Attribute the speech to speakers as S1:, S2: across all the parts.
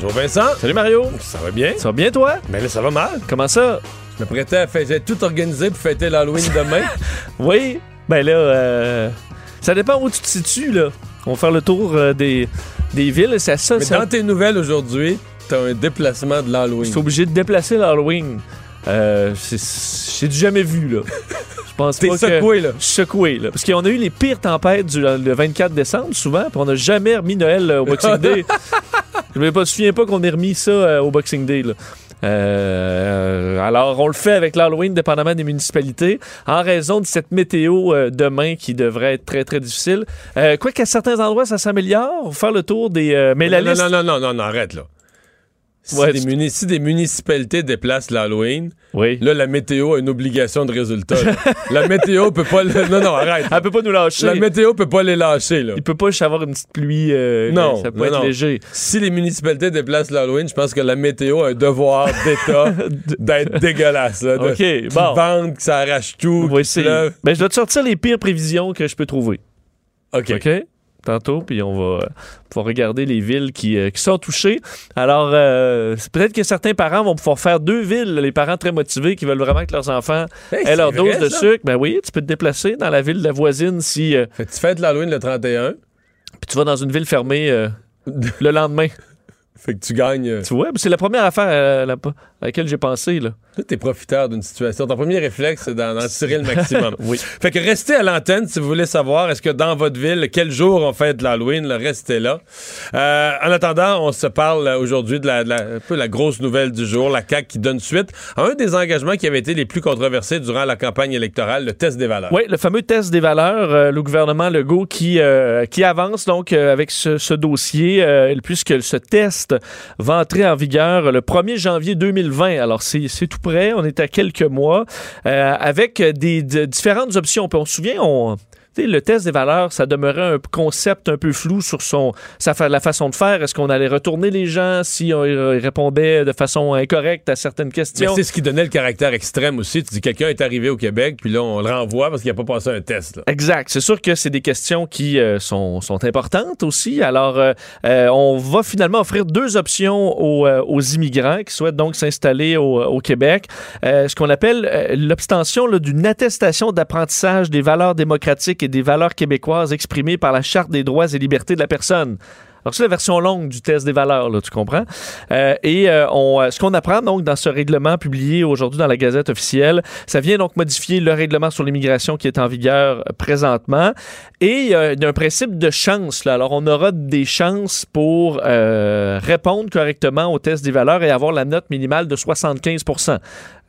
S1: Bonjour Vincent.
S2: Salut Mario.
S1: Ça va bien?
S2: Ça va bien toi?
S1: Ben là, ça va mal.
S2: Comment ça?
S1: Je me prêtais à fêter, tout organisé pour fêter l'Halloween demain.
S2: Oui. Ben là, euh, ça dépend où tu te situes là. On va faire le tour euh, des, des villes. C'est ça.
S1: Mais
S2: ça-
S1: dans tes nouvelles aujourd'hui, t'as un déplacement de
S2: Je
S1: l'Halloween.
S2: suis obligé de déplacer l'Halloween. Euh, c'est- J'ai du jamais vu là. Je pense
S1: T'es
S2: pas que-
S1: secoué, là.
S2: Je suis secoué là. Parce qu'on a eu les pires tempêtes du, le 24 décembre souvent, puis on n'a jamais remis Noël euh, au Boxing Day. Je me souviens pas qu'on ait remis ça euh, au Boxing Day. Là. Euh, alors, on le fait avec l'Halloween, dépendamment des municipalités, en raison de cette météo euh, demain qui devrait être très, très difficile. Euh, quoi qu'à certains endroits, ça s'améliore. Faire le tour des... euh, mais la
S1: non,
S2: liste...
S1: non, non, non, non, non, arrête là. Si,
S2: Ouais,
S1: des
S2: tu-
S1: muni- si des municipalités déplacent l'Halloween,
S2: Oui.
S1: là, la météo a une obligation de résultat. la météo peut pas... le- Non, non, arrête.
S2: Elle peut pas nous lâcher.
S1: La météo peut pas les lâcher, là.
S2: Il peut pas juste avoir une petite pluie. euh,
S1: Non,
S2: ça peut
S1: non,
S2: être
S1: non.
S2: léger.
S1: Si les municipalités déplacent l'Halloween, je pense que la météo a un devoir d'État d'être dégueulasse. Là, de,
S2: OK, bon.
S1: vente, que ça arrache tout.
S2: Essayer.
S1: pleuve.
S2: Ben, je dois te sortir les pires prévisions que je peux trouver.
S1: OK.
S2: OK? Tantôt, puis on va euh, pouvoir regarder les villes qui, euh, qui sont touchées. Alors, euh, peut-être que certains parents vont pouvoir faire deux villes, les parents très motivés qui veulent vraiment que leurs enfants
S1: Hey,
S2: aient leur dose
S1: vrai,
S2: de
S1: ça.
S2: sucre. Ben oui, tu peux te déplacer dans la ville de la voisine si. euh,
S1: Fait que tu fêtes l'Halloween le 31,
S2: puis tu vas dans une ville fermée euh, le lendemain.
S1: fait que tu gagnes.
S2: Tu vois, c'est la première affaire euh, la- à laquelle j'ai pensé. Là.
S1: Tu es profiteur d'une situation. Ton premier réflexe, c'est d'en tirer le maximum.
S2: Oui.
S1: Fait que restez à l'antenne si vous voulez savoir est-ce que dans votre ville, quel jour on fête l'Halloween, restez là. Euh, en attendant, on se parle euh, aujourd'hui de, la, de la- un peu la grosse nouvelle du jour, la CAQ qui donne suite à un des engagements qui avait été les plus controversés durant la campagne électorale, le test des valeurs.
S2: Oui, le fameux test des valeurs, euh, le gouvernement Legault qui, euh, qui avance donc avec ce, ce dossier, puisque ce test va entrer en vigueur le 1er janvier 2020. Alors, c'est tout près, on est à quelques mois, euh, avec des, de- différentes options. On se souvient, on... Le test des valeurs, ça demeurait un concept un peu flou sur son, sa, la façon de faire. Est-ce qu'on allait retourner les gens si on ils répondaient de façon incorrecte à certaines questions?
S1: c'est ce qui donnait le caractère extrême aussi. Tu dis quelqu'un est arrivé au Québec, puis là, on le renvoie parce qu'il n'a pas passé un test. là.
S2: Exact. C'est sûr que c'est des questions qui euh, sont, sont importantes aussi. Alors, euh, euh, on va finalement offrir deux options aux, euh, aux immigrants qui souhaitent donc s'installer au, au Québec. Euh, ce qu'on appelle euh, l'obtention d'une attestation d'apprentissage des valeurs démocratiques et des valeurs québécoises exprimées par la Charte des droits et libertés de la personne. Alors, c'est la version longue du test des valeurs, là, tu comprends? Euh, et euh, euh, ce qu'on apprend donc dans ce règlement publié aujourd'hui dans la Gazette officielle, ça vient donc modifier le règlement sur l'immigration qui est en vigueur présentement. Et il y principe de chance. Là. Alors, on aura des chances pour répondre correctement au test des valeurs et avoir la note minimale de 75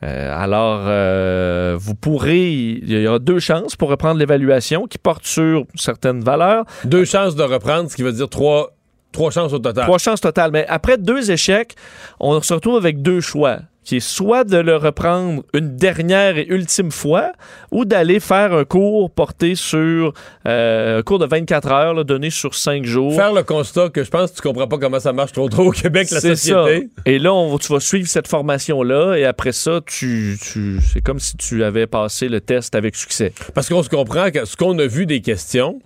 S2: euh, alors, euh, vous pourrez, il y aura deux chances pour reprendre l'évaluation qui porte sur certaines valeurs.
S1: Deux chances de reprendre, ce qui veut dire trois, trois chances au total.
S2: Trois chances totales. Mais après deux échecs, on se retrouve avec deux choix. Qui est soit de le reprendre une dernière et ultime fois, ou d'aller faire un cours porté sur euh, un cours de 24 heures, là, donné sur cinq jours.
S1: Faire le constat que je pense que tu comprends pas comment ça marche trop trop au Québec, la société.
S2: ça. Et là, on, tu vas suivre cette formation-là, et après ça, tu, tu, c'est comme si tu avais passé le test avec succès.
S1: Parce qu'on se comprend que ce qu'on a vu des questions,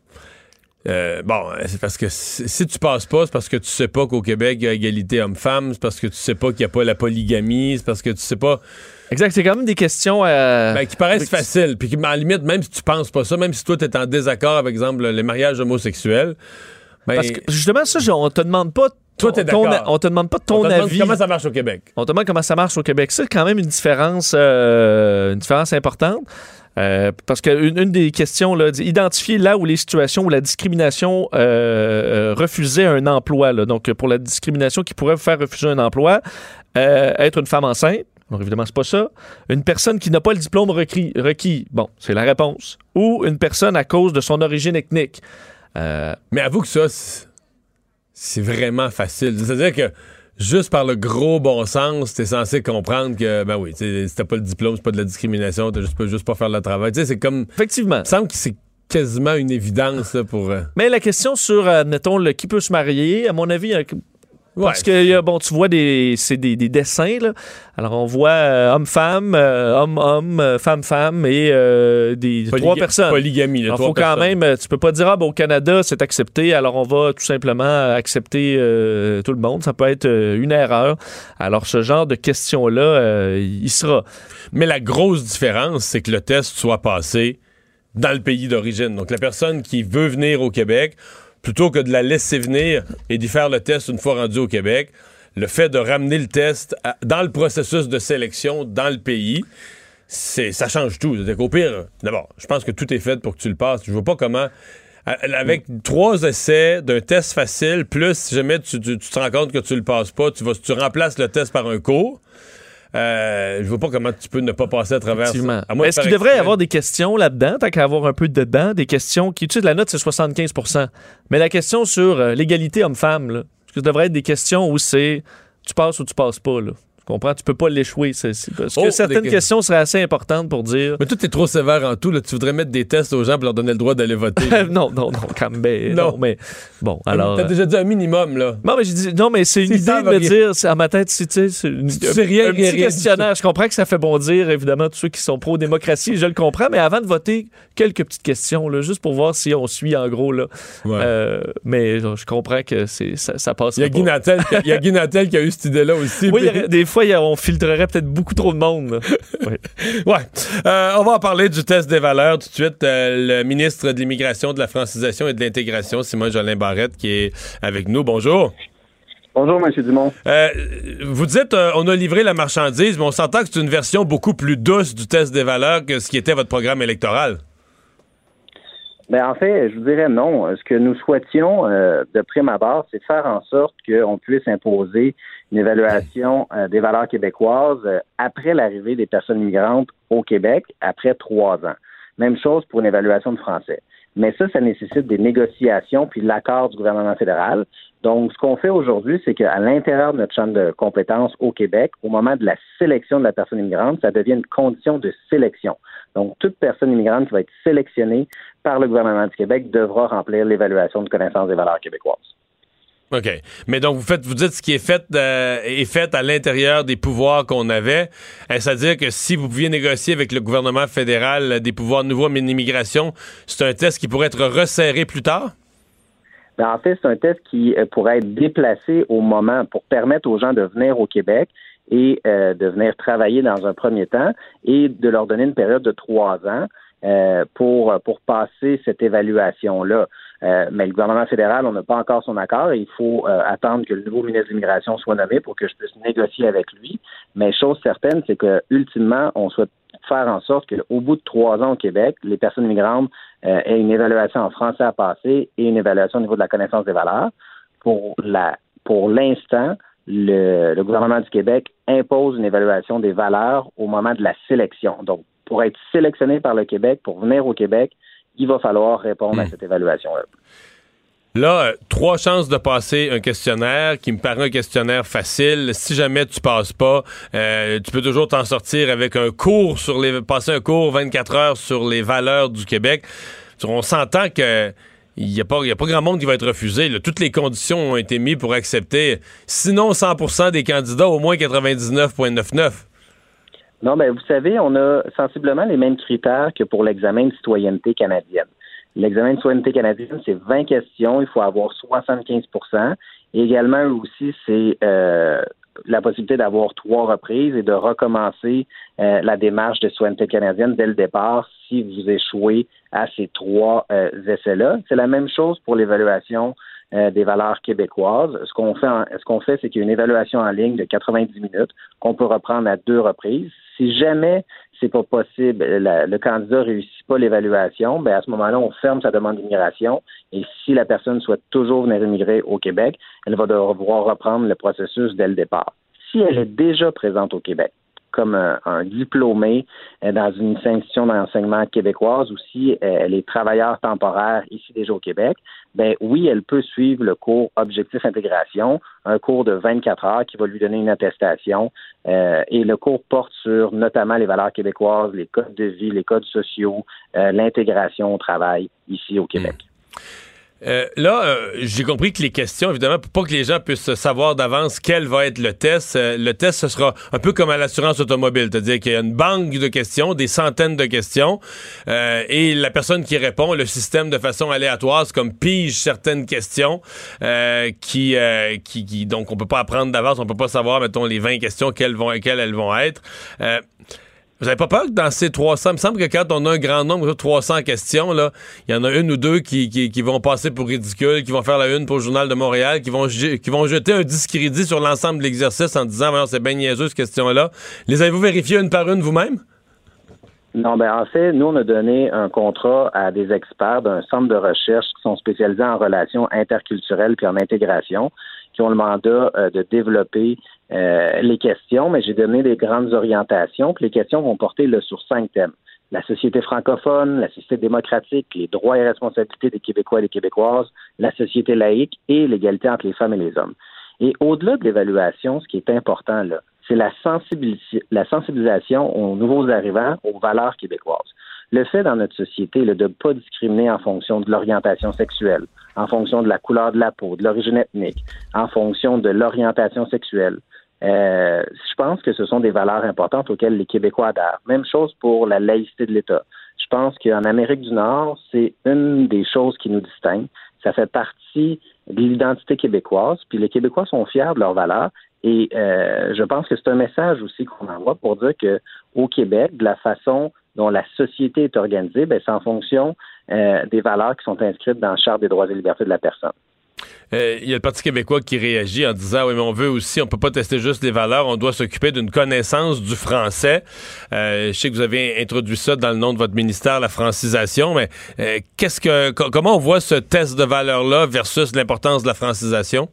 S1: euh, bon, c'est parce que si tu passes pas, c'est parce que tu sais pas qu'au Québec, il y a égalité homme-femme, c'est parce que tu sais pas qu'il n'y a pas la polygamie, c'est parce que tu sais pas.
S2: Exact. C'est quand même des questions. euh,
S1: Ben, qui paraissent faciles, puis qui, la limite, même si tu penses pas ça, même si toi, tu es en désaccord avec, exemple, les mariages homosexuels, ben,
S2: Parce que justement, ça, on te demande pas
S1: Toi, t'es
S2: ton-
S1: d'accord.
S2: on te demande pas
S1: On
S2: ton
S1: te demande
S2: avis.
S1: Comment ça marche au Québec?
S2: On te demande comment ça marche au Québec. C'est quand même une différence, euh, une différence importante. Euh, parce qu'une une des questions, là, identifier là où les situations où la discrimination euh, euh, refusait un emploi. donc, pour la discrimination qui pourrait vous faire refuser un emploi, être une femme enceinte. Alors, évidemment, c'est pas ça. Une personne qui n'a pas le diplôme requis. Bon, c'est la réponse. Ou une personne à cause de son origine ethnique.
S1: Mais avoue que ça, c'est vraiment facile. C'est-à-dire que juste par le gros bon sens, t'es censé comprendre que, ben oui, t'as pas le diplôme, c'est pas de la discrimination, t'as juste, peux juste pas faire le travail. Tu sais, c'est comme.
S2: effectivement.
S1: Il me semble que c'est quasiment une évidence là, pour. euh,
S2: Mais la question sur, euh, admettons, le qui peut se marier, à mon avis, il y a- Parce
S1: ouais.
S2: que, bon, tu vois des, c'est des, des dessins, là. Alors, on voit euh, homme-femme, euh, homme-homme, euh, femme-femme et euh, des
S1: Polyga-
S2: trois personnes.
S1: Polygamie, trois
S2: faut quand même, tu peux pas dire, ah, ben, au Canada, c'est accepté, alors on va tout simplement accepter tout le monde. Ça peut être une erreur. Alors, ce genre de questions-là, euh, il sera.
S1: Mais la grosse différence, c'est que le test soit passé dans le pays d'origine. Donc, la personne qui veut venir au Québec, plutôt que de la laisser venir et d'y faire le test une fois rendu au Québec, le fait de ramener le test à- dans le processus de sélection dans le pays, c'est ça change tout. C'est-à-dire qu'au pire, d'abord, je pense que tout est fait pour que tu le passes. Je vois pas comment. Avec trois essais d'un test facile, plus si jamais tu, tu- tu te rends compte que tu le passes pas, tu, vas, tu remplaces le test par un cours. Euh, je vois pas comment tu peux ne pas passer à travers ça. À
S2: Est-ce qu'il devrait y avoir des questions là-dedans, tant qu'à avoir un peu dedans, des questions qui, tu sais, la note, c'est 75% Mais la question sur euh, l'égalité homme-femme, là, est-ce que ça devrait être des questions où c'est tu passes ou tu passes pas, là? Tu comprends? Tu peux pas l'échouer. Parce que
S1: Oh,
S2: certaines
S1: des-
S2: questions seraient assez importantes pour dire.
S1: Mais tout est trop sévère en tout. Là. Tu voudrais mettre des tests aux gens pour leur donner le droit d'aller voter.
S2: non, non, non, quand même. ben,
S1: Non.
S2: non. mais bon, alors.
S1: T'as
S2: euh,
S1: déjà dit un minimum, là.
S2: Non, mais j'ai dit, non, mais c'est une idée de me dire, à ma tête, c'est, tu sais, c'est une-
S1: tu sais rien,
S2: un
S1: rien,
S2: petit
S1: rien
S2: questionnaire. Je comprends que ça fait bondir, évidemment, tous ceux qui sont pro-démocratie, je le comprends, mais avant de voter, quelques petites questions, là, juste pour voir si on suit, en gros, là.
S1: Ouais.
S2: Euh, mais je comprends que ça, ça passe.
S1: Il y a Guy Nantel qui a- il y a Guy Nantel qui a eu cette idée-là aussi.
S2: Oui, il y aurait- des fois, on filtrerait peut-être beaucoup trop de monde. Oui.
S1: Ouais. Euh, on va en parler du test des valeurs tout de suite. Euh, le ministre de l'Immigration, de la Francisation et de l'Intégration, Simon Jolin Barrette, qui est avec nous. Bonjour.
S3: Bonjour, M. Dumont.
S1: Euh, vous dites, euh, on a livré la marchandise, mais on s'entend que c'est une version beaucoup plus douce du test des valeurs que ce qui était votre programme électoral.
S3: Ben, en fait, je vous dirais non. Ce que nous souhaitions euh, de prime abord, c'est faire en sorte qu'on puisse imposer une évaluation euh, des valeurs québécoises euh, après l'arrivée des personnes migrantes au Québec, après trois ans. Même chose pour une évaluation de français. Mais ça, ça nécessite des négociations puis l'accord du gouvernement fédéral. Donc, ce qu'on fait aujourd'hui, c'est qu'à l'intérieur de notre champ de compétences au Québec, au moment de la sélection de la personne immigrante, ça devient une condition de sélection. Donc, toute personne immigrante qui va être sélectionnée par le gouvernement du Québec devra remplir l'évaluation de connaissance des valeurs québécoises.
S1: OK. Mais donc, vous faites, vous dites ce qui est fait euh, est fait à l'intérieur des pouvoirs qu'on avait. Euh, C'est-à-dire que si vous pouviez négocier avec le gouvernement fédéral euh, des pouvoirs nouveaux en immigration, c'est un test qui pourrait être resserré plus tard?
S3: Ben, en fait, c'est un test qui pourrait être déplacé au moment pour permettre aux gens de venir au Québec et de venir travailler dans un premier temps et de leur donner une période de trois ans pour, pour passer cette évaluation-là. Euh, mais le gouvernement fédéral, on n'a pas encore son accord et il faut euh, attendre que le nouveau ministre de l'Immigration soit nommé pour que je puisse négocier avec lui. Mais chose certaine, c'est que ultimement, on souhaite faire en sorte qu'au bout de trois ans au Québec, les personnes migrantes euh, aient une évaluation en français à passer et une évaluation au niveau de la connaissance des valeurs. Pour la pour l'instant, le, le gouvernement du Québec impose une évaluation des valeurs au moment de la sélection. Donc, pour être sélectionné par le Québec, pour venir au Québec, il va falloir répondre à cette évaluation-là.
S1: Là, euh, trois chances de passer un questionnaire qui me paraît un questionnaire facile. Si jamais tu passes pas, euh, tu peux toujours t'en sortir avec un cours sur les passer un cours 24 heures sur les valeurs du Québec. On s'entend que il n'y a, pas- y a pas grand monde qui va être refusé. là. Toutes les conditions ont été mises pour accepter. Sinon 100% des candidats, au moins 99,99.
S3: Non, ben vous savez, on a sensiblement les mêmes critères que pour l'examen de citoyenneté canadienne. L'examen de citoyenneté canadienne, c'est 20 questions, il faut avoir 75 Et également, aussi, c'est euh, la possibilité d'avoir trois reprises et de recommencer euh, la démarche de souveraineté canadienne dès le départ si vous échouez à ces trois euh, essais-là. C'est la même chose pour l'évaluation euh, des valeurs québécoises. Ce qu'on fait, ce qu'on fait, c'est qu'il y a une évaluation en ligne de 90 minutes qu'on peut reprendre à deux reprises. Si jamais c'est pas possible, le candidat réussit pas l'évaluation, ben à ce moment-là, on ferme sa demande d'immigration. Et si la personne souhaite toujours venir immigrer au Québec, elle va devoir reprendre le processus dès le départ. Si elle est déjà présente au Québec, comme un, diplômé euh, dans une institution d'enseignement québécoise ou si euh, elle est travailleur temporaire ici déjà au Québec, ben oui, elle peut suivre le cours Objectif Intégration, un cours de 24 heures qui va lui donner une attestation. Euh, et le cours porte sur notamment les valeurs québécoises, les codes de vie, les codes sociaux, l'intégration au travail ici au Québec.
S1: Euh, là, euh, j'ai compris que les questions, évidemment, pour pas que les gens puissent savoir d'avance quel va être le test, euh, le test, ce sera un peu comme à l'assurance automobile, c'est-à-dire qu'il y a une banque de questions, des centaines de questions, et la personne qui répond, le système de façon aléatoire, c'est comme pige certaines questions qui, qui, qui, donc on peut pas apprendre d'avance, on peut pas savoir, mettons, les 20 questions, quelles, vont, quelles elles vont être. Vous n'avez pas peur que dans ces 300, il me semble que quand on a un grand nombre de 300 questions, il y en a une ou deux qui, qui, vont passer pour ridicule, qui vont faire la une pour le Journal de Montréal, qui vont, qui vont jeter un discrédit sur l'ensemble de l'exercice en disant, c'est bien niaiseux, cette question-là. Les avez-vous vérifiées une par une vous-même?
S3: Non, ben en fait, nous, on a donné un contrat à des experts d'un centre de recherche qui sont spécialisés en relations interculturelles puis en intégration, qui ont le mandat euh, de développer euh, les questions, mais j'ai donné des grandes orientations. Puis les questions vont porter là, sur cinq thèmes. La société francophone, la société démocratique, les droits et responsabilités des Québécois et des Québécoises, la société laïque et l'égalité entre les femmes et les hommes. Et au-delà de l'évaluation, ce qui est important, là, c'est la, la sensibilisation aux nouveaux arrivants aux valeurs québécoises. Le fait dans notre société là, de ne pas discriminer en fonction de l'orientation sexuelle, en fonction de la couleur de la peau, de l'origine ethnique, en fonction de l'orientation sexuelle, euh, je pense que ce sont des valeurs importantes auxquelles les Québécois adhèrent. Même chose pour la laïcité de l'État. Je pense qu'en Amérique du Nord, c'est une des choses qui nous distingue. Ça fait partie de l'identité québécoise. Puis les Québécois sont fiers de leurs valeurs. Et euh, je pense que c'est un message aussi qu'on envoie pour dire que au Québec, de la façon dont la société est organisée, ben, c'est en fonction euh, des valeurs qui sont inscrites dans la Charte des droits et libertés de la personne.
S1: Euh, il y a le Parti québécois qui réagit en disant oui, mais on veut aussi, on peut pas tester juste les valeurs, on doit s'occuper d'une connaissance du français. Euh, je sais que vous avez introduit ça dans le nom de votre ministère, la francisation, mais qu'est-ce que, comment on voit ce test de valeurs-là versus l'importance de la francisation?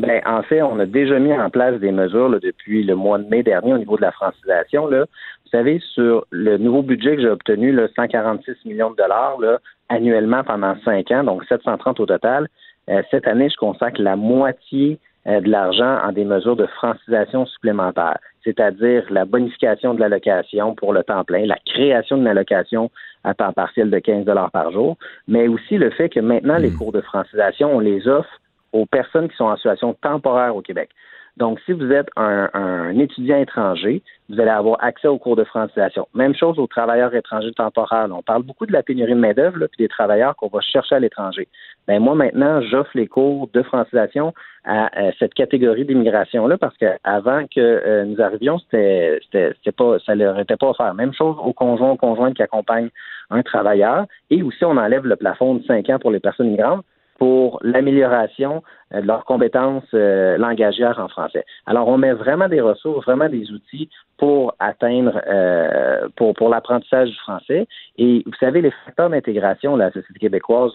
S3: Ben, en fait, on a déjà mis en place des mesures depuis le mois de mai dernier au niveau de la francisation. Là. Vous savez, sur le nouveau budget que j'ai obtenu, là, 146 millions de dollars là, annuellement pendant cinq ans, donc 730 au total, euh, cette année, je consacre la moitié euh, de l'argent en des mesures de francisation supplémentaires, c'est-à-dire la bonification de l'allocation pour le temps plein, la création d'une allocation à temps partiel de 15 dollars par jour, mais aussi le fait que maintenant, les hmm. cours de francisation, on les offre aux personnes qui sont en situation temporaire au Québec. Donc, si vous êtes un, étudiant étranger, vous allez avoir accès aux cours de francisation. Même chose aux travailleurs étrangers temporaires. On parle beaucoup de la pénurie de main-d'œuvre puis des travailleurs qu'on va chercher à l'étranger. Ben moi maintenant, j'offre les cours de francisation à, cette catégorie d'immigration là parce qu'avant que euh, nous arrivions, c'était c'était pas ça leur était pas offert. Même chose aux conjoints aux conjointes qui accompagnent un travailleur et aussi on enlève le plafond de 5 ans pour les personnes migrantes pour l'amélioration euh, de leurs compétences euh, langagières en français. Alors, on met vraiment des ressources, vraiment des outils pour atteindre, euh, pour, pour l'apprentissage du français. Et vous savez, les facteurs d'intégration de la société québécoise,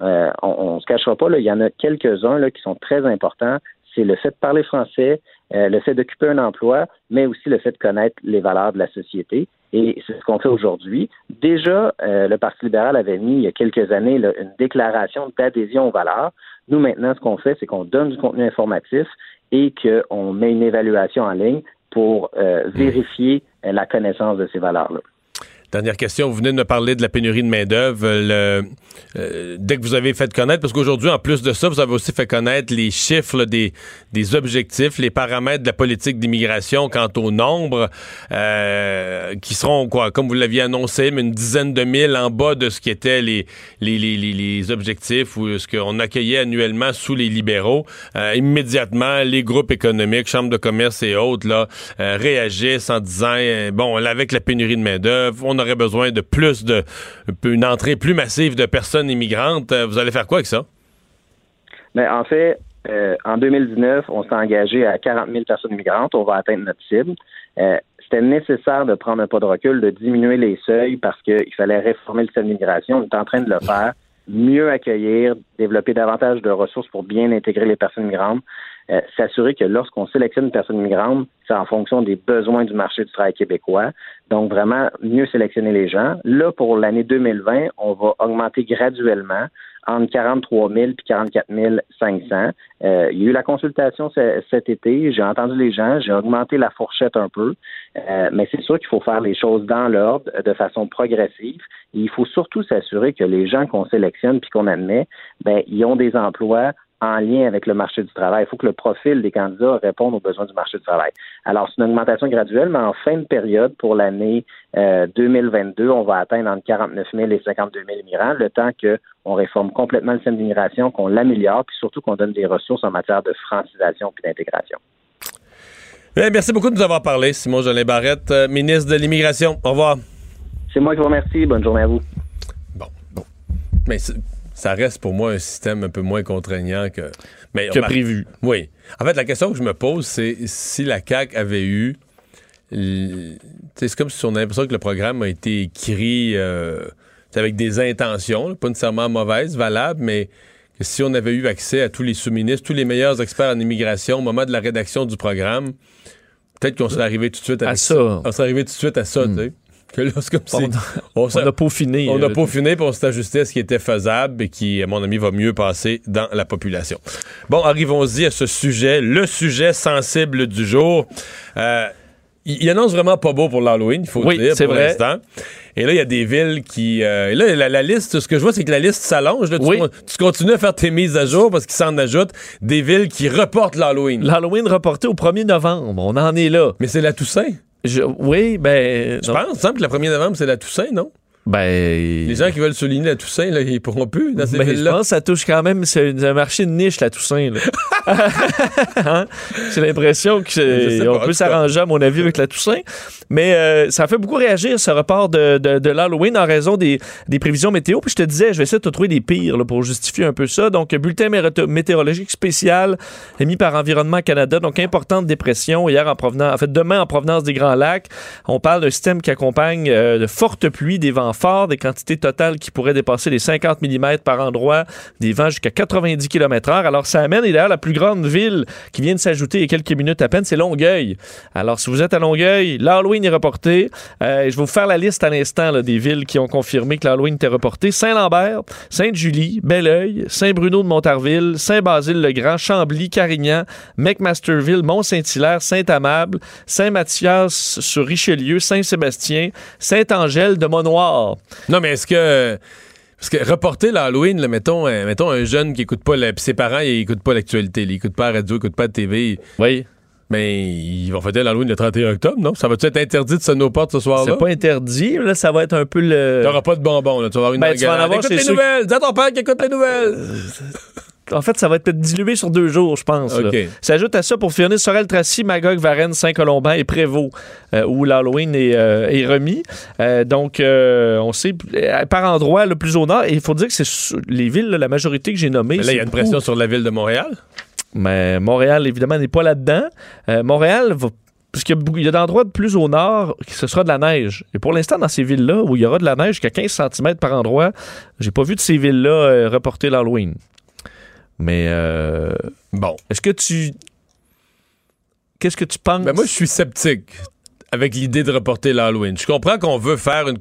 S3: on ne se cachera pas, là, il y en a quelques-uns qui sont très importants. C'est le fait de parler français, le fait d'occuper un emploi, mais aussi le fait de connaître les valeurs de la société. Et c'est ce qu'on fait aujourd'hui. Déjà, euh, le Parti libéral avait mis il y a quelques années une déclaration d'adhésion aux valeurs. Nous, maintenant, ce qu'on fait, c'est qu'on donne du contenu informatif et qu'on met une évaluation en ligne pour euh, mmh. vérifier euh, la connaissance de ces valeurs-là.
S1: Dernière question, vous venez de me parler de la pénurie de main-d'œuvre. Euh, dès que vous avez fait connaître, parce qu'aujourd'hui, en plus de ça, vous avez aussi fait connaître les chiffres des, des objectifs, les paramètres de la politique d'immigration quant au nombre, euh, qui seront, quoi, comme vous l'aviez annoncé, une dizaine de mille en bas de ce qui étaient les, les, les, les, objectifs ou ce qu'on accueillait annuellement sous les libéraux. Euh, immédiatement, les groupes économiques, chambres de commerce et autres, là, euh, réagissent en disant, euh, bon, avec la pénurie de main-d'œuvre, aurait besoin de plus de, une entrée plus massive de personnes immigrantes. Euh, vous allez faire quoi avec ça?
S3: Mais en fait, euh, en 2019, on s'est engagé à 40 000 personnes immigrantes. On va atteindre notre cible. Euh, c'était nécessaire de prendre un pas de recul, de diminuer les seuils parce qu'il fallait réformer le système d'immigration. On est en train de le faire. Mieux accueillir, développer davantage de ressources pour bien intégrer les personnes migrantes. Euh, s'assurer que lorsqu'on sélectionne une personne migrante, c'est en fonction des besoins du marché du travail québécois. Donc, vraiment, mieux sélectionner les gens. Là, pour l'année 2020, on va augmenter graduellement entre 43 000 et 44 500. Euh, il y a eu la consultation cet été, j'ai entendu les gens, j'ai augmenté la fourchette un peu, euh, mais c'est sûr qu'il faut faire les choses dans l'ordre, de façon progressive. Il faut surtout s'assurer que les gens qu'on sélectionne puis qu'on admet, ben, ils ont des emplois en lien avec le marché du travail. Il faut que le profil des candidats réponde aux besoins du marché du travail. Alors, c'est une augmentation graduelle, mais en fin de période, pour l'année euh, 2022, on va atteindre entre 49 000 et 52 000 immigrants, le temps qu'on réforme complètement le système d'immigration, qu'on l'améliore, puis surtout qu'on donne des ressources en matière de francisation puis d'intégration.
S1: Bien, merci beaucoup de nous avoir parlé, Simon Jolin Barrette, euh, ministre de l'Immigration. Au revoir.
S3: C'est moi qui vous remercie. Bonne journée à vous.
S1: Bon. bon. Mais ça reste pour moi un système un peu moins contraignant que, mais,
S2: que prévu.
S1: Oui. En fait, la question que je me pose, c'est si la CAQ avait eu. C'est comme si on avait l'impression que le programme a été écrit euh, avec des intentions, pas nécessairement mauvaises, valables, mais que si on avait eu accès à tous les sous-ministres, tous les meilleurs experts en immigration au moment de la rédaction du programme, peut-être qu'on serait arrivé tout de suite
S2: à ça.
S1: On serait arrivé tout de suite à ça,
S2: Hmm.
S1: tu sais. Que là, comme
S2: on, on a peaufiné.
S1: On a
S2: euh,
S1: peaufiné pour on s'est ajusté à ce qui était faisable et qui, à mon avis, va mieux passer dans la population. Bon, arrivons-y à ce sujet, le sujet sensible du jour. Euh, il, il annonce vraiment pas beau pour l'Halloween, il faut
S2: Oui,
S1: le dire,
S2: c'est
S1: pour l'instant. Et là, il y a des villes qui... euh, et là, la, la liste, ce que je vois, c'est que la liste s'allonge. Tu, continues à faire tes mises à jour parce qu'il s'en ajoute des villes qui reportent l'Halloween.
S2: L'Halloween reporté au 1er novembre. On en est là.
S1: Mais c'est la Toussaint.
S2: Je- oui, ben.
S1: Je
S2: non.
S1: pense, il semble que le 1er novembre, c'est la Toussaint, non?
S2: Ben.
S1: Les gens qui veulent souligner la Toussaint, là, ils pourront plus dans ces
S2: Ben, je pense que ça touche quand même. C'est un marché de niche, la Toussaint. là. Hein? J'ai l'impression qu'on peut s'arranger, à mon avis, avec la Toussaint. Mais euh, ça fait beaucoup réagir, ce report de, de, de l'Halloween, en raison des, des prévisions météo. Puis je te disais, je vais essayer de te trouver des pires là, pour justifier un peu ça. Donc, bulletin météorologique spécial émis par Environnement Canada. Donc, importante dépression hier en provenance, en fait, demain en provenance des Grands Lacs. On parle d'un système qui accompagne euh, de fortes pluies, des vents forts, des quantités totales qui pourraient dépasser les 50 mm par endroit, des vents jusqu'à 90 km/h. Alors, ça amène, et d'ailleurs, la plus grande ville qui vient de s'ajouter il y a quelques minutes à peine, c'est Longueuil. Alors, si vous êtes à Longueuil, l'Halloween est reporté. Euh, je vais vous faire la liste à l'instant des villes qui ont confirmé que l'Halloween était reporté. Saint-Lambert, Sainte-Julie, Belleuil, Saint-Bruno de Montarville, Saint-Basile-le-Grand, Chambly, Carignan, McMasterville, Mont-Saint-Hilaire, Saint-Amable, Saint-Mathias sur Richelieu, Saint-Sébastien, Saint-Angèle de Monoir.
S1: Non, mais est-ce que. Parce que reporter l'Halloween, mettons, euh, mettons un jeune qui écoute pas, la, puis ses parents, ils écoutent pas l'actualité, ils écoutent pas la radio, ils écoutent pas la TV,
S2: Oui,
S1: mais ils vont fêter l'Halloween le 31 octobre, non? Ça va-tu être interdit de sonner aux portes ce soir-là?
S2: c'est pas interdit. Là, ça va être un peu le.
S1: T'auras pas de bonbons, là. Tu vas avoir une
S2: Ben, tu vas en avoir,
S1: Écoute les nouvelles! Dis à ton père qui écoute les nouvelles!
S2: En fait, ça va être peut-être dilué sur deux jours, je pense. là.
S1: OK.
S2: S'ajoute à ça pour finir Sorel-Tracy, Magog, Varennes, Saint-Colomban et Prévost, euh, où l'Halloween est, euh, est remis. Euh, donc, on sait par endroit le plus au nord. Et il faut dire que c'est les villes, là, la majorité que j'ai nommées.
S1: Mais là, il y a une pression sur la ville de Montréal?
S2: Mais Montréal, évidemment, n'est pas là-dedans. Montréal va. Parce qu'il y a y d'endroits de plus au nord qui ce sera de la neige. Et pour l'instant, dans ces villes-là, où il y aura de la neige jusqu'à 15 cm par endroit, j'ai pas vu de ces villes-là euh, reporter l'Halloween. Mais euh,
S1: Bon.
S2: est-ce que tu. Qu'est-ce que tu penses?
S1: Ben moi, je suis sceptique avec l'idée de reporter l'Halloween. Je comprends qu'on veut faire une,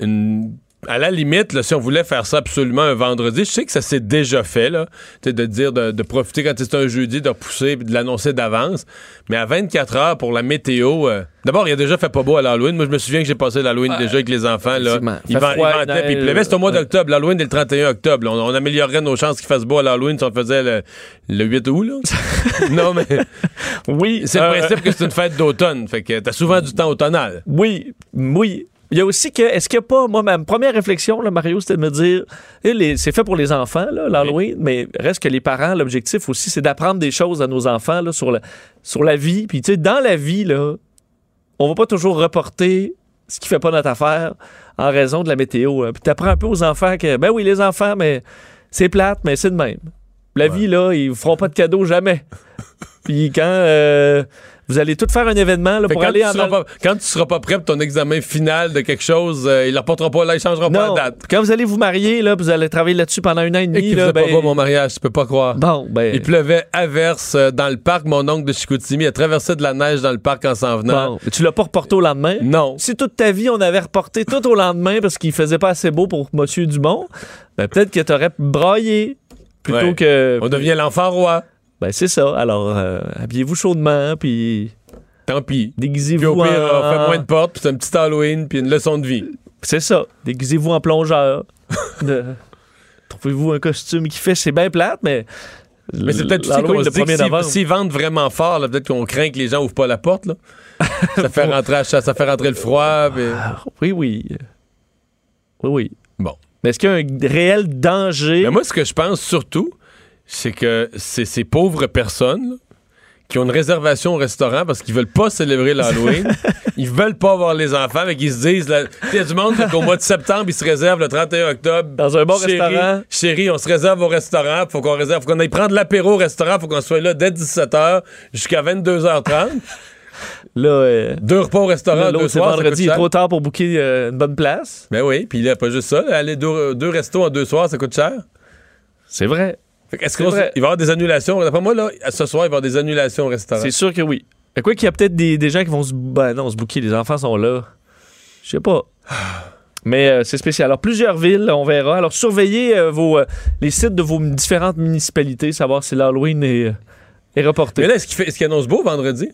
S1: une, à la limite, là, si on voulait faire ça absolument un vendredi, je sais que ça s'est déjà fait, là, de dire de, de profiter quand c'est un jeudi, de repousser et de l'annoncer d'avance. Mais à 24 heures pour la météo, euh, d'abord, il a déjà fait pas beau à l'Halloween. Moi, je me souviens que j'ai passé l'Halloween déjà avec les enfants. Là. Il, ventait, puis il pleuvait. C'est au mois d'octobre. L'Halloween est le 31 octobre. On, on améliorerait nos chances qu'il fasse beau à l'Halloween si on le faisait le, le 8 août. Là. non, mais
S2: Oui,
S1: c'est le
S2: euh,
S1: principe que c'est une fête d'automne. Fait que t'as souvent du temps automnal.
S2: Oui, oui. Il y a aussi que, est-ce qu'il n'y a pas, moi, ma première réflexion, là, Mario, c'était de me dire, eh, c'est fait pour les enfants, là, l'Halloween, mais reste que les parents, l'objectif aussi, c'est d'apprendre des choses à nos enfants là, sur, la, sur la vie. Puis, tu sais, dans la vie, là, on va pas toujours reporter ce qui fait pas notre affaire en raison de la météo. là. Puis, tu apprends un peu aux enfants que, ben oui, les enfants, mais c'est plate, mais c'est de même. La vie, là, ils vous feront pas de cadeaux jamais. Puis, quand euh, vous allez tout faire un événement là, pour
S1: quand,
S2: aller
S1: tu
S2: en
S1: seras pas, quand tu seras pas prêt pour ton examen final de quelque chose, euh, il ne reportera pas, là, il changera pas la date.
S2: quand vous allez vous marier, là, vous allez travailler là-dessus pendant un an et
S1: Et
S2: demi.
S1: qu'il
S2: là, ben,
S1: pas beau mon mariage, tu peux pas croire.
S2: Bon, ben.
S1: Il pleuvait à verse euh, dans le parc. Mon oncle de Chicoutimi a traversé de la neige dans le parc en s'en venant.
S2: bon. Tu l'as pas reporté au lendemain?
S1: Non.
S2: Si toute ta vie, on avait reporté tout au lendemain parce qu'il faisait pas assez beau pour Monsieur Dumont, ben peut-être que t'aurais braillé plutôt
S1: Ouais.
S2: que.
S1: On devient l'enfant roi.
S2: Ben c'est ça. Alors, euh, habillez-vous chaudement, puis
S1: Tant pis. Puis
S2: déguisez-vous
S1: au pire,
S2: en...
S1: fait moins de portes, puis c'est un petit Halloween, puis une leçon de vie.
S2: C'est ça. Déguisez-vous en plongeur. De- Trouvez-vous un costume qui fait... C'est bien plate, mais...
S1: Mais c'est peut-être aussi qu'on se dit que
S2: 1er
S1: s'ils- vendent vraiment fort, peut-être qu'on craint que les gens ouvrent pas la porte. Là. ça, fait rentrer, ça, ça fait rentrer le froid. puis-
S2: Ah, Oui, oui. Oui, oui.
S1: Bon.
S2: Mais est-ce qu'il y a un réel danger?
S1: Mais moi, ce que je pense surtout, c'est que c'est ces pauvres personnes là, qui ont une réservation au restaurant parce qu'ils veulent pas célébrer l'Halloween. ils veulent pas voir les enfants, mais qu'ils se disent, il y a du monde qu'au mois de septembre, ils se réservent le 31 octobre.
S2: Dans un bon
S1: Chérie,
S2: restaurant.
S1: Chérie, on se réserve au restaurant. Faut qu'on réserve, faut qu'on aille prendre l'apéro au restaurant. Faut qu'on soit là dès 17h jusqu'à 22h30.
S2: Là, euh,
S1: Deux repas au restaurant, deux soirs.
S2: vendredi, il est trop tard pour booker euh, une bonne place.
S1: Ben oui, puis là, pas juste ça. aller deux, deux restos en deux soirs, ça coûte cher.
S2: C'est vrai.
S1: Est-ce qu'il va y avoir des annulations? D'après moi, là, ce soir, il va y avoir des annulations au restaurant.
S2: C'est sûr que oui. Mais quoi qu'il y a peut-être des, des gens qui vont se... Ben non, se booker. Les enfants sont là. Je sais pas. Mais euh, c'est spécial. Alors, plusieurs villes, on verra. Alors, surveillez euh, vos, euh, les sites de vos différentes municipalités, savoir si l'Halloween est, est reporté.
S1: Mais là, est-ce qu'il fait- est-ce qu'il annonce beau vendredi?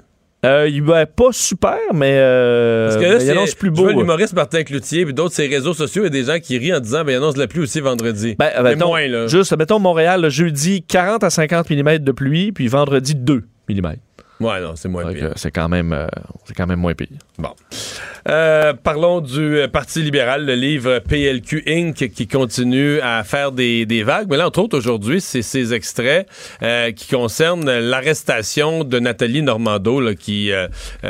S2: Euh, il va pas super, mais, euh,
S1: Parce que là,
S2: mais il
S1: c'est-
S2: annonce plus
S1: je
S2: beau.
S1: vois l'humoriste Martin Cloutier, puis d'autres, ses réseaux sociaux, il y a des gens qui rient en disant, ben, il annonce la pluie aussi vendredi.
S2: Ben,
S1: Mais
S2: mettons,
S1: moins, là.
S2: Juste, mettons Montréal, jeudi, 40 à 50 mm de pluie, puis vendredi, 2 mm.
S1: Ouais, non, c'est moins pire.
S2: C'est quand, même, euh, c'est quand même moins pire.
S1: Bon. Euh, parlons du euh, Parti libéral, le livre PLQ Inc. qui continue à faire des, des vagues. Mais là, entre autres, aujourd'hui, c'est ces extraits euh, qui concernent l'arrestation de Nathalie Normando là, qui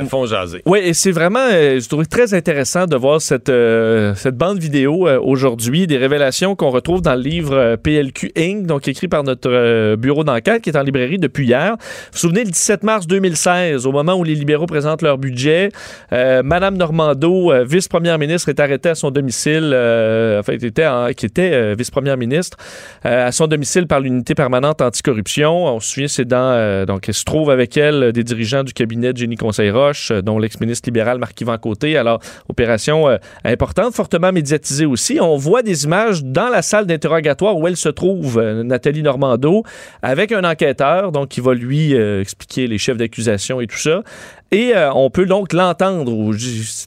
S1: font jaser.
S2: Oui, et c'est vraiment, euh, je trouve très intéressant de voir cette, euh, cette bande vidéo euh, aujourd'hui, des révélations qu'on retrouve dans le livre PLQ Inc., donc écrit par notre euh, bureau d'enquête qui est en librairie depuis hier. Vous vous souvenez, le 17 mars 2016, au moment où les libéraux présentent leur budget, euh, Madame Normando, euh, vice-première ministre, est arrêtée à son domicile, euh, enfin, était, qui était euh, vice-première ministre, euh, à son domicile par l'unité permanente anticorruption. On se souvient, c'est dans, donc, elle se trouve avec elle des dirigeants du cabinet de Jenny Conseil-Roche, dont l'ex-ministre libéral Marc-Yvan Côté. Alors, opération importante, fortement médiatisée aussi. On voit des images dans la salle d'interrogatoire où elle se trouve, Nathalie Normando, avec un enquêteur, donc, qui va lui expliquer les chefs et tout ça. Et euh, on peut donc l'entendre.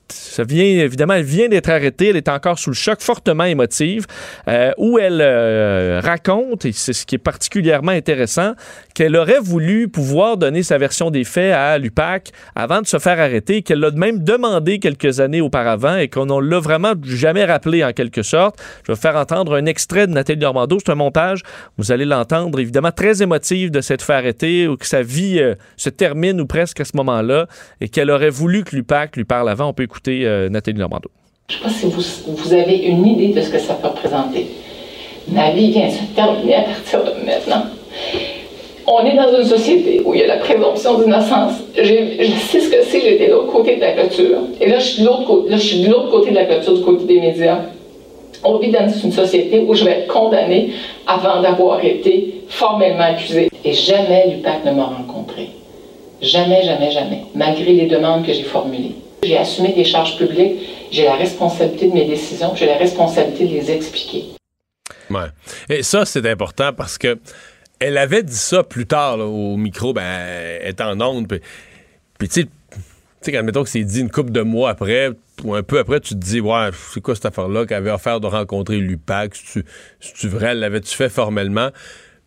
S2: Ça vient, évidemment, elle vient d'être arrêtée. Elle est encore sous le choc, fortement émotive, euh, où elle euh, raconte, et c'est ce qui est particulièrement intéressant, qu'elle aurait voulu pouvoir donner sa version des faits à l'UPAC avant de se faire arrêter, qu'elle l'a même demandé quelques années auparavant et qu'on ne l'a vraiment jamais rappelé en quelque sorte. Je vais faire entendre un extrait de Nathalie Normando. C'est un montage. Vous allez l'entendre, évidemment, très émotive de s'être fait arrêter ou que sa vie euh, se termine ou presque à ce moment-là et qu'elle aurait voulu que l'UPAC lui parle avant. On peut écouter euh, Nathalie Normando.
S4: Je ne sais pas si vous, vous avez une idée de ce que ça peut représenter. Ma vie vient de se terminer à partir de maintenant. On est dans une société où il y a la présomption d'innocence. Je sais ce que c'est, j'étais de l'autre côté de la clôture. Et là, je suis de l'autre côté, de la clôture, du côté des médias. On vit dans une société où je vais être condamnée avant d'avoir été formellement accusée. Et jamais l'UPAC ne m'a rencontré. Jamais, jamais, jamais, malgré les demandes que j'ai formulées. J'ai assumé des charges publiques, j'ai la responsabilité de mes décisions, j'ai la responsabilité de les expliquer.
S1: Ouais. Et ça, c'est important parce que elle avait dit ça plus tard au micro, ben, elle est en onde. Puis, puis tu sais, tu quand mettons que c'est dit une couple de mois après, ou un peu après, tu te dis, ouais, c'est quoi cette affaire-là qu'elle avait offert de rencontrer l'UPAC? C'est-tu c'est-tu vrai? L'avais-tu fait formellement?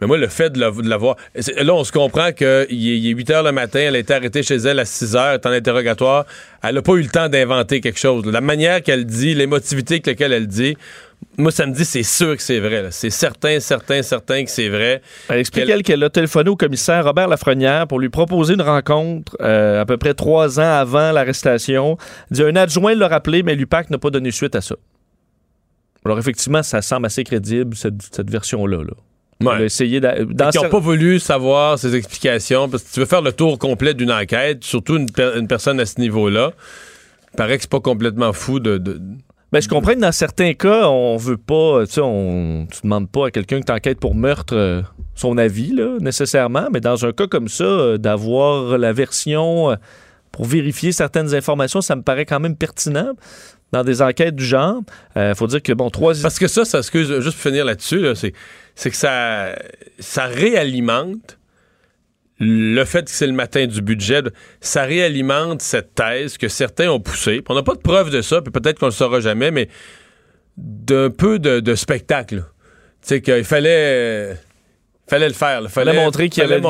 S1: Mais moi, le fait de la- de l'avoir. Là, on se comprend qu'il est, il est 8 h le matin, elle a été arrêtée chez elle à 6 h, elle est en interrogatoire. Elle n'a pas eu le temps d'inventer quelque chose. La manière qu'elle dit, l'émotivité avec laquelle elle dit, moi, ça me dit, c'est sûr que c'est vrai. C'est certain, certain, certain que c'est vrai.
S2: Elle explique
S1: Qu'elle-
S2: elle qu'elle a téléphoné au commissaire Robert Lafrenière pour lui proposer une rencontre euh, à peu près trois ans avant l'arrestation. Dit un adjoint l'a rappelé, mais l'UPAC n'a pas donné suite à ça. Alors effectivement, ça semble assez crédible, cette, cette version-là. Là.
S1: Ouais.
S2: D'a- dans
S1: Qui n'ont pas voulu savoir ces explications, parce que tu veux faire le tour complet d'une enquête, surtout une, per- une personne à ce niveau-là. Il paraît que c'est pas complètement fou de. de-
S2: Ben, je comprends que dans certains cas, on veut pas, tu sais, on tu demandes pas à quelqu'un qui t'enquête pour meurtre euh, son avis, là, nécessairement, mais dans un cas comme ça, euh, d'avoir la version euh, pour vérifier certaines informations, ça me paraît quand même pertinent. Dans des enquêtes du genre, il faut dire que, bon, trois...
S1: Parce que ça, ça excuse, juste pour finir là-dessus, là, c'est, c'est que ça, ça réalimente le fait que c'est le matin du budget. Ça réalimente cette thèse que certains ont poussée. On n'a pas de preuve de ça, puis peut-être qu'on le saura jamais, mais d'un peu de, de spectacle. Tu sais, qu'il fallait. euh, Fallait le faire. là.
S2: Fallait montrer qu'il y
S1: fallait
S2: avait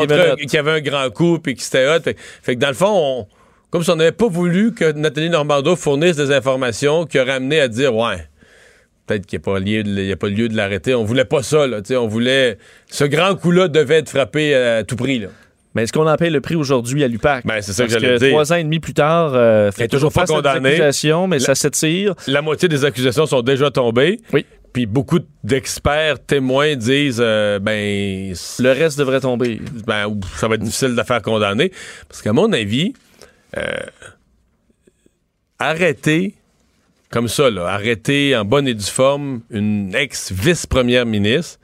S1: y un grand coup puis que c'était hot. Fait, fait que dans le fond, on- comme si on n'avait pas voulu que Nathalie Normando fournisse des informations qui auraient amené à dire ouais, peut-être qu'il n'y a, pas lieu de- il y a pas lieu de l'arrêter. On voulait pas ça. Là, on voulait. Ce grand coup-là devait être frappé à tout prix. Là.
S2: Mais est-ce qu'on en paye le prix aujourd'hui à l'UPAC?
S1: Ben, c'est ça que j'allais dire.
S2: trois ans et demi plus tard, euh, fait
S1: toujours pas
S2: accusations, mais
S1: La-
S2: ça s'étire.
S1: La moitié des accusations sont déjà tombées.
S2: Oui.
S1: Puis beaucoup d'experts, témoins disent euh, ben,
S2: Le reste devrait tomber.
S1: ben, ça va être difficile de la faire condamner. Parce qu'à mon avis, euh, arrêter comme ça, là, arrêter en bonne et due forme une ex-vice-première ministre,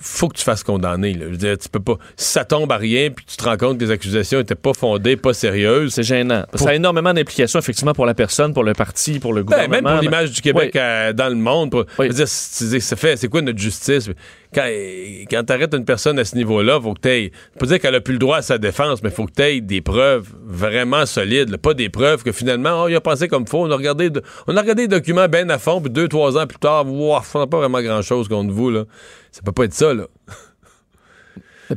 S1: faut que tu fasses condamner. Là. Je veux dire, tu peux pas. Si ça tombe à rien, puis tu te rends compte que les accusations étaient pas fondées, pas sérieuses,
S2: C'est gênant. Ça a énormément d'implications, effectivement, pour la personne, pour le parti, pour le
S1: Ben,
S2: gouvernement.
S1: même pour l'image du Québec
S2: Oui.
S1: dans le monde. Pour,
S2: Oui.
S1: je veux dire, c'est c'est- c'est fait, c'est quoi notre justice? Quand, t'arrêtes une personne à ce niveau-là, faut que t'aies. Pas dire qu'elle a plus le droit à sa défense, mais faut que t'aies des preuves vraiment solides. Pas des preuves que finalement, oh, il a pensé comme faux. On a regardé, on a regardé les documents bien à fond, puis deux, trois ans plus tard, wow, on n'a pas vraiment grand-chose contre vous. Là. Ça peut pas être ça. Là.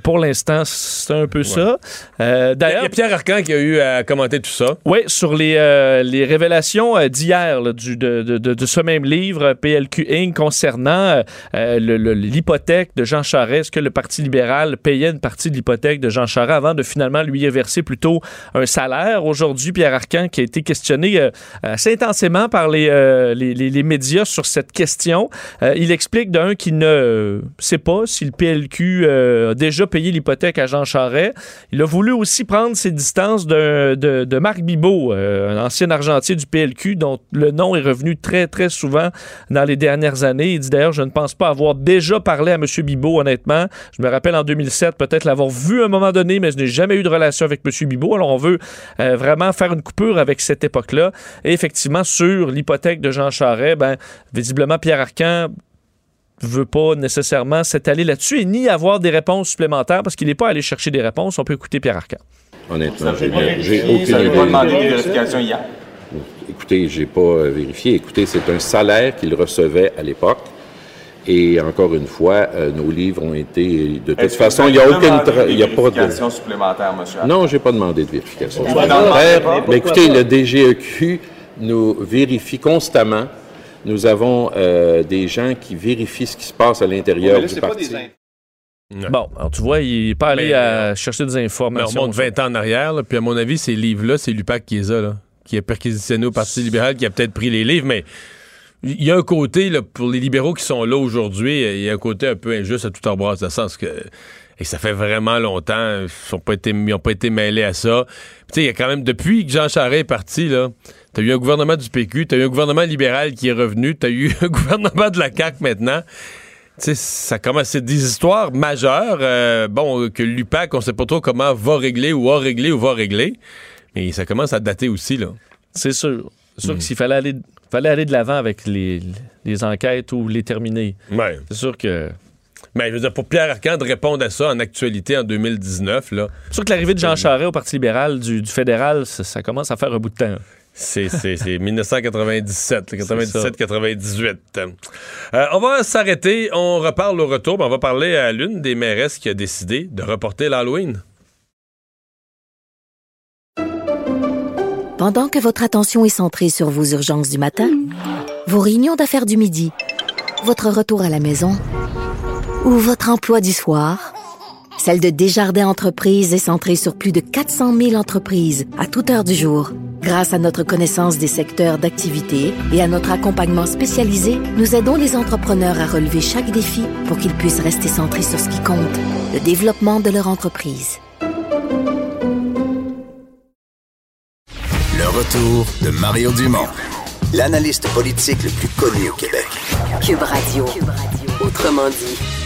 S2: Pour l'instant, c'est un peu ça. Euh,
S1: Il y a
S2: D'ailleurs,
S1: Pierre Arcan qui a eu à commenter tout ça.
S2: oui, sur les, euh, les révélations euh, d'hier de, de- de- de ce même livre, euh, PLQ Inc., concernant euh, l'hypothèque de Jean Charest, est-ce que le Parti libéral payait une partie de l'hypothèque de Jean Charest avant de finalement lui verser plutôt un salaire? Aujourd'hui, Pierre Arcan, qui a été questionné assez intensément par les, les, les- les médias sur cette question, il explique d'un qu'il ne sait pas si le PLQ a déjà payé l'hypothèque à Jean Charest. Il a voulu aussi prendre ses distances de, de Marc Bibot, euh, un ancien argentier du PLQ, dont le nom est revenu très, très souvent dans les dernières années. Il dit d'ailleurs, je ne pense pas avoir déjà parlé à M. Bibot, honnêtement. Je me rappelle en 2007, peut-être l'avoir vu à un moment donné, mais je n'ai jamais eu de relation avec M. Bibot. Alors, on veut euh, vraiment faire une coupure avec cette époque-là. Et effectivement, sur l'hypothèque de Jean Charest, ben, visiblement, Pierre Arcan veut pas nécessairement s'étaler là-dessus et ni avoir des réponses supplémentaires parce qu'il n'est pas allé chercher des réponses. On peut écouter Pierre Arcan.
S5: Honnêtement, j'ai aucune
S6: Vous n'avez pas
S5: idée.
S6: demandé des vérifications hier.
S5: Écoutez, j'ai pas euh, vérifié. Écoutez, c'est un salaire qu'il recevait à l'époque. Et encore une fois, euh, nos livres ont été. De toute façon, il n'y a aucune. Il y a pas de.
S6: vérifications supplémentaires, monsieur.
S5: Non, j'ai pas demandé de vérification supplémentaire. Mais écoutez, le DGEQ nous vérifie constamment. Nous avons euh, des gens qui vérifient ce qui se passe à l'intérieur du parti.
S2: Bon, alors tu vois, il n'est pas allé
S1: Mais,
S2: à chercher des
S1: Mais on
S2: informations.
S1: remonte 20 ans en arrière, là, puis à mon avis, ces livres-là, c'est l'UPAC qui les a, là, qui a perquisitionné au Parti libéral, qui a peut-être pris les livres, mais il y a un côté, là, pour les libéraux qui sont là aujourd'hui, il y a un côté un peu injuste à tout embrasser, dans le sens que et ça fait vraiment longtemps, ils n'ont pas, été- ils ont pas été mêlés à ça. Tu sais, il y a quand même, depuis que Jean Charest est parti, là, t'as eu un gouvernement du PQ, t'as eu un gouvernement libéral qui est revenu, t'as eu un gouvernement de la CAQ maintenant. Tu sais, ça commence, c'est des histoires majeures. euh, bon, que l'UPAC, on sait pas trop comment va régler ou a réglé ou va régler. Mais ça commence à dater aussi, là.
S2: C'est sûr. C'est sûr que s'il fallait aller, fallait aller de l'avant avec les, les enquêtes ou les terminer,
S1: Ouais.
S2: c'est sûr que.
S1: Mais je veux dire, pour Pierre Arcan de répondre à ça en actualité en 2019, là,
S2: C'est sûr que l'arrivée de Jean Charest au Parti libéral du, du fédéral, ça, ça commence à faire un bout de temps.
S1: C'est c'est- c'est 1997,
S2: C'est ça.
S1: 97-98. Euh, on va s'arrêter. On reparle au retour. mais On va parler à l'une des mairesses qui a décidé de reporter l'Halloween.
S7: Pendant que votre attention est centrée sur vos urgences du matin, vos réunions d'affaires du midi, votre retour à la maison ou votre emploi du soir, celle de Desjardins Entreprises est centrée sur plus de 400 000 entreprises à toute heure du jour. Grâce à notre connaissance des secteurs d'activité et à notre accompagnement spécialisé, nous aidons les entrepreneurs à relever chaque défi pour qu'ils puissent rester centrés sur ce qui compte, le développement de leur entreprise.
S8: Le retour de Mario Dumont, l'analyste politique le plus connu au Québec.
S9: Cube Radio. Autrement dit.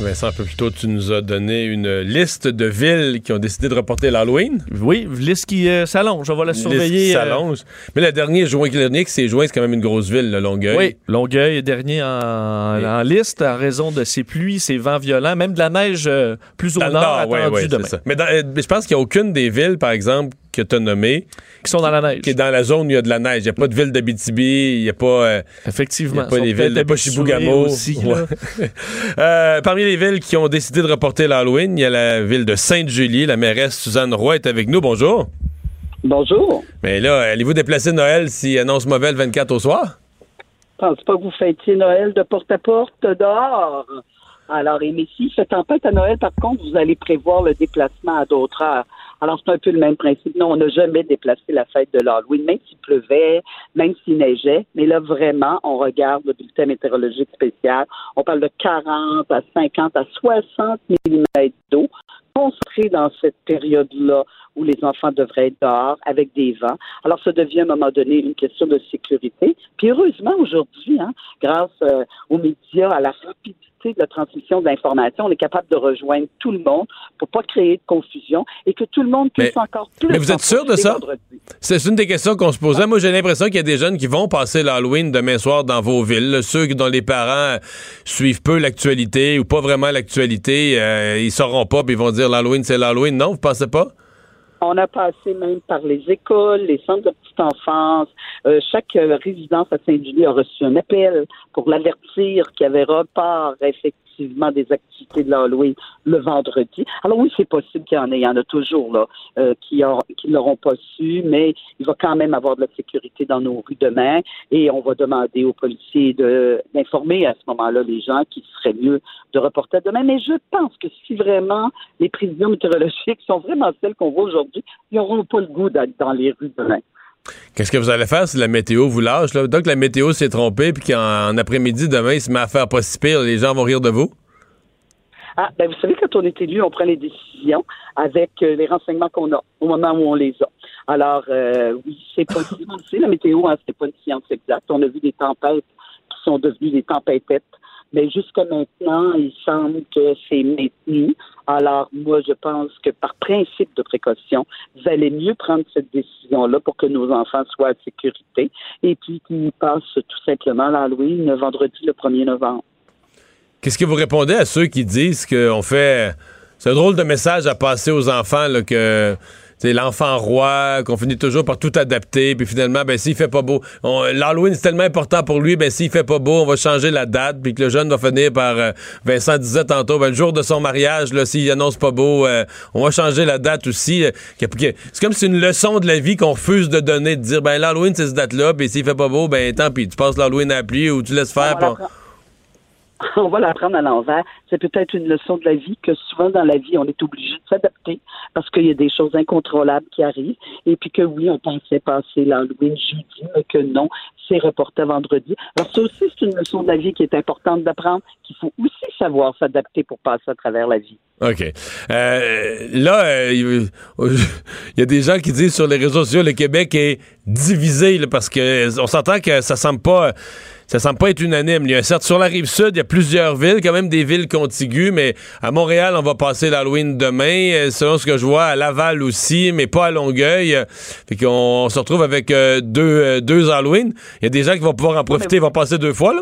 S1: Vincent, un peu plus tôt, tu nous as donné une liste de villes qui ont décidé de reporter l'Halloween.
S2: Oui, liste qui euh, s'allonge. On va la
S1: Liste qui
S2: surveiller. euh,
S1: s'allonge. Mais le dernier, Joint Clinique, c'est Joint, c'est quand même une grosse ville, le Longueuil.
S2: Oui, Longueuil est dernier en,
S1: Oui.
S2: en liste en raison de ces pluies, ces vents violents, même de la neige euh, plus au nord, attendue
S1: ouais, c'est
S2: demain,
S1: ça. Mais, dans- mais je pense qu'il n'y a aucune des villes, par exemple, que tu as nommées,
S2: qui sont dans la neige.
S1: qui est dans la zone où il y a de la neige. Il n'y a pas de ville d'Abitibi, il n'y a pas... euh, Il
S2: Effectivement.
S1: n'y a pas les villes de
S2: aussi.
S1: Ouais. Euh, parmi les villes qui ont décidé de reporter l'Halloween, il y a la ville de Sainte-Julie. La mairesse Suzanne Roy est avec nous. Bonjour.
S10: Bonjour.
S1: Mais là, allez-vous déplacer Noël s'il annonce mauvais le 24 au soir?
S10: pense pas que vous fêtiez Noël de porte à porte dehors? Alors, et mais fait tempête à Noël, par contre, vous allez prévoir le déplacement à d'autres heures. Alors, c'est un peu le même principe. Non, on n'a jamais déplacé la fête de l'Halloween, même s'il pleuvait, même s'il neigeait. Mais là, vraiment, on regarde le bulletin météorologique spécial. On parle de 40 à 50 à 60 mm d'eau concentrée dans cette période-là où les enfants devraient être dehors avec des vents. Alors, ça devient à un moment donné une question de sécurité. Puis heureusement, aujourd'hui, hein, grâce euh, aux médias, à la rapidité de la transmission d'informations, on est capable de rejoindre tout le monde pour pas créer de confusion et que tout le monde puisse
S1: Mais-
S10: encore plus.
S1: mais vous êtes sûr de ça? C'est une des questions qu'on se posait. Moi, j'ai l'impression qu'il y a des jeunes qui vont passer l'Halloween demain soir dans vos villes. là. Ceux dont les parents suivent peu l'actualité ou pas vraiment l'actualité, euh, ils sauront pas puis ils vont dire l'Halloween, c'est l'Halloween. Non, vous pensez pas?
S10: On a passé même par les écoles, les centres de petite enfance. Euh, chaque euh, résidence à Saint-Julie a reçu un appel pour l'avertir qu'il y avait report effectivement des activités de l'Halloween le vendredi. Alors oui, c'est possible qu'il y en ait. Il y en a toujours là euh, qui ne l'auront pas su, mais il va quand même avoir de la sécurité dans nos rues demain et on va demander aux policiers d'informer à ce moment-là les gens qu'il serait mieux de reporter demain. Mais je pense que si vraiment les prévisions météorologiques sont vraiment celles qu'on voit aujourd'hui, ils n'auront pas le goût d'être dans les rues demain.
S1: Qu'est-ce que vous allez faire si la météo vous lâche? Là? Donc, la météo s'est trompée puis qu'en en après-midi, demain, il se met à faire pas si pire, les gens vont rire de vous?
S10: Ah, ben vous savez, quand on est élu, on prend les décisions avec euh, les renseignements qu'on a au moment où on les a. Alors, euh, oui, c'est possible. La météo, hein, c'est pas une science exacte. On a vu des tempêtes qui sont devenues des tempêtettes. Mais jusqu'à maintenant, il semble que c'est maintenu. Alors, moi, je pense que par principe de précaution, vous allez mieux prendre cette décision-là pour que nos enfants soient en sécurité et puis qu'ils passent tout simplement l'Halloween vendredi le 1er novembre.
S1: Qu'est-ce que vous répondez à ceux qui disent qu'on fait. C'est un drôle de message à passer aux enfants, que. C'est l'enfant roi, qu'on finit toujours par tout adapter, puis finalement, ben s'il fait pas beau, l'Halloween c'est tellement important pour lui, ben s'il fait pas beau, on va changer la date, puis que le jeune va finir par, euh, Vincent disait tantôt, ben le jour de son mariage, là, s'il annonce pas beau, euh, on va changer la date aussi. euh, c'est comme si c'est une leçon de la vie qu'on refuse de donner, de dire, ben l'Halloween c'est cette date-là, puis s'il fait pas beau, ben tant pis, tu passes l'Halloween à la pluie ou tu laisses faire.
S10: On va l'apprendre- à l'envers. C'est peut-être une leçon de la vie que souvent dans la vie, on est obligé de s'adapter parce qu'il y a des choses incontrôlables qui arrivent. Et puis que oui, on pensait passer l'Halloween jeudi, mais que non, c'est reporté vendredi. Alors ça aussi, c'est une leçon de la vie qui est importante d'apprendre, qu'il faut aussi savoir s'adapter pour passer à travers la vie.
S1: OK. Euh, là, euh, il y a des gens qui disent sur les réseaux sociaux le Québec est divisé parce que on s'entend que ça semble pas. Ça semble pas être unanime. Il y a certes sur la rive sud, il y a plusieurs villes, quand même des villes contiguës, mais à Montréal, on va passer l'Halloween demain, euh, selon ce que je vois, à Laval aussi, mais pas à Longueuil. Fait qu'on se retrouve avec euh, deux, euh, deux Halloween. Il y a des gens qui vont pouvoir en profiter, ils vont passer deux fois, là.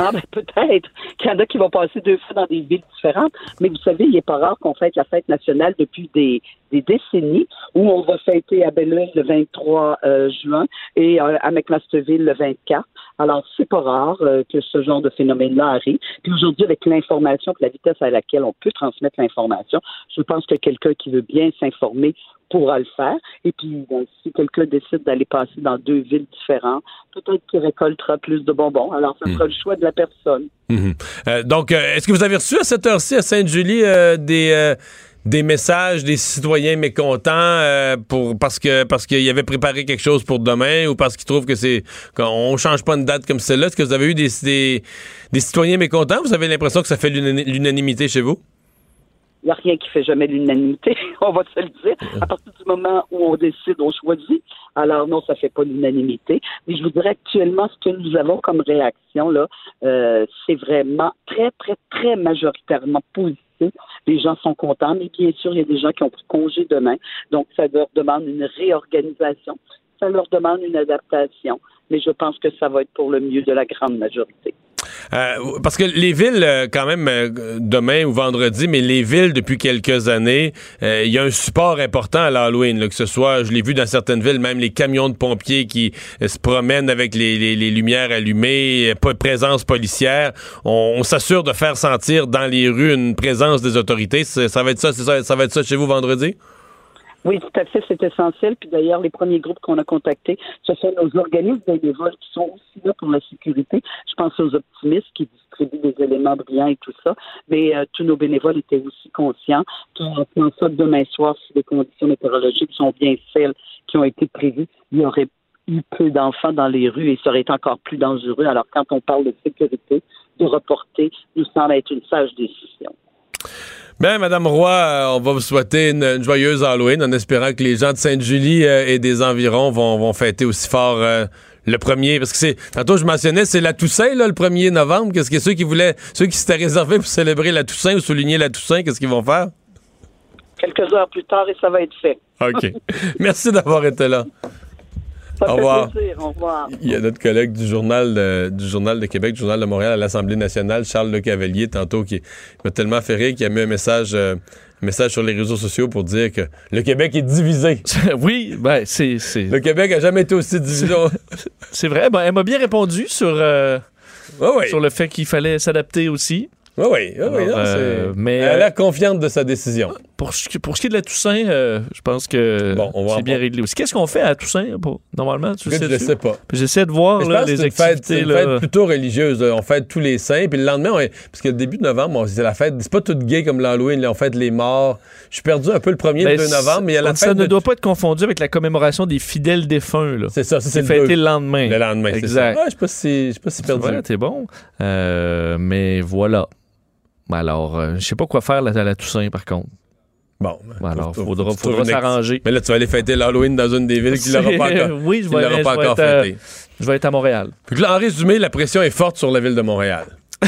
S10: Ah ben peut-être qu'il y en a qui vont passer deux fois dans des villes différentes, mais vous savez, il n'est pas rare qu'on fête la fête nationale depuis des, des décennies, où on va fêter à Belleuil le 23 euh, juin et à McMasterville le 24. Alors, c'est pas rare euh, que ce genre de phénomène-là arrive. Puis aujourd'hui, avec l'information, la vitesse à laquelle on peut transmettre l'information, je pense que quelqu'un qui veut bien s'informer pourra le faire. Et puis, bon, si quelqu'un décide d'aller passer dans deux villes différentes, peut-être qu'il récoltera plus de bonbons. Alors, ça sera le choix de la personne.
S1: Mhm. Euh, donc, euh, est-ce que vous avez reçu à cette heure-ci à Sainte-Julie euh, des, euh, des messages des citoyens mécontents euh, pour parce que parce qu'ils avaient préparé quelque chose pour demain ou parce qu'ils trouvent que c'est qu'on change pas une date comme celle-là? Est-ce que vous avez eu des, des, des citoyens mécontents? Vous avez l'impression que ça fait l'unani- l'unanimité chez vous?
S10: Il n'y a rien qui fait jamais l'unanimité, on va se le dire. À partir du moment où on décide, on choisit. Alors non, ça fait pas l'unanimité. Mais je vous dirais actuellement, ce que nous avons comme réaction, là, euh, c'est vraiment très, très, très majoritairement positif. Les gens sont contents, mais bien sûr, il y a des gens qui ont pris congé demain. Donc, ça leur demande une réorganisation. Ça leur demande une adaptation. Mais je pense que ça va être pour le mieux de la grande majorité.
S1: Euh, parce que les villes, euh, quand même, euh, demain ou vendredi, mais les villes, depuis quelques années, il y a un support important à l'Halloween, que ce soit, je l'ai vu dans certaines villes, même les camions de pompiers qui se promènent avec les, les- lumières allumées, pas de présence policière. On, s'assure de faire sentir dans les rues une présence des autorités. Ça va être ça, ça, ça va être ça chez vous vendredi?
S10: Oui, tout à fait, c'est essentiel. Puis d'ailleurs, les premiers groupes qu'on a contactés, ce sont nos organismes bénévoles qui sont aussi là pour la sécurité. Je pense aux optimistes qui distribuent des éléments brillants et tout ça. Mais euh, tous nos bénévoles étaient aussi conscients qu'en ça demain soir, si les conditions météorologiques sont bien celles qui ont été prévues, il y aurait eu peu d'enfants dans les rues et ça aurait été encore plus dangereux. Alors, quand on parle de sécurité, de reporter, nous semble être une sage décision.
S1: Bien, Madame Roy, euh, on va vous souhaiter une, une joyeuse Halloween en espérant que les gens de Sainte-Julie euh, et des environs vont, vont fêter aussi fort euh, le premier. Parce que c'est. Tantôt, je mentionnais, c'est la Toussaint, là, le 1er novembre. Qu'est-ce que ceux qui voulaient. Ceux qui s'étaient réservés pour célébrer la Toussaint ou souligner la Toussaint, qu'est-ce qu'ils vont faire?
S10: Quelques heures plus tard et ça va être fait.
S1: OK. Merci d'avoir été là.
S10: Ça
S1: Au
S10: fait
S1: revoir.
S10: plaisir. Au revoir.
S1: Il y a notre collègue du journal de, du journal de Québec, du journal de Montréal à l'Assemblée nationale, Charles Le Cavalier, tantôt, qui m'a tellement fait rire qu'il a mis un message, euh, un message sur les réseaux sociaux pour dire que le Québec est divisé.
S2: oui, ben, c'est. c'est-
S1: Le Québec a jamais été aussi divisé.
S2: C'est vrai. Ben, elle m'a bien répondu sur, euh, sur le fait qu'il fallait s'adapter aussi.
S1: Oui, oui, oui, oui,
S2: Alors,
S1: non,
S2: euh,
S1: c'est-
S2: mais,
S1: Elle a
S2: euh,
S1: l'air confiante de sa décision.
S2: Pour ce, qui- pour ce qui est de la Toussaint, euh, je pense que
S1: Bon,
S2: c'est bien réglé aussi. Qu'est-ce qu'on fait à Toussaint, normalement? Tu
S1: Écoute, je sais pas.
S2: Puis J'essaie de voir là, les
S1: une fête, c'est
S2: activités.
S1: une
S2: là.
S1: fête plutôt religieuse. On fête tous les saints. Puis le lendemain, on parce que le début de novembre, on- c'est la fête. C'est pas tout gay comme l'Halloween. là. On fête les morts. Je suis perdu un peu le 1er et
S2: Ben,
S1: le 2 novembre, mais il y a la fête.
S2: ça ne
S1: de-
S2: doit pas être confondu avec la commémoration des fidèles défunts.
S1: C'est ça, c'est le
S2: fêté le lendemain.
S1: Le lendemain, c'est ça.
S2: Exact.
S1: Ouais, je sais pas si, je sais pas si
S2: C'est
S1: perdu.
S2: t'es bon. Euh, mais voilà. Alors, euh, je sais pas quoi faire à la Toussaint, par contre.
S1: Bon.
S2: Ben Alors,
S1: faut-
S2: faudra, s'arranger.
S1: Mais là, tu vas aller fêter l'Halloween dans une des villes qui l'aura pas encore,
S2: oui, je vais,
S1: pas encore
S2: euh,
S1: fêté.
S2: je vais être à Montréal.
S1: Là, en résumé, la pression est forte sur la ville de Montréal.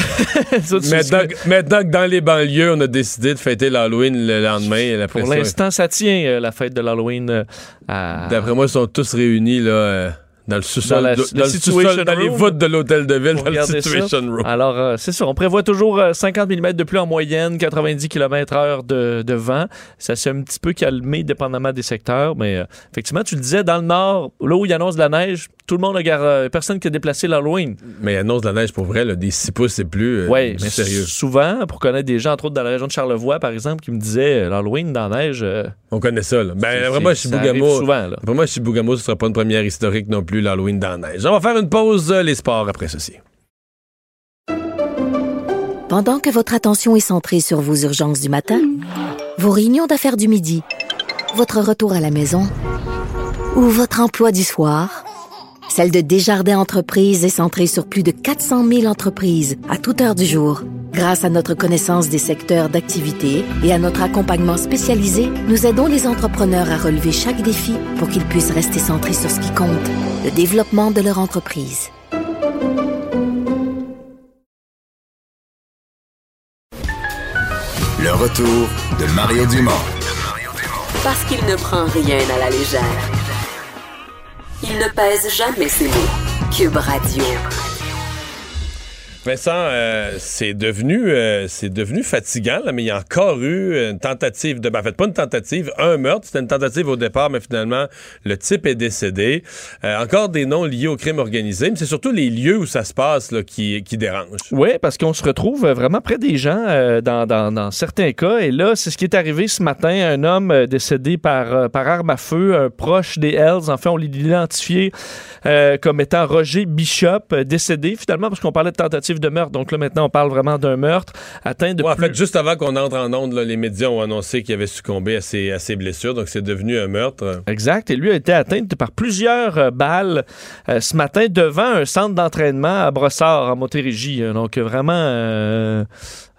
S1: Maintenant, que- maintenant que dans les banlieues, on a décidé de fêter l'Halloween le lendemain, la
S2: pour
S1: est-
S2: l'instant, ça tient, euh, la fête de l'Halloween. euh, à-
S1: D'après moi, ils sont tous réunis là, euh, dans le sous-sol,
S2: Dans la-
S1: de-
S2: le
S1: dans, le
S2: Situation
S1: sous-sol, dans les voûtes de l'hôtel de ville, dans le Situation
S2: ça?
S1: Room.
S2: Alors, euh, c'est ça. On prévoit toujours euh, 50 mm de pluie en moyenne, 90 km/h de, de vent. Ça s'est un petit peu calmé dépendamment des secteurs, mais euh, effectivement, tu le disais, dans le nord, là où il annonce de la neige, tout le monde regarde. euh, personne qui a déplacé l'Halloween.
S1: Mais il annonce de la neige pour vrai, là, des 6 pouces et plus. euh,
S2: Oui,
S1: du
S2: mais
S1: sérieux.
S2: souvent, pour connaître des gens, entre autres dans la région de Charlevoix, par exemple, qui me disaient euh, l'Halloween dans la neige. euh,
S1: On connaît ça. Là. Ben,
S2: c'est-
S1: vraiment,
S2: c'est-
S1: chez Bougamo.
S2: souvent, là.
S1: Moi, chez Bougamo, ce sera pas une première historique non plus, l'Halloween dans la neige. On va faire une pause, euh, les sports, après ceci.
S7: Pendant que votre attention est centrée sur vos urgences du matin, vos réunions d'affaires du midi, votre retour à la maison ou votre emploi du soir, celle de Desjardins Entreprises est centrée sur plus de 400 000 entreprises à toute heure du jour. Grâce à notre connaissance des secteurs d'activité et à notre accompagnement spécialisé, nous aidons les entrepreneurs à relever chaque défi pour qu'ils puissent rester centrés sur ce qui compte, le développement de leur entreprise.
S8: Le retour de Mario Dumont.
S9: Parce qu'il ne prend rien à la légère. Il ne pèse jamais ses mots. Cube Radio.
S1: Vincent, euh, c'est devenu, euh, devenu fatigant, mais il y a encore eu une tentative de. Ben, en fait, pas une tentative, un meurtre. C'était une tentative au départ, mais finalement, le type est décédé. Euh, encore des noms liés au crime organisé, mais c'est surtout les lieux où ça se passe là, qui, qui dérangent.
S2: Oui, parce qu'on se retrouve vraiment près des gens euh, dans, dans- certains cas. Et là, c'est ce qui est arrivé ce matin. Un homme euh, décédé par, euh, par arme à feu, un proche des Hells. En fait, on l'a identifié euh, comme étant Roger Bishop, euh, décédé finalement parce qu'on parlait de tentative de meurtre. Donc là, maintenant, on parle vraiment d'un meurtre atteint de
S1: Ouais, en fait, juste avant qu'on entre en onde, là, les médias ont annoncé qu'il avait succombé à ses, à ses blessures, donc c'est devenu un meurtre.
S2: Exact. Et lui a été atteint par plusieurs euh, balles euh, ce matin devant un centre d'entraînement à Brossard, en Montérégie. Euh, Donc, vraiment euh,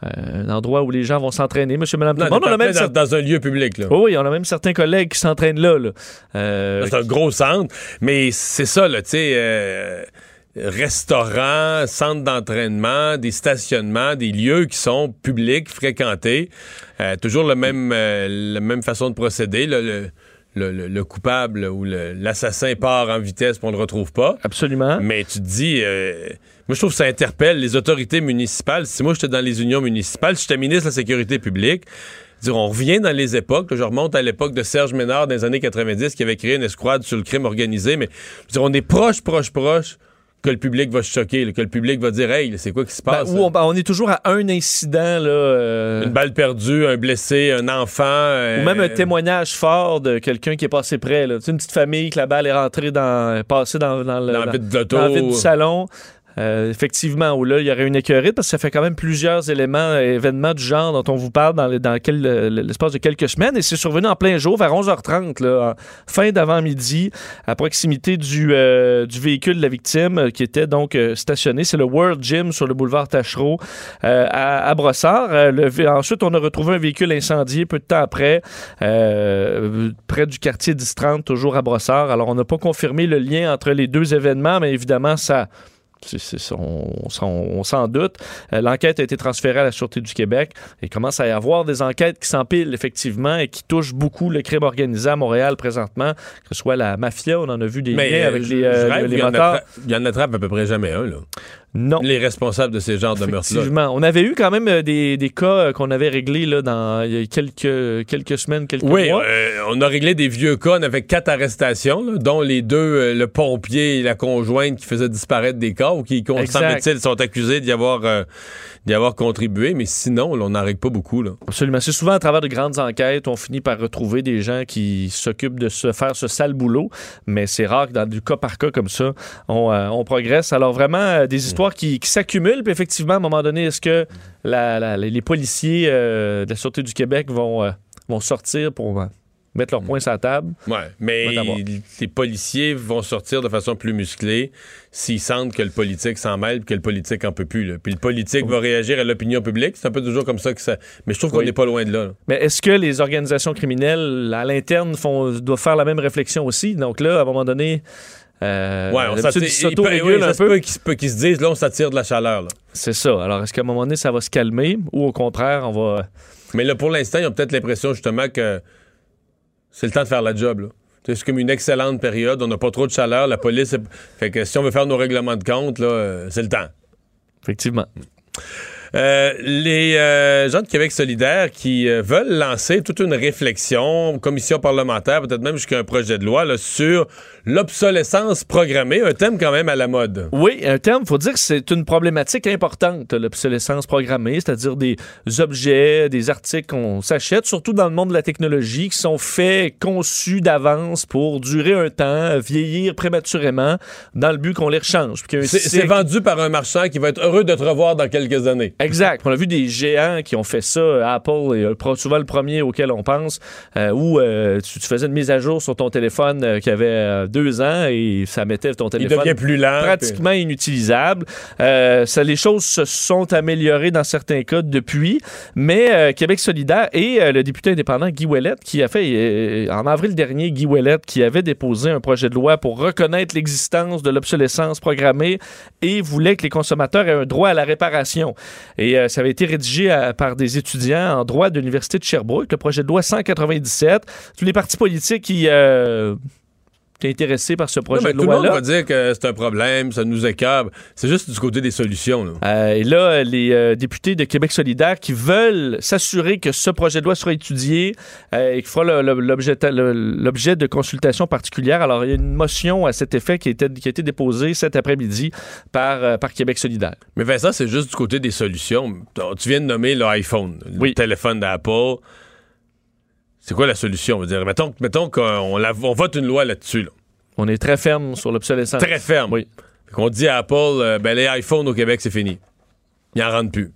S2: euh, un endroit où les gens vont s'entraîner. Monsieur, madame, tout le
S1: Non,
S2: monde. On a
S1: dans,
S2: même
S1: dans-
S2: cer-
S1: dans un lieu public. Là.
S2: Oh oui, on a même certains collègues qui s'entraînent là. là. Euh,
S1: C'est un gros centre, mais c'est ça, là, tu sais, euh, restaurants, centres d'entraînement, des stationnements, des lieux qui sont publics, fréquentés, Euh, toujours le même, euh, la même façon de procéder. le, le- le- le coupable ou l'assassin part en vitesse, puis on le retrouve pas.
S2: Absolument.
S1: Mais tu te dis, euh, moi je trouve que ça interpelle les autorités municipales. Si moi j'étais dans les unions municipales, si j'étais ministre de la Sécurité publique, dire, on revient dans les époques. là, je remonte à l'époque de Serge Ménard dans les années 90 qui avait créé une escouade sur le crime organisé. Mais dire, on est proche, proche, proche que le public va se choquer, là, que le public va dire, hey, c'est quoi qui se
S2: ben,
S1: passe?
S2: on, ben, on est toujours à un incident. Là, euh,
S1: Une balle perdue, un blessé, un enfant. euh,
S2: Ou même un témoignage fort de quelqu'un qui est passé près. Là. Tu sais, une petite famille que la balle est rentrée dans, passée dans, dans le
S1: Dans
S2: dans du salon. Euh, effectivement, où là, il y aurait une écœurite parce que ça fait quand même plusieurs éléments, euh, événements du genre dont on vous parle dans, euh, l'espace de quelques semaines. Et c'est survenu en plein jour, vers 11h30, là, en fin d'avant-midi, à proximité du, véhicule de la victime qui était donc stationné. C'est le World Gym sur le boulevard Tachereau à, à Brossard. Ensuite, on a retrouvé un véhicule incendié peu de temps après, près du quartier 1030, toujours à Brossard. Alors, on n'a pas confirmé le lien entre les deux événements, mais évidemment, ça. On on s'en- doute. Euh, L'enquête a été transférée à la Sûreté du Québec. Il commence à y avoir des enquêtes qui s'empilent, effectivement, et qui touchent beaucoup le crime organisé à Montréal présentement, que ce soit la mafia, on en a vu des
S1: Mais
S2: liens avec
S1: je-
S2: les,
S1: je
S2: euh,
S1: rêve
S2: les motards.
S1: Il y en attrape à peu près jamais un, là.
S2: Non.
S1: Les responsables de ces genres de meurtres-là.
S2: Effectivement. On avait eu quand même euh, des, des cas euh, qu'on avait réglés là, dans il y a quelques, quelques semaines, quelques
S1: Oui,
S2: mois.
S1: euh, on a réglé des vieux cas. On avait quatre arrestations, là, dont les deux, euh, le pompier et la conjointe qui faisaient disparaître des corps ou qui, semble-t-il, sont accusés d'y avoir, euh, d'y avoir contribué. Mais sinon, là, on n'en règle pas beaucoup. Là.
S2: Absolument. C'est souvent à travers de grandes enquêtes, on finit par retrouver des gens qui s'occupent de se faire ce sale boulot, mais c'est rare que dans du cas par cas comme ça, on, on progresse. Alors vraiment, des histoires qui, qui s'accumulent, puis effectivement, à un moment donné, est-ce que la- la- les policiers euh, de la Sûreté du Québec vont, euh, vont sortir pour euh, mettre leurs points sur la table?
S1: Ouais, mais les policiers vont sortir de façon plus musclée s'ils sentent que le politique s'en mêle et que le politique en peut plus. là. Puis le politique va réagir à l'opinion publique. C'est un peu toujours comme ça que ça. Mais je trouve qu'on
S2: Oui.
S1: n'est pas loin de là. là.
S2: Mais est-ce que les organisations criminelles à l'interne font doivent faire la même réflexion aussi? Donc là, à un moment donné, euh,
S1: Ouais, on
S2: un peu.
S1: peut qu'ils se- disent là, on s'attire de la chaleur.
S2: C'est ça. Alors, est-ce qu'à un moment donné, ça va se calmer ou au contraire, on va.
S1: Mais là, pour l'instant, ils ont peut-être l'impression justement que c'est le temps de faire la job. là. C'est comme une excellente période. On n'a pas trop de chaleur. La police. est- Fait que si on veut faire nos règlements de compte, là, euh, c'est le temps.
S2: Effectivement.
S1: Euh, les euh, gens de Québec solidaire qui euh, veulent lancer toute une réflexion, commission parlementaire, peut-être même jusqu'à un projet de loi là, sur l'obsolescence programmée, un thème quand même à la mode.
S2: Oui, un terme, faut dire que c'est une problématique importante, l'obsolescence programmée, c'est-à-dire des objets, des articles qu'on s'achète, surtout dans le monde de la technologie, qui sont faits, conçus d'avance pour durer un temps, vieillir prématurément, dans le but qu'on les rechange.
S1: C'est
S2: cycle-
S1: vendu par un marchand qui va être heureux de te revoir dans quelques années.
S2: Exact. On a vu des géants qui ont fait ça. Apple est euh, souvent le premier auquel on pense, euh, où euh, tu, tu faisais une mise à jour sur ton téléphone euh, qui avait euh, deux ans et ça mettait ton
S1: Il
S2: téléphone
S1: devient plus lent.
S2: pratiquement inutilisable. Euh, ça, les choses se sont améliorées dans certains cas depuis, mais euh, Québec solidaire et euh, le député indépendant Guy Ouellette, qui a fait, en avril dernier, Guy Ouellette, qui avait déposé un projet de loi pour reconnaître l'existence de l'obsolescence programmée et voulait que les consommateurs aient un droit à la réparation. Et ça avait été rédigé à- par des étudiants en droit de l'Université de Sherbrooke, le projet de loi 197. Tous les partis politiques qui, est intéressé par ce
S1: Non,
S2: projet
S1: mais
S2: de
S1: tout le monde
S2: loi-là.
S1: va dire que c'est un problème, ça nous écœure. C'est juste du côté des solutions. là.
S2: Euh, et là, les euh, députés de Québec solidaire qui veulent s'assurer que ce projet de loi sera étudié euh, et qu'il fera le- le- l'objet le- de consultations particulières. Alors, il y a une motion à cet effet qui a été, qui a été déposée cet après-midi par, par Québec solidaire.
S1: Mais Vincent, c'est juste du côté des solutions. Tu viens de nommer l'iPhone, le téléphone d'Apple. C'est quoi la solution? On va dire, mettons, mettons qu'on on vote une loi là-dessus. là.
S2: On est très ferme sur l'obsolescence.
S1: Très ferme.
S2: Oui.
S1: On dit à Apple, euh, ben, les iPhones au Québec, c'est fini. Ils n'en rendent plus.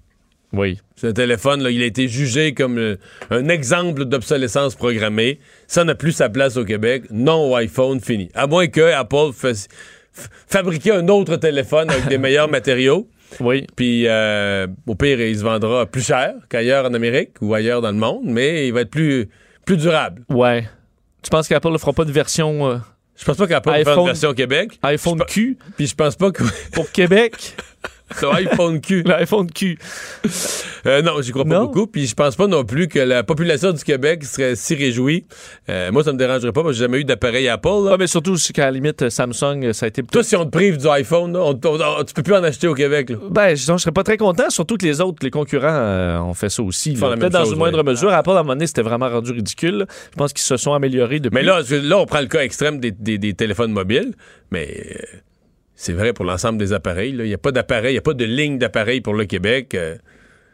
S2: Oui.
S1: Un téléphone, là, il a été jugé comme euh, un exemple d'obsolescence programmée. Ça n'a plus sa place au Québec. Non au iPhone, fini. À moins que Apple fasse- fabriquer un autre téléphone avec des meilleurs matériaux.
S2: Oui.
S1: Puis, euh, au pire, il se vendra plus cher qu'ailleurs en Amérique ou ailleurs dans le monde, mais il va être plus, plus durable.
S2: Ouais. Tu penses qu'Apple ne fera pas de version euh,
S1: Je pense pas qu'Apple faire une version au Québec.
S2: iPhone
S1: Je
S2: Q?
S1: Puis je pense pas que
S2: pour Québec?
S1: l'iPhone Q.
S2: L'iPhone Q.
S1: Euh, non, j'y crois pas
S2: Non?
S1: beaucoup. Puis je pense pas non plus que la population du Québec serait si réjouie. Euh, moi, ça me dérangerait pas parce que j'ai jamais eu d'appareil Apple. là.
S2: Ah, mais surtout qu'à la limite, Samsung, ça a été
S1: Toi, si on te prive du iPhone, là, on- on- on- tu peux plus en acheter au Québec. là.
S2: Ben, disons, je serais pas très content, surtout que les autres, les concurrents, euh, ont fait ça aussi. Peut-être dans une moindre mesure. Apple, à un moment donné, c'était vraiment rendu ridicule. Je pense qu'ils se sont améliorés depuis.
S1: Mais là, là, on prend le cas extrême des, des- des téléphones mobiles, mais euh, c'est vrai pour l'ensemble des appareils. Il n'y a pas d'appareil, il n'y a pas de ligne d'appareil pour le Québec. euh.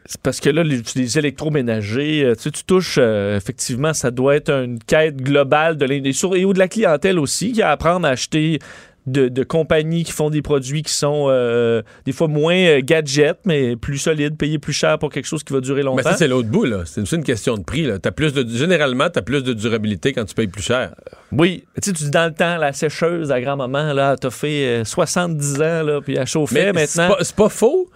S2: C'est parce que là, les, les électroménagers, euh, tu, sais, tu touches, euh, effectivement, ça doit être une quête globale de l'industrie et ou de la clientèle aussi, qui a à apprendre à acheter de, de compagnies qui font des produits qui sont euh, des fois moins euh, gadgets, mais plus solides, payer plus cher pour quelque chose qui va durer longtemps.
S1: Mais ça, c'est l'autre bout. là. C'est aussi une question de prix. Là. T'as plus de, généralement, tu as plus de durabilité quand tu payes plus cher.
S2: Oui, tu sais, tu dis dans le temps, la sécheuse à grand-maman, là, t'as fait euh, 70 ans, là, puis elle chauffait
S1: Mais
S2: maintenant.
S1: pas, c'est pas faux,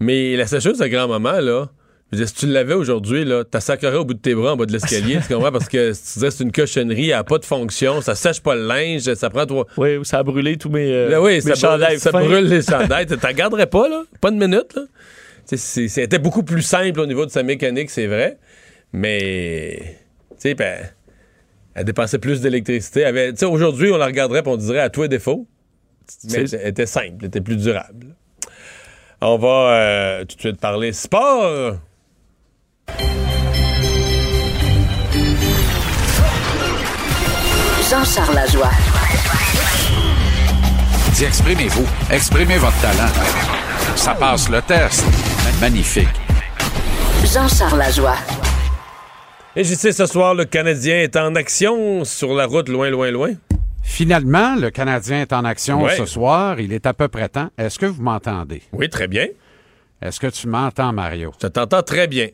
S1: mais la sécheuse de grand-maman, là, je veux dire, si tu l'avais aujourd'hui, là, t'as sacré au bout de tes bras en bas de l'escalier, tu comprends? Parce que si tu disais c'est une cochonnerie, elle n'a pas de fonction, ça sèche pas le linge, ça prend trois.
S2: Oui, ça a brûlé tous mes, euh,
S1: Là, oui,
S2: mes
S1: ça, brûle,
S2: chandails
S1: ça
S2: fins.
S1: brûle les chandails. T'en garderais pas, là? Pas de minute, là? C'était beaucoup plus simple au niveau de sa mécanique, c'est vrai. Mais, tu sais, ben, elle dépensait plus d'électricité. Aujourd'hui, on la regarderait et on dirait à et défaut. Mais elle était simple, elle était plus durable. On va euh, tout de suite parler sport.
S9: Jean-Charles Lajoie.
S11: Dis, exprimez-vous. Exprimez votre talent. Ça passe le test. Magnifique.
S9: Jean-Charles Lajoie.
S1: Et j'y sais, ce soir, le Canadien est en action sur la route loin, loin, loin.
S12: Finalement, le Canadien est en action
S1: Ouais.
S12: ce soir. Il est à peu près temps. Est-ce que vous m'entendez?
S1: Oui, très bien.
S12: Est-ce que tu m'entends, Mario?
S1: Je t'entends très bien.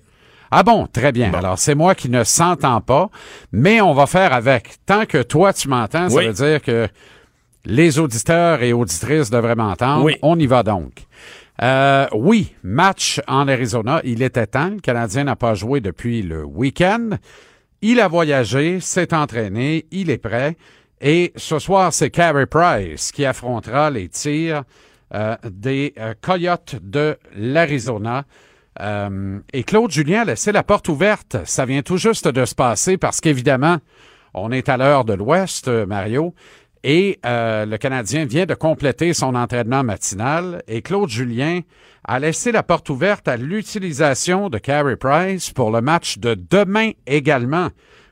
S12: Ah bon, très bien. Alors, c'est moi qui ne s'entends pas, mais on va faire avec. Tant que toi, tu m'entends, ça veut dire que les auditeurs et auditrices devraient m'entendre.
S1: Oui.
S12: On y va donc. Euh, oui, match en Arizona. Il était temps. Le Canadien n'a pas joué depuis le week-end. Il a voyagé, s'est entraîné, il est prêt. Et ce soir, c'est Carey Price qui affrontera les tirs euh, des euh, Coyotes de l'Arizona. Euh, et Claude Julien a laissé la porte ouverte. Ça vient tout juste de se passer parce qu'évidemment, on est à l'heure de l'Ouest, euh, Mario, et euh, le Canadien vient de compléter son entraînement matinal. Et Claude Julien a laissé la porte ouverte à l'utilisation de Carey Price pour le match de demain également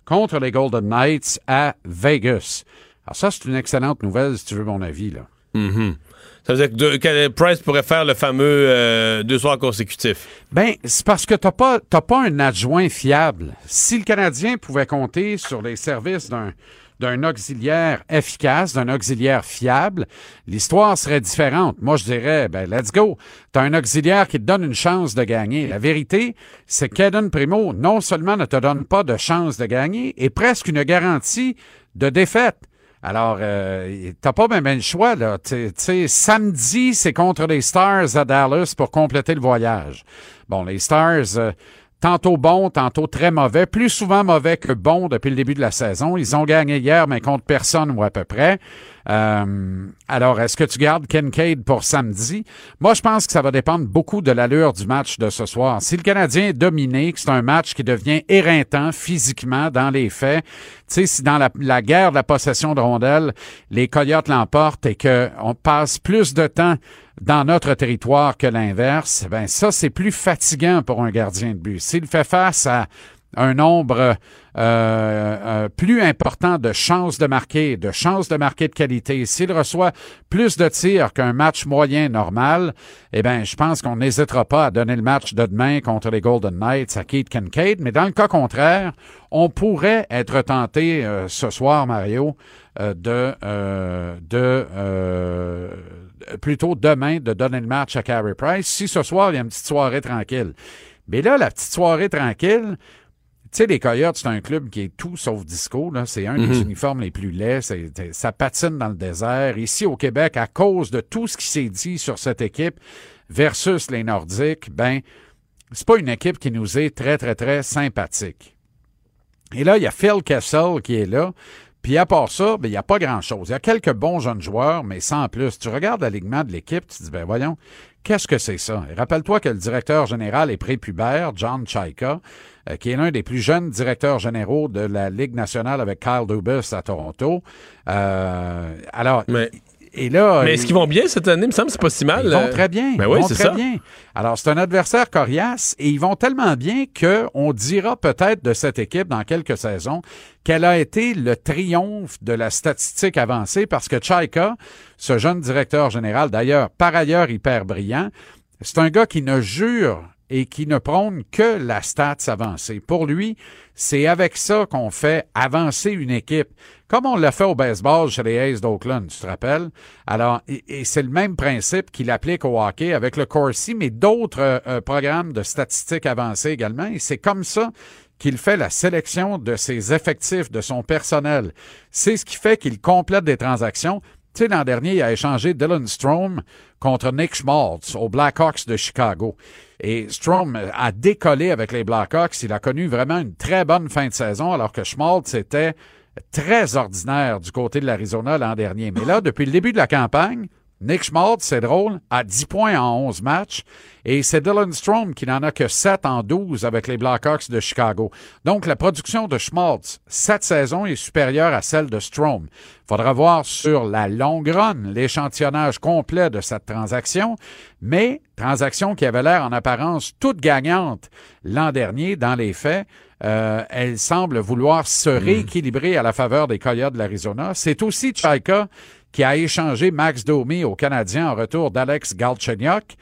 S12: contre les Golden Knights à Vegas. Alors ça, c'est une excellente nouvelle, si tu veux mon avis. Là.
S1: Mhm. Ça veut dire que, deux- Price pourrait faire le fameux euh, deux soirs consécutifs.
S12: Ben, c'est parce que t'as pas, t'as pas un adjoint fiable. Si le Canadien pouvait compter sur les services d'un, d'un auxiliaire efficace, d'un auxiliaire fiable, l'histoire serait différente. Moi, je dirais, ben, let's go. T'as un auxiliaire qui te donne une chance de gagner. La vérité, c'est que Kaden Primo, non seulement ne te donne pas de chance de gagner, et presque une garantie de défaite. Alors, euh, t'as pas même le choix, là. Tu sais, samedi, c'est contre les Stars à Dallas pour compléter le voyage. Bon, les Stars, euh, tantôt bon, tantôt très mauvais, plus souvent mauvais que bon depuis le début de la saison. Ils ont gagné hier, mais contre personne ou à peu près. Euh, alors, est-ce que tu gardes Kincaid pour samedi? Moi, je pense que ça va dépendre beaucoup de l'allure du match de ce soir. Si le Canadien est dominé, que c'est un match qui devient éreintant physiquement dans les faits, tu sais, si dans la, guerre de la possession de rondelles, les Coyotes l'emportent et qu'on passe plus de temps dans notre territoire que l'inverse, ben ça, c'est plus fatigant pour un gardien de but. S'il fait face à un nombre euh, euh, plus important de chances de marquer, de chances de marquer de qualité. S'il reçoit plus de tirs qu'un match moyen normal, eh bien, je pense qu'on n'hésitera pas à donner le match de demain contre les Golden Knights à Keith Kincaid. Mais dans le cas contraire, on pourrait être tenté euh, ce soir, Mario, euh, de, euh, de euh, plutôt demain de donner le match à Carey Price. Si ce soir, il y a une petite soirée tranquille. Mais là, la petite soirée tranquille, tu sais, les Coyotes, c'est un club qui est tout sauf disco. C'est un des
S1: Mhm.
S12: uniformes les plus laids. Ça patine dans le désert. Ici, au Québec, à cause de tout ce qui s'est dit sur cette équipe versus les Nordiques, ben, c'est pas une équipe qui nous est très, très, très sympathique. Et là, il y a Phil Kessel qui est là. Puis à part ça, ben, il n'y a pas grand-chose. Il y a quelques bons jeunes joueurs, mais sans plus. Tu regardes l'alignement de l'équipe, tu te dis, ben voyons, qu'est-ce que c'est ça? Et rappelle-toi que le directeur général est prépubère, John Chaika, euh, qui est l'un des plus jeunes directeurs généraux de la Ligue nationale avec Kyle Dubas à Toronto. Euh, alors, et là...
S1: Mais est-ce qu'ils vont bien cette année? Il me semble que c'est pas si mal.
S12: Ils vont
S1: euh.
S12: très bien.
S1: Ben
S12: ils vont très
S1: ça.
S12: bien. Alors, c'est un adversaire coriace et ils vont tellement bien qu'on dira peut-être de cette équipe dans quelques saisons qu'elle a été le triomphe de la statistique avancée parce que Chaika, ce jeune directeur général, d'ailleurs, par ailleurs hyper brillant, c'est un gars qui ne jure et qui ne prône que la stats avancée. Pour lui, c'est avec ça qu'on fait avancer une équipe. Comme on l'a fait au baseball chez les Aces d'Oakland, tu te rappelles? Alors, et c'est le même principe qu'il applique au hockey avec le Corsi, mais d'autres euh, euh, programmes de statistiques avancées également. Et c'est comme ça qu'il fait la sélection de ses effectifs, de son personnel. C'est ce qui fait qu'il complète des transactions. Tu sais, l'an dernier, il a échangé Dylan Strom contre Nick Schmaltz aux Blackhawks de Chicago. Et Strom a décollé avec les Blackhawks. Il a connu vraiment une très bonne fin de saison, alors que Schmaltz était très ordinaire du côté de l'Arizona l'an dernier. Mais là, depuis le début de la campagne, Nick Schmaltz, c'est drôle, a 10 points en 11 matchs. Et c'est Dylan Strom qui n'en a que 7 en 12 avec les Blackhawks de Chicago. Donc, la production de Schmaltz, cette saison, est supérieure à celle de Strom. Faudra voir sur la longue run l'échantillonnage complet de cette transaction, mais transaction qui avait l'air en apparence toute gagnante l'an dernier dans les faits. Euh, elle semble vouloir se rééquilibrer à la faveur des Coyotes de l'Arizona. C'est aussi Chaika qui a échangé Max Domi au Canadien en retour d'Alex Galchenyuk.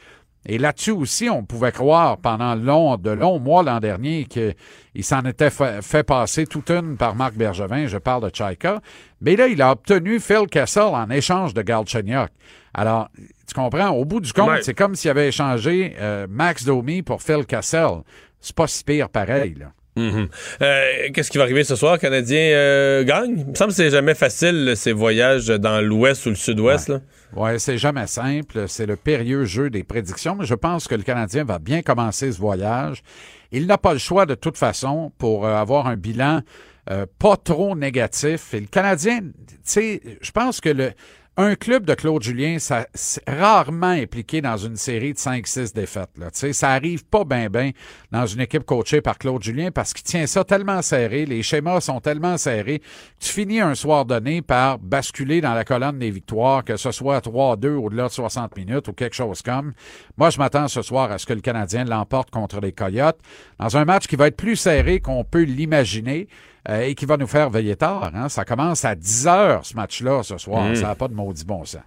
S12: Et là-dessus aussi, on pouvait croire pendant long, de longs mois l'an dernier qu'il s'en était fait, fait passer toute une par Marc Bergevin, je parle de Chaika. Mais là, il a obtenu Phil Kessel en échange de Galchenyuk. Alors, tu comprends, au bout du compte,
S1: Ouais.
S12: c'est comme s'il avait échangé euh, Max Domi pour Phil Kessel. C'est pas si pire pareil, là.
S1: Mhm. Euh, Qu'est-ce qui va arriver ce soir? Canadien euh, gagne? Il me semble que c'est jamais facile, ces voyages dans l'ouest ou le sud-ouest.
S12: Ouais, c'est jamais simple. C'est le périlleux jeu des prédictions, mais je pense que le Canadien va bien commencer ce voyage. Il n'a pas le choix de toute façon pour euh, avoir un bilan euh, pas trop négatif. Et le Canadien, tu sais, je pense que le un club de Claude Julien, ça rarement impliqué dans une série de 5-6 défaites. Là. Ça arrive pas bien bien dans une équipe coachée par Claude Julien parce qu'il tient ça tellement serré, les schémas sont tellement serrés, que tu finis un soir donné par basculer dans la colonne des victoires, que ce soit 3-2 au-delà de 60 minutes ou quelque chose comme. Moi, je m'attends ce soir à ce que le Canadien l'emporte contre les Coyotes dans un match qui va être plus serré qu'on peut l'imaginer. Euh, et qui va nous faire veiller tard. Hein. Ça commence à 10 heures, ce match-là, ce soir.
S1: Mm.
S12: Ça n'a pas de maudit bon sens.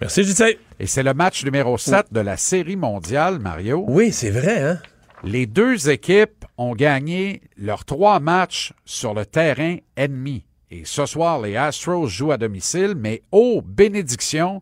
S1: Merci, JC.
S12: Et c'est le match numéro 7 de la Série mondiale, Mario.
S1: Oui, c'est vrai, hein?
S12: Les deux équipes ont gagné leurs trois matchs sur le terrain ennemi. Et ce soir, les Astros jouent à domicile, mais oh, bénédiction,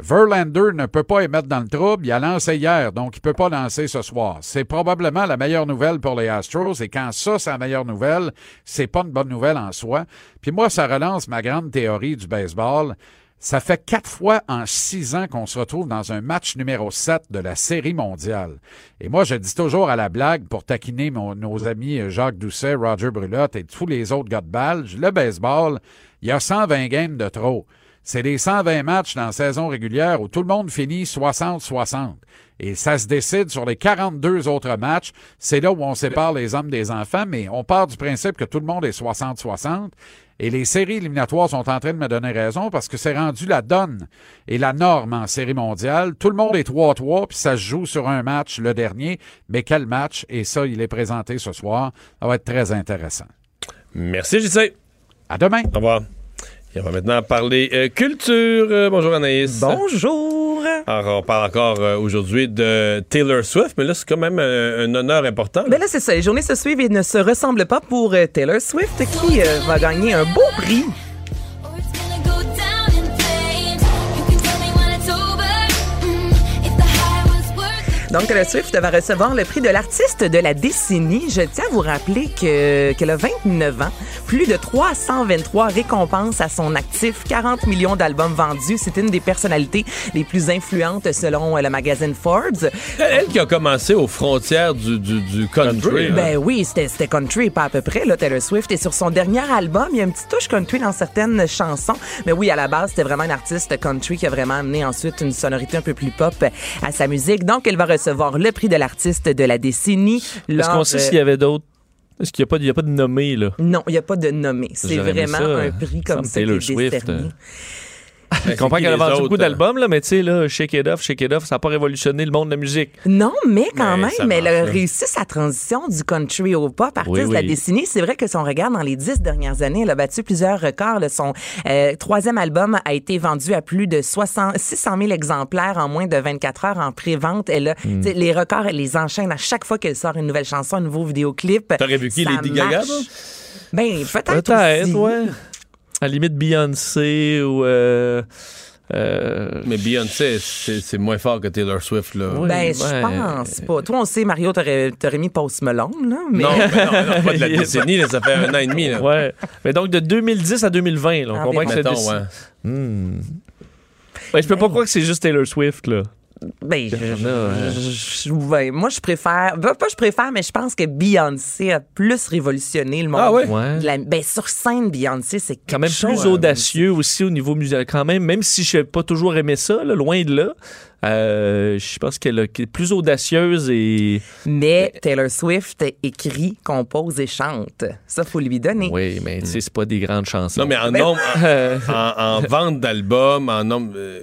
S12: Verlander ne peut pas y mettre dans le trouble. Il a lancé hier, donc il peut pas lancer ce soir. C'est probablement la meilleure nouvelle pour les Astros. Et quand ça, c'est la meilleure nouvelle, c'est pas une bonne nouvelle en soi. Puis moi, ça relance ma grande théorie du baseball. Ça fait quatre fois en six ans qu'on se retrouve dans un match numéro 7 de la Série mondiale. Et moi, je dis toujours à la blague, pour taquiner nos amis euh, Jacques Doucet, Roger Brulotte et tous les autres gars de balle, le baseball, il y a 120 games de trop. C'est les 120 matchs dans la saison régulière où tout le monde finit 60-60. Et ça se décide sur les 42 autres matchs. C'est là où on sépare les hommes des enfants, mais on part du principe que tout le monde est 60-60. Et les séries éliminatoires sont en train de me donner raison parce que c'est rendu la donne et la norme en série mondiale. Tout le monde est 3-3, puis ça se joue sur un match, le dernier. Mais quel match? Et ça, il est présenté ce soir. Ça va être très intéressant.
S1: Merci, JC.
S12: À demain.
S1: Au revoir. Et on va maintenant parler euh, culture. Euh, bonjour Anaïs.
S3: Bonjour.
S1: Alors, on parle encore euh, aujourd'hui de Taylor Swift, mais là, c'est quand même un honneur important.
S3: Ben là, c'est ça. Les journées se suivent et ne se ressemblent pas pour Taylor Swift qui va gagner un beau prix. Donc, Taylor Swift va recevoir le prix de l'artiste de la décennie. Je tiens à vous rappeler que qu'elle a 29 ans, plus de 323 récompenses à son actif, 40 millions d'albums vendus. C'est une des personnalités les plus influentes selon le magazine Forbes.
S1: Elle qui a commencé aux frontières du, du, du country. hein.
S3: Ben oui, c'était c'était country, pas à peu près, là, Taylor Swift. Et sur son dernier album, il y a une petite touche country dans certaines chansons. Mais oui, à la base, c'était vraiment une artiste country qui a vraiment amené ensuite une sonorité un peu plus pop à sa musique. Donc, elle va recevoir le prix de l'artiste de la décennie.
S2: Est-ce qu'on sait
S3: euh,
S2: s'il y avait d'autres? Est-ce qu'il n'y a, a pas de nommé, là?
S3: Non, il n'y a pas de nommé. C'est vraiment
S2: ça,
S3: un
S2: euh,
S3: prix
S2: ça
S3: comme
S2: me
S3: ça qui
S2: Taylor
S3: est
S2: Swift,
S3: décerné.
S2: euh. Je comprends qu'elle a vendu beaucoup d'albums, là, mais tu sais, là, Shake It Off, Shake It Off, ça n'a pas révolutionné le monde de la musique.
S3: Non, mais quand
S2: Mais ça
S3: même, elle a réussi sa transition du country au pop, artiste
S2: Oui,
S3: de la décennie. C'est vrai que si on regarde dans les dix dernières années, elle a battu plusieurs records. là. Son euh, troisième album a été vendu à plus de 60, 600 000 exemplaires en moins de 24 heures en pré-vente. Elle a,
S1: Hmm.
S3: Les records, elle les enchaîne à chaque fois qu'elle sort une nouvelle chanson, un nouveau vidéoclip.
S1: T'aurais vu qui, Lady Gaga?
S3: Ben, peut-être
S2: Peut-être,
S3: aussi.
S2: ouais. À la limite, Beyoncé ou. euh, euh,
S1: Mais Beyoncé, c'est c'est moins fort que Taylor Swift. Là.
S3: Ben, je pense pas. Toi, on sait, Mario, t'aurais t'aurais mis Post Malone, là. Mais...
S1: Non, ben non, non, pas de la décennie, là, ça fait un an et demi. Là.
S2: Ouais. Mais donc, de 2010 à
S3: Ah,
S2: 2020, là, on comprend que c'est
S1: ouais.
S2: Hmm. Ben, je peux pas croire que c'est juste Taylor Swift, là.
S3: Ben, je-
S2: ouais,
S3: moi, je préfère. ben, Pas je préfère, mais je pense que Beyoncé a plus révolutionné le monde.
S2: Ah ouais? Ouais.
S3: de la- ben, sur scène, Beyoncé, c'est
S2: Quand même plus
S3: chose.
S2: audacieux aussi au niveau musical. Quand même, même si je n'ai pas toujours aimé ça, là, loin de là, euh, je pense qu'elle a- qu'elle est plus audacieuse et.
S3: Mais Taylor Swift écrit, compose et chante. Ça, faut lui donner.
S2: Oui, mais tu sais, c'est pas des grandes chansons.
S1: Non, mais en
S3: Ben-
S1: nombre, en, en vente d'albums, en nombre. euh,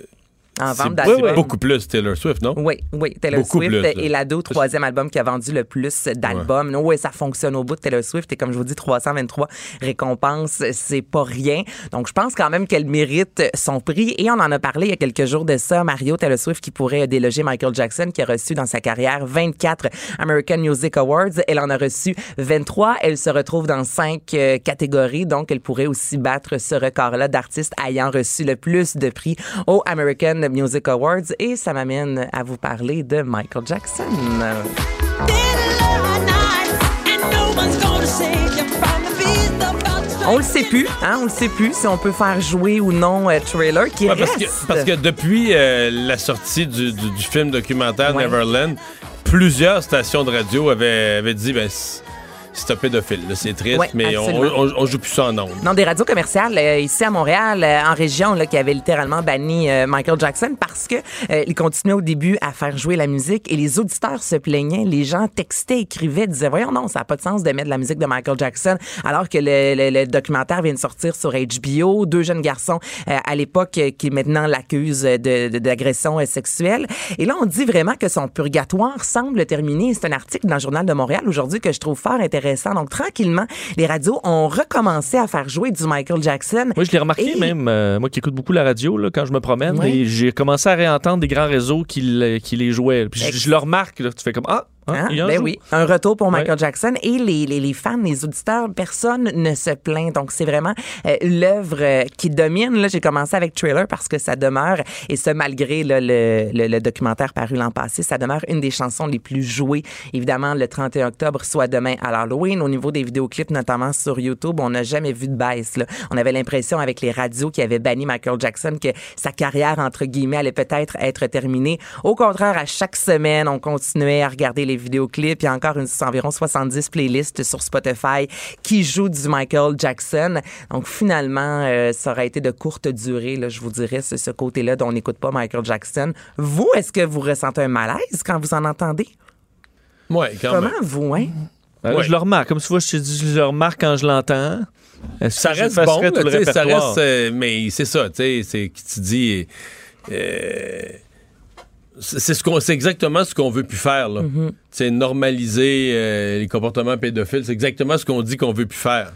S3: En vente d'albums.
S1: beaucoup plus Taylor Swift, non?
S3: Oui, oui. Taylor
S1: Beaucoup
S3: Swift
S1: plus, là.
S3: est l'ado troisième album qui a vendu le plus d'albums. Oui, ça fonctionne au bout de Taylor Swift. Et comme je vous dis, 323 récompenses, c'est pas rien. Donc, je pense quand même qu'elle mérite son prix. Et on en a parlé il y a quelques jours de ça. Mario Taylor Swift qui pourrait déloger Michael Jackson, qui a reçu dans sa carrière 24 American Music Awards. Elle en a reçu 23. Elle se retrouve dans cinq euh, catégories. Donc, elle pourrait aussi battre ce record-là d'artistes ayant reçu le plus de prix aux American Music Awards. Et ça m'amène à vous parler de Michael Jackson. On le sait plus, hein, on le sait plus si on peut faire jouer ou non euh, trailer qui
S1: Ouais, parce,
S3: reste.
S1: que, parce que depuis euh, la sortie du, du- du film documentaire Neverland, plusieurs stations de radio avaient, avaient dit ben, c'est un pédophile. C'est triste,
S3: Ouais,
S1: mais on, on, on joue plus ça en ondes.
S3: Non, des radios commerciales euh, ici à Montréal, euh, en région, là, qui avaient littéralement banni euh, Michael Jackson parce que euh, il continuait au début à faire jouer la musique et les auditeurs se plaignaient, les gens textaient, écrivaient, disaient voyons non, ça n'a pas de sens de mettre de la musique de Michael Jackson alors que le, le- le documentaire vient de sortir sur HBO, deux jeunes garçons euh, à l'époque euh, qui maintenant l'accusent de- de- d'agression euh, sexuelle et là on dit vraiment que son purgatoire semble terminé. C'est un article dans le journal de Montréal aujourd'hui que je trouve fort intéressant. Donc tranquillement, les radios ont recommencé à faire jouer du Michael Jackson.
S2: Moi, je l'ai remarqué
S3: Et-
S2: même, euh, moi qui écoute beaucoup la radio là, quand je me promène, et j'ai commencé à réentendre des grands réseaux qui, le- qui les jouaient. Puis je, je le remarque, là, tu fais comme Ah,
S3: Hein? Ben
S2: joue.
S3: oui, un retour pour Michael
S2: Ouais.
S3: Jackson et les, les, les fans, les auditeurs, personne ne se plaint. Donc c'est vraiment euh, l'œuvre euh, qui domine. Là, j'ai commencé avec Trailer parce que ça demeure et ce malgré là, le, le, le documentaire paru l'an passé, ça demeure une des chansons les plus jouées. Évidemment, le 31 octobre, soit demain à l'Halloween. Au niveau des vidéoclips, notamment sur YouTube, on n'a jamais vu de baisse. Là. On avait l'impression avec les radios qui avaient banni Michael Jackson que sa carrière entre guillemets allait peut-être être terminée. Au contraire, à chaque semaine, on continuait à regarder les vidéoclips. Il y a encore une, environ 70 playlists sur Spotify qui jouent du Michael Jackson. Donc finalement, euh, ça aurait été de courte durée, là, je vous dirais, c'est ce côté-là dont on n'écoute pas Michael Jackson. Vous, est-ce que vous ressentez un malaise quand vous en entendez?
S1: Oui, quand
S3: Comment
S1: même.
S3: vous, hein?
S2: Ben là,
S1: Ouais.
S2: Je le remarque. Comme tu vois, je te je le remarque quand je l'entends.
S1: Ça reste bon,
S2: tout
S1: là,
S2: le
S1: ça reste, euh, mais c'est ça, tu sais, c'est que tu dis, euh, c'est ce qu'on, c'est exactement ce qu'on veut plus faire là.
S2: Mm-hmm.
S1: C'est normaliser euh, les comportements pédophiles, c'est exactement ce qu'on dit qu'on veut plus faire.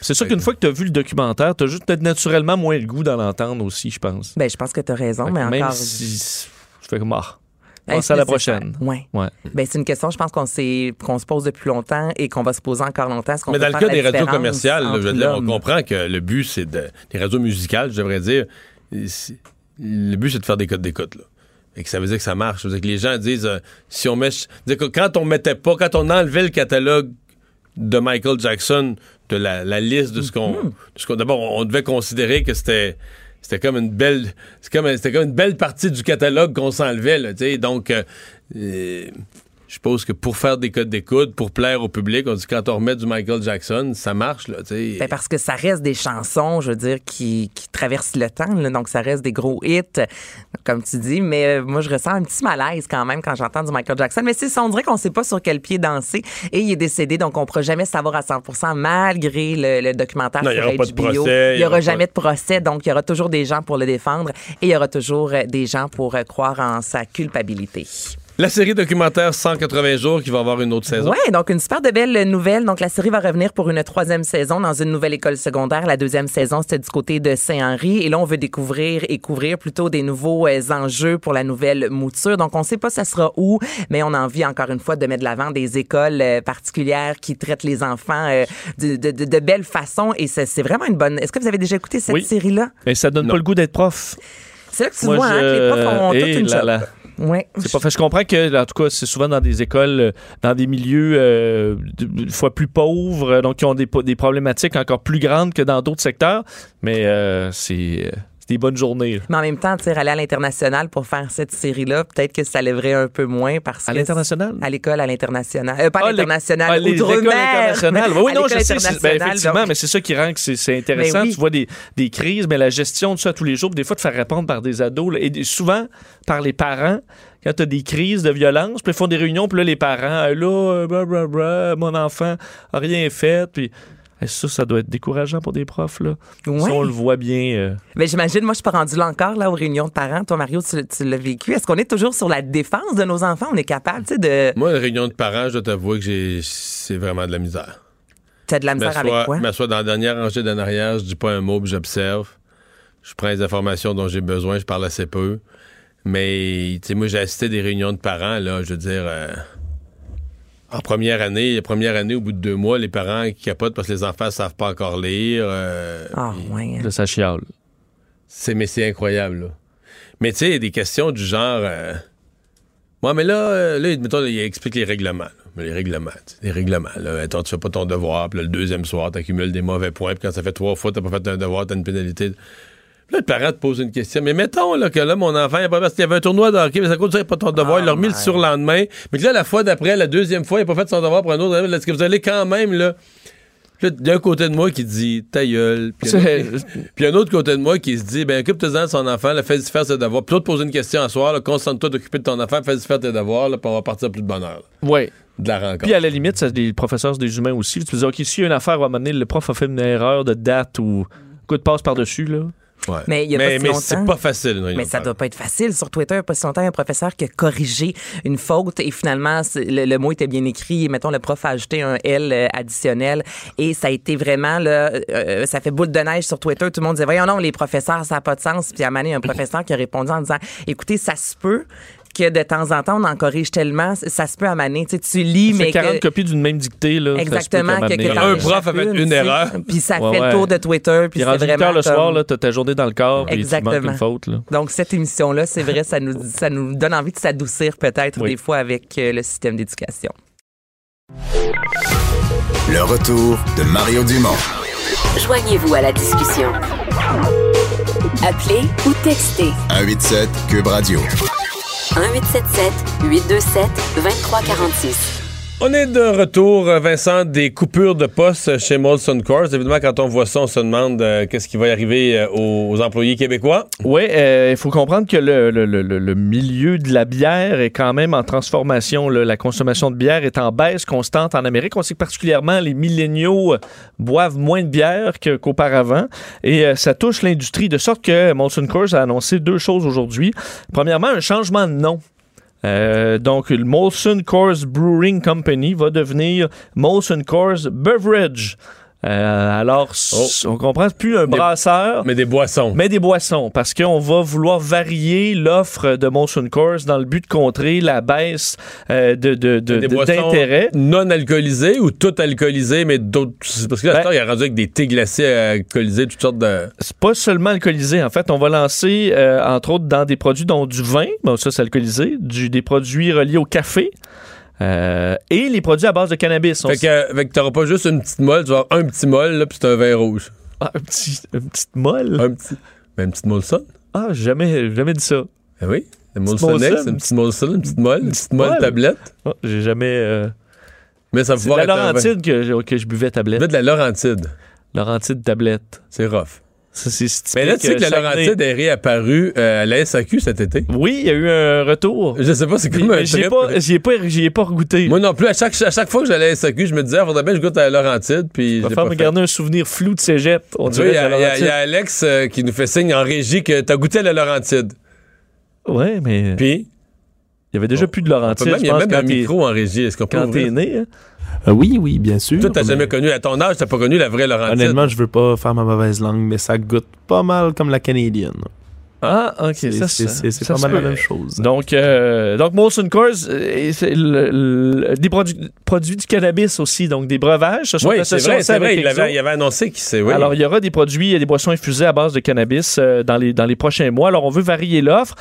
S2: C'est sûr qu'une fois que tu as vu le documentaire, tu as juste peut-être naturellement moins le goût d'en entendre aussi, je pense.
S3: Ben, je pense que tu as raison, mais
S2: Même
S3: encore.
S2: si je fais comme ah,
S3: Est-ce
S2: passe à la prochaine.
S3: Ouais.
S2: Ouais.
S3: Ben, c'est une question, je pense qu'on s'est, qu'on se pose depuis longtemps et qu'on va se poser encore longtemps. Qu'on
S1: Mais dans le cas des radios commerciales, là, je veux dire, on comprend que le but c'est de des radios musicales, je devrais dire, le but c'est de faire des codes d'écoute là. Et que ça veut dire que ça marche. Ça veut dire que les gens disent euh, si on met dire que quand on mettait pas, quand on enlevait le catalogue de Michael Jackson de la, la liste de ce qu'on
S3: Mm-hmm.
S1: de ce qu'on- d'abord on, devait considérer que c'était c'était comme une belle c'est comme c'était comme une belle partie du catalogue qu'on s'enlevait là, tu sais. Donc euh, euh, je suppose que pour faire des codes d'écoute, pour plaire au public, on dit quand on remet du Michael Jackson, ça marche là.
S3: Ben, parce que ça reste des chansons, je veux dire, qui, qui traversent le temps. là. donc, ça reste des gros hits, comme tu dis. Mais euh, moi, je ressens un petit malaise quand même quand j'entends du Michael Jackson. Mais c'est ça, on dirait qu'on sait pas sur quel pied danser. Et il est décédé, donc on ne pourra jamais savoir à 100% malgré le, le documentaire
S1: Non, il y
S3: sur
S1: aura pas de
S3: HBO.
S1: procès,
S3: il n'y
S1: y
S3: aura
S1: aura
S3: jamais de procès. Donc, il y aura toujours des gens pour le défendre. Et il y aura toujours euh, des gens pour euh, croire en sa culpabilité.
S1: La série documentaire 180 jours qui va avoir une autre saison.
S3: Oui, donc une super de belle nouvelle. Donc la série va revenir pour une troisième saison dans une nouvelle école secondaire. La deuxième saison, c'était du côté de Saint-Henri. Et là, on veut découvrir et couvrir plutôt des nouveaux euh, enjeux pour la nouvelle mouture. Donc on sait pas ça sera où, mais on a envie encore une fois de mettre de l'avant des écoles euh, particulières qui traitent les enfants euh, de, de, de, de belle façon. Et c'est c'est vraiment une bonne... Est-ce que vous avez déjà écouté cette
S2: Oui.
S3: série-là?
S2: Et ça donne pas le goût d'être prof.
S3: C'est là que tu
S2: Moi,
S3: vois hein, que les profs ont
S2: je-
S3: toute
S2: Eh
S3: une
S2: là
S3: job.
S2: là.
S3: Ouais.
S2: C'est pas. Je comprends que, en tout cas, c'est souvent dans des écoles, euh, dans des milieux euh, de- fois plus pauvres, euh, donc qui ont des, des problématiques encore plus grandes que dans d'autres secteurs. Mais euh, c'est des bonnes journées. là.
S3: Mais en même temps, tu aller à l'international pour faire cette série-là, peut-être que ça lèverait un peu moins parce
S2: À
S3: que.
S2: l'international?
S3: À l'école, à l'international. Euh, pas à
S2: Ah,
S3: l'international,
S2: ah,
S3: outre-mer.
S2: internationales. Oui, oui,
S3: À
S2: non, je sais. ben, effectivement,
S3: donc-
S2: mais c'est ça qui rend que c'est- intéressant.
S3: Ben oui.
S2: Tu vois des, des crises, mais la gestion de ça tous les jours, des fois, de faire répondre par des ados, là, et souvent par les parents. Quand tu as des crises de violence, puis ils font des réunions, puis là, les parents, Ah, là, euh, mon enfant a rien fait, puis ça, ça doit être décourageant pour des profs, là.
S3: Ouais.
S2: Ça, on le voit bien. euh,
S3: Mais j'imagine, moi, je suis pas rendue là encore, là, aux réunions de parents. Toi, Mario, tu, tu l'as vécu. Est-ce qu'on est toujours sur la défense de nos enfants? On est capable, tu sais, de.
S1: Moi, une réunion de parents, je dois t'avouer que j'ai c'est vraiment de la misère.
S3: T'as de la misère avec quoi?
S1: Je m'assois dans la dernière rangée d'en arrière, je dis pas un mot, puis j'observe. Je prends les informations dont j'ai besoin, je parle assez peu. Mais, tu sais, moi, j'ai assisté à des réunions de parents, là, je veux dire, euh, en première année, la première année, au bout de deux mois, les parents qui capotent parce que les enfants savent pas encore lire. euh,
S3: Ah, ouais.
S2: de sa chiale.
S1: c'est, mais c'est incroyable, là. Mais tu sais, il y a des questions du genre. Euh, ouais, mais là, euh, là, mettons, il explique les règlements. là. Mais Les règlements, tu sais, les règlements. Là, Attends, tu fais pas ton devoir, puis là, le deuxième soir, tu accumules des mauvais points, puis quand ça fait trois fois, t'as pas fait un devoir, t'as une pénalité. Puis là, le parent te pose une question. Mais mettons là, que là, mon enfant, il a pas parce qu'il y avait un tournoi de hockey, mais ça a pas ton devoir, il l'a remis le surlendemain. Mais que là, la fois d'après, la deuxième fois, il a pas fait son devoir pour un autre. Est-ce que vous allez quand même, là? Puis d'un côté de moi qui dit ta gueule. Puis un un autre côté de moi qui se dit ben occupe-toi de son enfant, fais-y faire ses devoirs. Puis toi, te poser une question à soir, concentre-toi d'occuper de ton enfant, fais-y faire tes devoirs, là, puis on va partir plus de bonne heure. là,
S2: Oui.
S1: de la rencontre.
S2: Puis à la limite, ça, les professeurs, c'est des humains aussi. Tu peux dire, OK, s'il y a une affaire, à un moment donné, le prof a fait une erreur de date ou coup de passe par-dessus, là.
S1: Ouais.
S3: Mais il y a pas
S1: mais,
S3: si
S1: mais
S3: longtemps.
S1: c'est pas facile.
S3: Mais ça doit pas être facile. Sur Twitter, pas si longtemps, un professeur qui a corrigé une faute et finalement, le, le mot était bien écrit. Et mettons, le prof a ajouté un L euh, additionnel et ça a été vraiment, là, euh, ça fait boule de neige sur Twitter. Tout le monde disait, voyons non, les professeurs, ça n'a pas de sens. Puis à un moment donné, il y a un professeur qui a répondu en disant, écoutez, ça se peut
S13: que de temps en temps, on en corrige tellement, ça se peut amener. Tu, sais, tu lis, mais
S2: 40
S13: que-
S2: copies d'une même dictée. Là, ça se peut
S13: Exactement,
S2: qu'à un
S13: que- que
S1: prof a fait une
S13: sais.
S1: erreur.
S13: Puis ça
S2: Ouais,
S13: fait
S2: ouais.
S13: le tour de Twitter. Puis
S2: Puis
S13: c'est
S2: rendu 8
S13: vraiment
S2: heures le
S13: comme-
S2: soir, là, t'as ta journée dans le corps, puis tu manques
S13: Exactement.
S2: une faute. Là.
S13: Donc, cette émission-là, c'est vrai, ça nous, ça nous donne envie de s'adoucir peut-être
S2: Oui.
S13: des fois avec euh, le système d'éducation.
S8: Le retour de Mario Dumont.
S9: Joignez-vous à la discussion. Appelez ou textez
S8: 187 Cube Radio.
S9: 1877 827 2346.
S1: On est de retour, Vincent, des coupures de poste chez Molson Coors. Évidemment, quand on voit ça, on se demande euh, qu'est-ce qui va arriver euh, aux, employés québécois.
S2: Oui, euh, il faut comprendre que le, milieu de la bière est quand même en transformation. La consommation de bière est en baisse constante en Amérique. On sait que particulièrement les milléniaux boivent moins de bière qu'auparavant et ça touche l'industrie de sorte que Molson Coors a annoncé deux choses aujourd'hui. Premièrement, un changement de nom. Euh, donc, le Molson Coors Brewing Company va devenir Molson Coors Beverage. Euh, alors, s- on comprend, plus un brasseur.
S1: Mais des boissons.
S2: Mais des boissons, parce qu'on va vouloir varier l'offre de Molson Coors dans le but de contrer la baisse euh, de, d'intérêt.
S1: non alcoolisées ou tout alcoolisées, mais d'autres. Parce que là,
S2: Ben-
S1: il y a rendu avec des thés glacés alcoolisés, toutes sortes de.
S2: C'est pas seulement alcoolisé. En fait, on va lancer, euh, entre autres, dans des produits dont du vin, bon, ça c'est alcoolisé, du, des produits reliés au café. Euh, et les produits à base de cannabis. On
S1: Fait que, fait que t'auras pas juste une petite molle, tu vas avoir un petit molle, là, puis c'est un vin rouge.
S2: Ah, un petit, une petite molle?
S1: Un petit. Ben, une petite Molson.
S2: Ah, j'ai jamais, jamais dit ça.
S1: Ben oui. Une Molson X, une petite Molson, une petite molle, une petite molle tablette.
S2: Ah, j'ai jamais. euh,
S1: Mais ça va
S2: C'est de
S1: pouvoir
S2: la. Laurentide que, je- que je buvais tablette.
S1: de la Laurentide.
S2: Laurentide tablette.
S1: C'est rough.
S2: Ça, c'est typique,
S1: Mais là, tu sais que la
S2: euh.
S1: Laurentide est réapparue euh, à la SAQ cet été.
S2: Oui, il y a eu un retour.
S1: Je sais pas, c'est comme un
S2: Mais J'y ai pas, j'y ai pas, ai pas regoûté.
S1: Moi non plus, à chaque, à chaque fois que j'allais à la SAQ, je me disais, il faudrait bien que je goûte à la Laurentide. Puis
S2: Je vais faire me garder un souvenir flou de cégep. On
S1: Tu vois,
S2: dirait
S1: il y, a- y y. Alex euh, qui nous fait signe en régie que t'as goûté à la Laurentide.
S2: Ouais, mais
S1: Puis,
S2: il y avait déjà plus de Laurentide.
S1: il y a même un micro en régie. Est-ce qu'on peut
S2: Quand t'es né, hein.
S14: Euh, oui, oui, bien sûr.
S1: Toi, t'as
S14: mais-
S1: jamais connu, à ton âge, t'as pas connu la vraie Laurentide.
S14: Honnêtement, je veux pas faire ma mauvaise langue, mais ça goûte pas mal comme la canadienne.
S2: Ah, ok,
S14: C'est-
S2: ça,
S14: c'est- pas mal la même chose.
S2: Donc, euh, donc Molson Coors, euh, c'est des produits, produits du cannabis aussi, donc des breuvages. Sont
S1: Oui, c'est vrai, c'est
S2: avec
S1: vrai. Il avait, il avait annoncé qu'il. Oui.
S2: Alors, il y aura des produits et des boissons infusées à base de cannabis euh, dans, les, dans les prochains mois. Alors, on veut varier l'offre.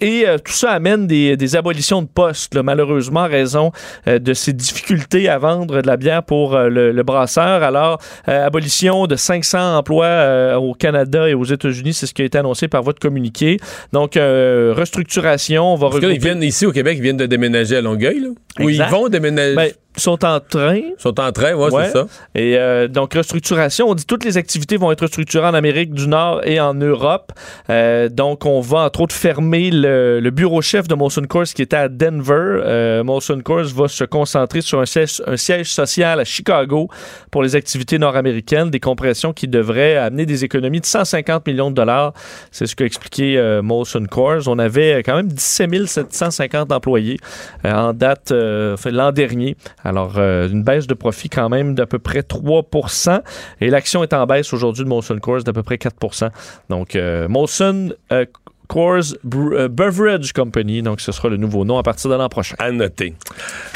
S2: Et tout ça amène des, des abolitions de postes, là, malheureusement, en raison de ces difficultés à vendre de la bière pour le, le brasseur. Alors, abolition de 500 emplois au Canada et aux États-Unis, c'est ce qui a été annoncé par votre communiqué. Donc, euh, restructuration, on va
S1: Parce ils viennent ici au Québec, ils viennent de déménager à Longueuil, là. Ou ils vont déménager.
S2: Ben, ils sont en train.
S1: ils sont en train, ouais,
S2: Ouais.
S1: c'est ça.
S2: Et euh, donc, restructuration, on dit toutes les activités vont être structurées en Amérique du Nord et en Europe. Euh, donc, on va entre autres fermer le, le bureau chef de Molson Coors qui était à Denver. Euh, Molson Coors va se concentrer sur un siège, un siège social à Chicago pour les activités nord-américaines, des compressions qui devraient amener des économies de 150 millions de dollars. C'est ce qu'a expliqué euh, Molson Coors. On avait quand même 17 750 employés en date euh, l'an dernier. Alors, euh, une baisse de profit quand même d'à peu près 3% Et l'action est en baisse aujourd'hui de Molson Coors d'à peu près 4% Donc, euh, Molson Coors euh, Beverage Company, donc ce sera le nouveau nom à partir de l'an prochain.
S1: À noter.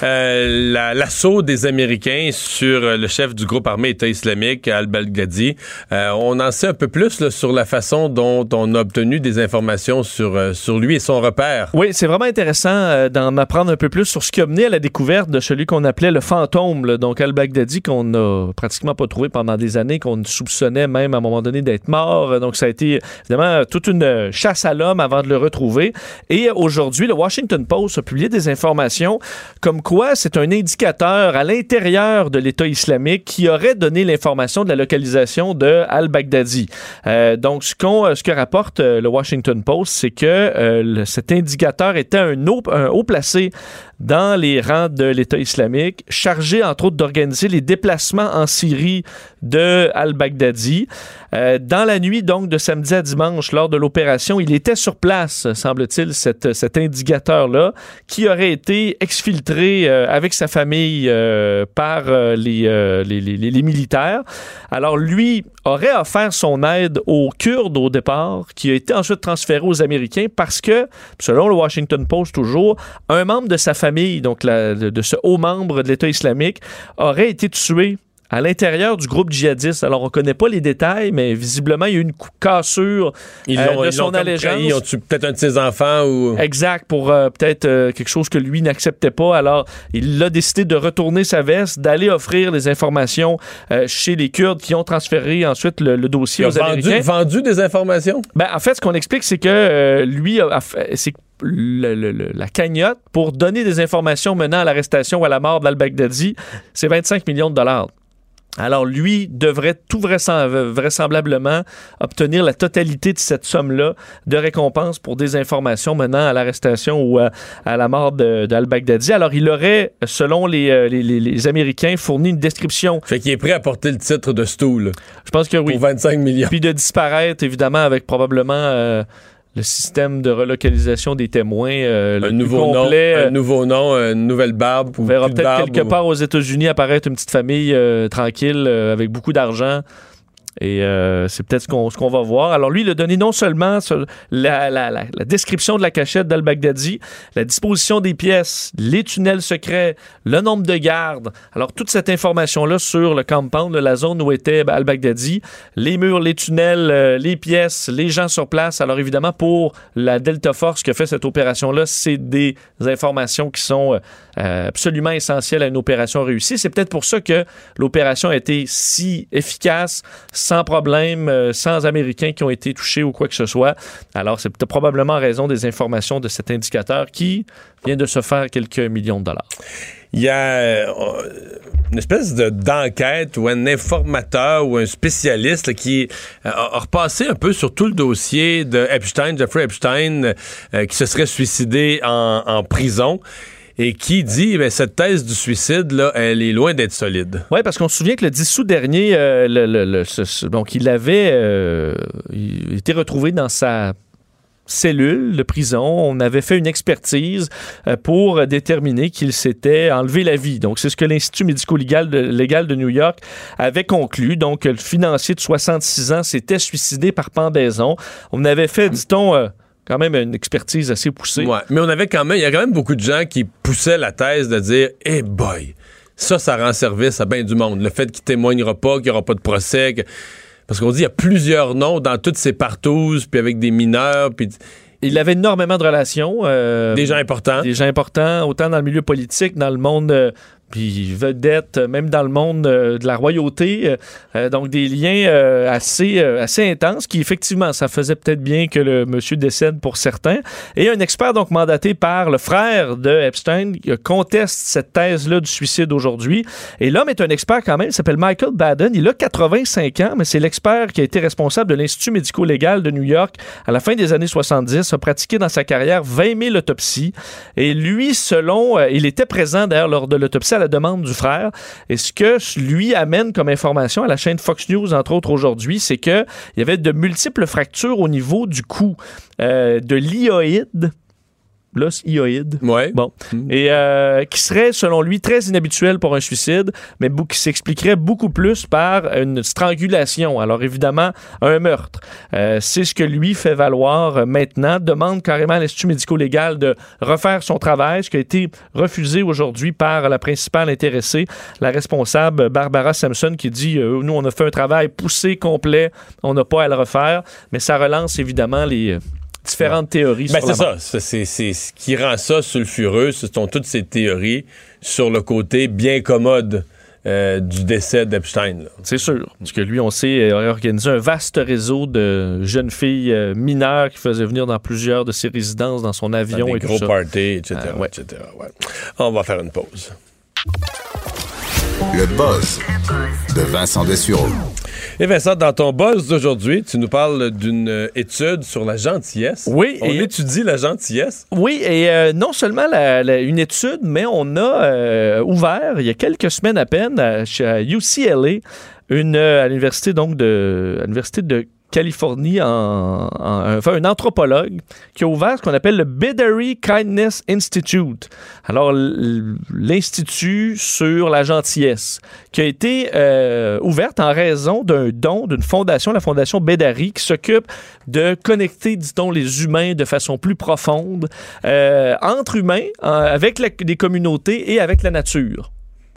S1: Euh, la- L'assaut des Américains sur euh, le chef du groupe armé État islamique, al-Baghdadi, euh, on en sait un peu plus là, sur la façon dont on a obtenu des informations sur, euh, sur lui et son repère.
S2: Oui, c'est vraiment intéressant d'en apprendre un peu plus sur ce qui a mené à la découverte de celui qu'on appelait le fantôme, là, donc al-Baghdadi, qu'on n'a pratiquement pas trouvé pendant des années, qu'on soupçonnait même à un moment donné d'être mort. Donc, ça a été évidemment toute une chasse à l'homme avant de le retrouver. Et aujourd'hui, le Washington Post a publié des informations comme quoi c'est un indicateur à l'intérieur de l'État islamique qui aurait donné l'information de la localisation de al-Baghdadi. Euh, donc, ce, qu'on, euh, ce que rapporte euh, le Washington Post, c'est que cet indicateur était un haut, placé dans les rangs de l'État islamique, chargé entre autres d'organiser les déplacements en Syrie de al-Baghdadi. Dans la nuit donc de samedi à dimanche, lors de l'opération, il était sur place, semble-t-il, cet, indicateur-là, qui aurait été exfiltré euh, avec sa famille euh, par euh, les, militaires. Alors, lui aurait offert son aide aux Kurdes au départ, qui a été ensuite transféré aux Américains parce que, selon le Washington Post toujours, un membre de sa famille, donc de ce haut membre de l'État islamique, aurait été tué à l'intérieur du groupe djihadiste. Alors, on ne connaît pas les détails, mais visiblement, il y a eu une cassure
S1: Ils
S2: euh, de
S1: ils
S2: son allégeance.
S1: trahi, Ils ont tué peut-être un de ses enfants ou?
S2: Exact, pour euh, peut-être euh, quelque chose que lui n'acceptait pas. Alors, il a décidé de retourner sa veste, d'aller offrir les informations euh, chez les Kurdes qui ont transféré ensuite le, le dossier
S1: Il a
S2: aux
S1: vendu,
S2: Américains.
S1: vendu des informations?
S2: Ben, en fait, ce qu'on explique, c'est que lui, a, a fait- c'est que le- le- le- la cagnotte pour donner des informations menant à l'arrestation ou à la mort d'al-Baghdadi, c'est 25 millions de dollars. Alors, lui devrait tout vraisem- vraisemblablement obtenir la totalité de cette somme-là de récompense pour des informations menant à l'arrestation ou à, à la mort d'al-Baghdadi. Alors, il aurait, selon les, euh, les- les- les Américains, fourni une description.
S1: Fait qu'il est prêt à porter le titre de stool.
S2: Je pense que oui.
S1: Pour 25 millions.
S2: Puis de disparaître, évidemment, avec probablement euh, le système de relocalisation des témoins. euh, le
S1: Un nouveau nom,
S2: complet, euh,
S1: un nouveau nom, une nouvelle barbe.
S2: on verra peut-être quelque part aux États-Unis apparaître une petite famille euh, tranquille euh, avec beaucoup d'argent. Et euh, c'est peut-être ce qu'on qu'on va voir. Alors lui, il a donné non seulement la, la- la- description de la cachette d'al-Baghdadi, la disposition des pièces, les tunnels secrets, le nombre de gardes. Alors toute cette information-là sur le compound, la zone où était al-Baghdadi, les murs, les tunnels, euh, les pièces, les gens sur place. Alors évidemment, pour la Delta Force qui a fait cette opération-là, c'est des informations qui sont euh, euh, absolument essentielles à une opération réussie. C'est peut-être pour ça que l'opération a été si efficace, sans problème, euh, sans Américains qui ont été touchés ou quoi que ce soit. Alors, c'est probablement en raison des informations de cet indicateur qui vient de se faire quelques millions de dollars.
S1: Il y a euh, une espèce de- d'enquête ou un informateur ou un spécialiste qui a, repassé un peu sur tout le dossier de Epstein, Jeffrey Epstein, qui se serait suicidé en prison et qui dit ben, cette thèse du suicide, elle est loin d'être solide.
S2: Oui, parce qu'on se souvient que le 10 août dernier, donc il avait euh, était retrouvé dans sa cellule de prison. On avait fait une expertise euh, pour déterminer qu'il s'était enlevé la vie. Donc, c'est ce que l'Institut médico-légal de, légal de New York avait conclu. Donc, le financier de 66 ans s'était suicidé par pendaison. On avait fait, dit-on, euh, quand même une expertise assez poussée.
S1: Ouais, mais on avait quand même, il y a quand même beaucoup de gens qui poussaient la thèse de dire, hey boy, ça, ça rend service à bien du monde. Le fait qu'il témoignera pas, qu'il n'y aura pas de procès. que- Parce qu'on dit, il y a plusieurs noms dans toutes ces partouzes, puis avec des mineurs, puis
S2: Il avait énormément de relations. euh,
S1: des gens importants.
S2: des gens importants, autant dans le milieu politique, dans le monde, euh, puis vedette, euh, même dans le monde euh, de la royauté. euh, donc des liens assez, assez intenses qui, effectivement, ça faisait peut-être bien que le monsieur décède pour certains. Et un expert donc mandaté par le frère de Epstein conteste cette thèse-là du suicide aujourd'hui. Et l'homme est un expert quand même, il s'appelle Michael Baden. Il a 85 ans, mais c'est l'expert qui a été responsable de l'Institut médico-légal de New York à la fin des années 70, a pratiqué dans sa carrière 20 000 autopsies. Et lui, selon, il était présent d'ailleurs lors de l'autopsie la demande du frère. Et ce que lui amène comme information à la chaîne Fox News, entre autres aujourd'hui, c'est qu'il y avait de multiples fractures au niveau du cou euh, de l'ioïde. L'os hyoïde.
S1: Ouais.
S2: Bon. Et euh, qui serait, selon lui, très inhabituel pour un suicide, mais qui s'expliquerait beaucoup plus par une strangulation. Alors, évidemment, un meurtre. Euh, c'est ce que lui fait valoir euh, maintenant. Demande carrément à l'Institut médico-légal de refaire son travail, ce qui a été refusé aujourd'hui par la principale intéressée, la responsable Barbara Sampson, qui dit euh, Nous, on a fait un travail poussé, complet, on n'a pas à le refaire. Mais ça relance évidemment les différentes théories
S1: Ben,
S2: sur la
S1: c'est ça. C'est, ce qui rend ça sulfureux. Ce sont toutes ces théories sur le côté bien commode euh, du décès d'Epstein.
S2: C'est sûr. Parce que lui, on sait, aurait organisé un vaste réseau de jeunes filles euh, mineures qui faisaient venir dans plusieurs de ses résidences, dans son avion
S1: Dans
S2: et
S1: des
S2: tout
S1: gros
S2: ça.
S1: parties, etc.
S2: Euh, ouais.
S1: etc., ouais. On va faire une pause.
S8: Le buzz de Vincent Dessureau.
S1: Et Vincent, dans ton buzz d'aujourd'hui, tu nous parles d'une euh, étude sur la gentillesse.
S2: Oui,
S1: On
S2: et-
S1: étudie la gentillesse.
S2: Oui, et euh, non seulement la- la- une étude, mais on a euh, ouvert il y a quelques semaines à peine à, chez- UCLA, une, à l'université donc de, à l'université de Californie, en, en- enfin, un anthropologue qui a ouvert ce qu'on appelle le Bedary Kindness Institute. Alors, l'Institut sur la gentillesse, qui a été euh, ouverte en raison d'un don d'une fondation, la Fondation Bedary, qui s'occupe de connecter, dit-on, les humains de façon plus profonde, euh, entre humains, euh, avec la- les communautés et avec la nature.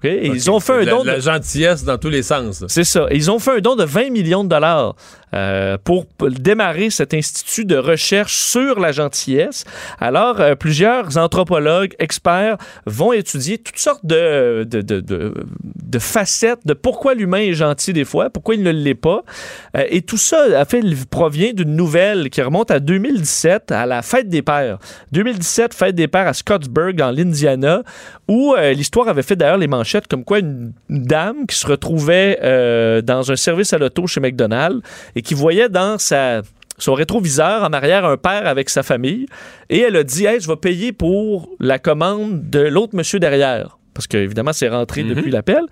S2: Et Ils ont fait un don
S1: la
S2: de...
S1: gentillesse dans tous les sens.
S2: C'est ça. Ils ont fait un don de 20 millions de dollars euh, pour démarrer cet institut de recherche sur la gentillesse. Alors, euh, plusieurs anthropologues, experts vont étudier toutes sortes de, de, de, facettes de pourquoi l'humain est gentil des fois, pourquoi il ne l'est pas. Euh, et tout ça a fait, provient d'une nouvelle qui remonte à 2017, à la Fête des Pères. 2017, Fête des Pères à Scottsburg, dans l'Indiana, où l'histoire avait fait d'ailleurs les manchettes comme quoi une, dame qui se retrouvait dans un service à l'auto chez McDonald's et qui voyait dans sa son rétroviseur en arrière un père avec sa famille et elle a dit hey, je vais payer pour la commande de l'autre monsieur derrière. Parce que évidemment c'est rentré depuis l'appel.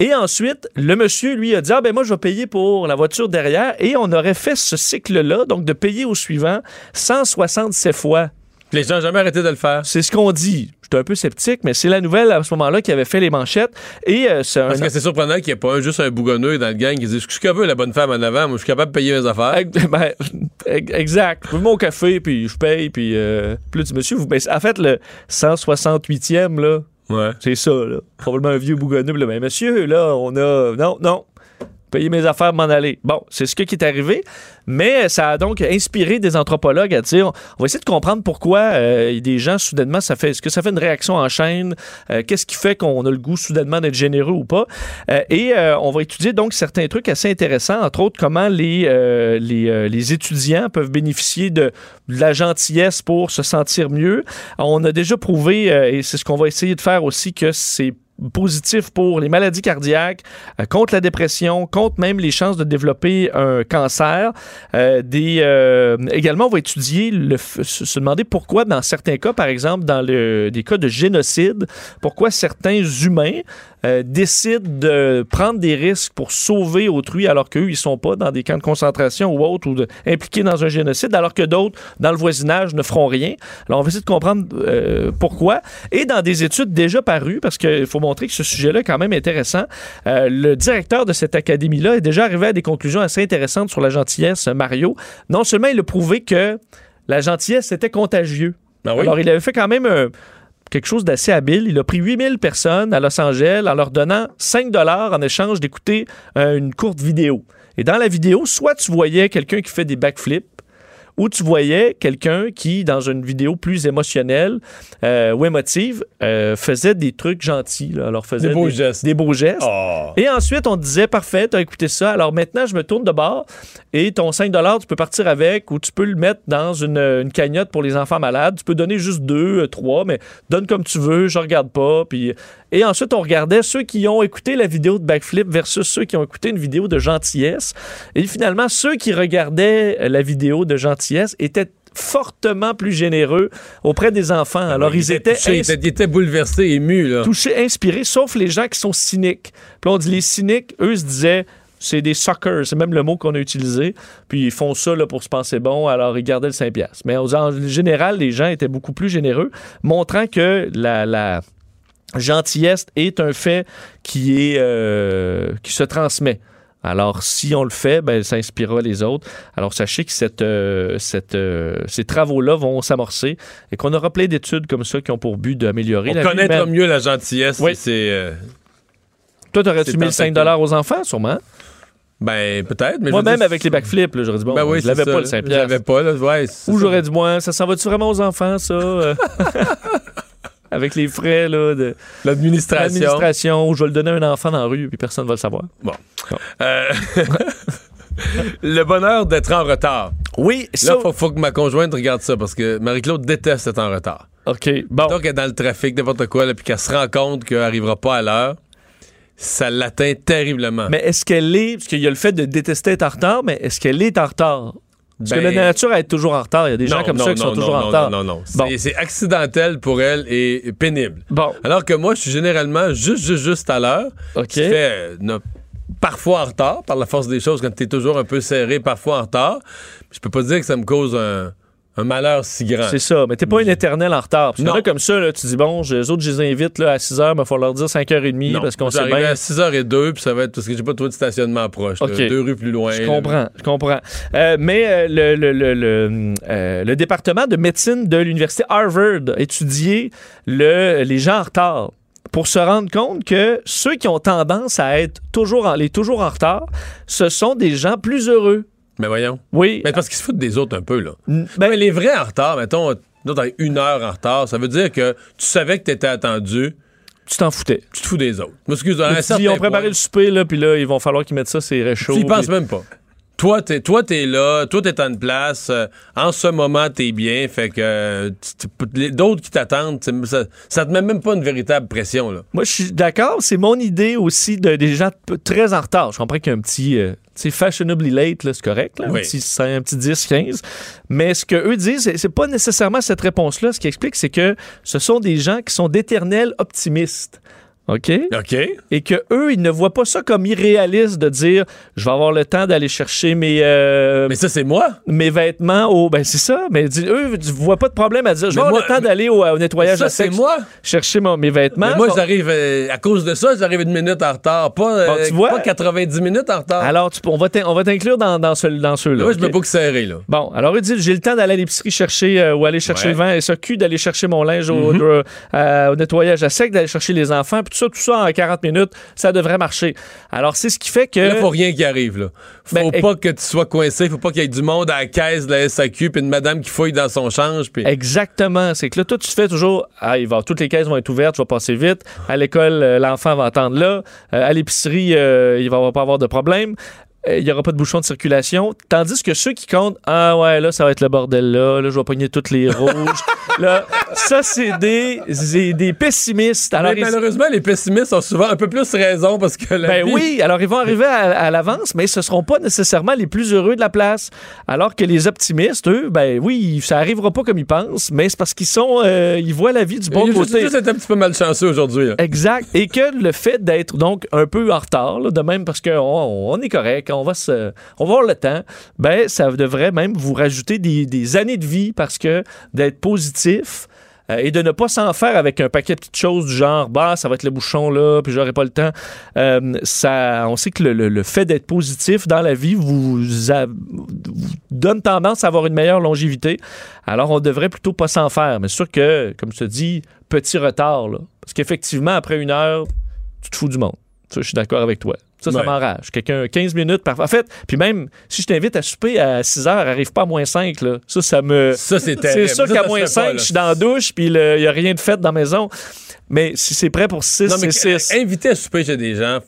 S2: Et ensuite le monsieur lui a dit ah ben moi je vais payer pour la voiture derrière. Et on aurait fait ce cycle là donc de payer au suivant 167 fois
S1: Les gens n'ont jamais arrêté de le faire.
S2: c'est ce qu'on dit. J'étais un peu sceptique, mais c'est la nouvelle à ce moment-là qui avait fait les manchettes. Et euh, c'est un.
S1: Parce que c'est surprenant qu'il n'y ait pas un, juste un bougonneux dans le gang qui dit Ce que veut la bonne femme en avant, moi je suis capable de payer mes affaires.
S2: Ben, exact. Je veux mon café, puis je paye, puis euh, plus du monsieur. Vous, ben, en fait, le 168e, là,
S1: Ouais.
S2: c'est ça, là. Probablement un vieux bougonneux. là, Ben, monsieur, là, on a. Non, non. Payer mes affaires, m'en aller. Bon, c'est ce qui est arrivé, mais ça a donc inspiré des anthropologues à dire on va essayer de comprendre pourquoi euh, des gens, soudainement, ça fait. Est-ce que ça fait une réaction en chaîne Euh, Qu'est-ce qui fait qu'on a le goût soudainement d'être généreux ou pas? Euh, Et euh, on va étudier donc certains trucs assez intéressants, entre autres comment les, euh, les, euh, les étudiants peuvent bénéficier de, de la gentillesse pour se sentir mieux. On a déjà prouvé, et c'est ce qu'on va essayer de faire aussi, que c'est positif pour les maladies cardiaques, euh, contre la dépression, contre même les chances de développer un cancer. Euh, euh, également, on va étudier, le, se demander pourquoi dans certains cas, par exemple dans des cas de génocide, pourquoi certains humains euh, décident de prendre des risques pour sauver autrui alors qu'eux, ils sont pas dans des camps de concentration ou autres ou de- impliqués dans un génocide, alors que d'autres, dans le voisinage, ne feront rien. Alors, on va essayer de comprendre euh, pourquoi. Et dans des études déjà parues, parce qu'il faut montrer que ce sujet-là est quand même intéressant, euh, le directeur de cette académie-là est déjà arrivé à des conclusions assez intéressantes sur la gentillesse, Mario. Non seulement il a prouvé que la gentillesse était contagieux.
S1: Ben oui.
S2: Alors, il avait fait quand même un- quelque chose d'assez habile. Il a pris 8000 personnes à Los Angeles en leur donnant 5 dollars en échange d'écouter euh, une courte vidéo. Et dans la vidéo, soit tu voyais quelqu'un qui fait des backflips, ou tu voyais quelqu'un qui, dans une vidéo plus émotionnelle euh, ou émotive, euh, faisait des trucs gentils. là. Alors, faisait
S1: Des beaux gestes.
S2: Des beaux gestes.
S1: Oh.
S2: Et ensuite, on disait, parfait, tu as écouté ça. Alors maintenant, je me tourne de bord et ton 5 tu peux partir avec ou tu peux le mettre dans une, une cagnotte pour les enfants malades. Tu peux donner juste deux, euh, trois, mais donne comme tu veux, je regarde pas. Puis... Et ensuite, on regardait ceux qui ont écouté la vidéo de backflip versus ceux qui ont écouté une vidéo de gentillesse. Et finalement, ceux qui regardaient euh, la vidéo de gentillesse étaient fortement plus généreux auprès des enfants. Alors, ils
S1: Il
S2: étaient
S1: touché, il était, il était bouleversé, ému. Là.
S2: touchés, inspirés, sauf les gens qui sont cyniques. Puis on dit les cyniques, eux se disaient c'est des suckers, c'est même le mot qu'on a utilisé. Puis ils font ça là, pour se penser bon, alors ils gardaient le 5 piastres. Mais en général, les gens étaient beaucoup plus généreux, montrant que la, la gentillesse est un fait qui, est, euh, qui se transmet. Alors, si on le fait, ben, ça inspirera les autres. Alors, sachez que cette, euh, cette, euh, ces travaux-là vont s'amorcer et qu'on aura plein d'études comme ça qui ont pour but d'améliorer la vie
S1: connaître
S2: humaine.
S1: mieux la gentillesse,
S2: Oui.
S1: c'est.
S2: Toi, t'aurais-tu mis le 5 aux enfants, sûrement?
S1: ben, peut-être. mais
S2: Moi-même, avec les backflips, j'aurais dit, bon,
S1: Ben oui,
S2: je l'avais pas, le 5
S1: Je l'avais pas, là. Ouais, c'est
S2: Ou j'aurais dit, moi, ça s'en va-tu vraiment aux enfants, ça? avec les frais, là, de
S1: L'administration.
S2: ou je vais le donner à un enfant dans la rue, puis personne va le savoir.
S1: Bon. Euh, le bonheur d'être en retard.
S2: Oui, ça...
S1: Là, faut, faut que ma conjointe regarde ça parce que Marie-Claude déteste être en retard.
S2: OK, bon.
S1: Donc, elle est dans le trafic, n'importe quoi, là, puis qu'elle se rend compte qu'elle n'arrivera pas à l'heure, ça l'atteint terriblement.
S2: Mais est-ce qu'elle est, parce qu'il y a le fait de détester être en retard, mais est-ce qu'elle est en retard? Parce que
S1: Ben-
S2: la nature à être toujours en retard. Il y a des gens comme
S1: non,
S2: ça qui
S1: non,
S2: sont toujours en retard.
S1: Non, non, non.
S2: Bon.
S1: C'est- accidentel pour elle et pénible.
S2: Bon.
S1: Alors que moi, je suis généralement juste, juste, juste à l'heure.
S2: OK.
S1: Euh, parfois en retard, par la force des choses, quand t'es toujours un peu serré, parfois en retard. Je peux pas dire que ça me cause un, un malheur si grand.
S2: C'est ça, mais t'es pas une éternelle en retard. Parce a comme ça, là, tu dis, bon, je- les autres, je les invite là, à 6 h, mais il faut leur dire 5h30
S1: Non,
S2: parce qu'on sait bien.
S1: à 6h02, puis ça va être parce que j'ai pas trouvé de stationnement proche. là. Deux rues plus loin.
S2: Je comprends, je comprends. Euh, mais euh, le, le, le, le, euh, le département de médecine de l'université Harvard a étudié le, les gens en retard pour se rendre compte que ceux qui ont tendance à être toujours en, les toujours en retard, ce sont des gens plus heureux.
S1: Mais voyons.
S2: Oui.
S1: Mais parce qu'ils se foutent des autres un peu, là.
S2: ben-
S1: mais les vrais en retard, mettons, une heure en retard, ça veut dire que tu savais que t'étais attendu.
S2: Tu t'en foutais.
S1: Tu te fous des autres. Excuse,
S2: Ils ont préparé
S1: point,
S2: le souper, là, puis là, ils vont falloir qu'ils mettent ça, c'est réchaud.
S1: Penses
S2: puis-
S1: même pas. Toi, t'es, toi, t'es là, toi, t'es en place. euh, en ce moment, t'es bien. Fait que euh, d'autres qui t'attendent, c'est- ça, ça te met même pas une véritable pression, là.
S2: Moi, je suis d'accord. C'est mon idée aussi de, des gens très en retard. Je comprends qu'il y a un petit. euh, sais, fashionably late, là, c'est correct. là,
S1: Oui.
S2: un, petit, un petit 10, 15. Mais ce qu'eux disent, c'est- c'est pas nécessairement cette réponse-là. Ce qui explique, c'est que ce sont des gens qui sont d'éternels optimistes. OK?
S1: OK.
S2: Et que eux, ils ne voient pas ça comme irréaliste de dire je vais avoir le temps d'aller chercher mes. euh,
S1: mais ça, c'est moi.
S2: Mes vêtements au. Ben, c'est ça. Mais dis- eux, ils voient pas de problème à dire je vais avoir
S1: moi-
S2: le temps d'aller au, au nettoyage
S1: Ça,
S2: à
S1: c'est
S2: sec,
S1: moi.
S2: Chercher mon- mes vêtements.
S1: Mais moi,
S2: Bon.
S1: j'arrive, euh, à cause de ça, j'arrive une minute en retard. Pas, euh,
S2: Bon, tu vois?
S1: pas 90 minutes en retard.
S2: Alors, tu on va t'in- on va t'inclure dans, dans, ce- dans ceux-là.
S1: Moi, je me pas que serré, là.
S2: Bon, alors il dit j'ai le temps d'aller à l'épicerie chercher euh, ou aller chercher
S1: Ouais.
S2: le vent et ça cul d'aller chercher mon linge au,
S1: Mhm.
S2: euh, euh, au nettoyage à sec, d'aller chercher les enfants, puis ça, tout ça en 40 minutes, ça devrait marcher. Alors c'est ce qui fait que
S1: Là, faut rien qui arrive, là. Faut
S2: Ben,
S1: pas que tu sois coincé, faut pas qu'il y ait du monde à la caisse de la SAQ, puis une madame qui fouille dans son change, puis...
S2: Exactement. C'est que là, toi, tu fais toujours. Ah, il va, toutes les caisses vont être ouvertes, je vais passer vite. À l'école, euh, l'enfant va attendre là. Euh, à l'épicerie, euh, il va pas avoir de problème. Euh, Il n'y aura pas de bouchon de circulation. Tandis que ceux qui comptent, ah ouais, là, ça va être le bordel là, là, je vais pogner toutes les rouges. là, ça, c'est des, des pessimistes. Alors,
S1: mais
S2: ils-
S1: malheureusement, les pessimistes ont souvent un peu plus raison parce que la
S2: ben
S1: vie-
S2: oui, alors ils vont arriver à, à l'avance, mais ce seront pas nécessairement les plus heureux de la place. Alors que les optimistes, eux, ben oui, ça arrivera pas comme ils pensent, mais c'est parce qu'ils sont, euh, ils voient la vie du bon
S1: Il a juste,
S2: côté.
S1: juste été un petit peu malchanceux aujourd'hui.
S2: Exact. Et que le fait d'être donc un peu en retard, là, de même parce qu'on on est correct, on va, avoir le temps, ben ça devrait même vous rajouter des, années de vie parce que d'être positif euh, et de ne pas s'en faire avec un paquet de petites choses du genre bah ça va être le bouchon là puis j'aurai pas le temps. Euh, on sait que le, fait d'être positif dans la vie vous, donne tendance à avoir une meilleure longévité. Alors on devrait plutôt pas s'en faire. Mais sûr que comme je te dis petit retard là. Parce qu'effectivement après une heure tu te fous du monde. Ça je suis d'accord avec toi ça, ça
S1: Ouais.
S2: m'enrage. Quelqu'un, 15 minutes parfois. En fait, puis même, si je t'invite à souper à 6 heures, arrive pas à moins 5, là. Ça, ça me.
S1: Ça, c'est
S2: C'est sûr qu'à moins
S1: se fait pas,
S2: 5,
S1: là.
S2: je suis dans la douche, puis il n'y a rien de fait dans la maison. Mais si c'est prêt pour 6,
S1: Non, mais
S2: c'est 6.
S1: inviter à souper chez des gens,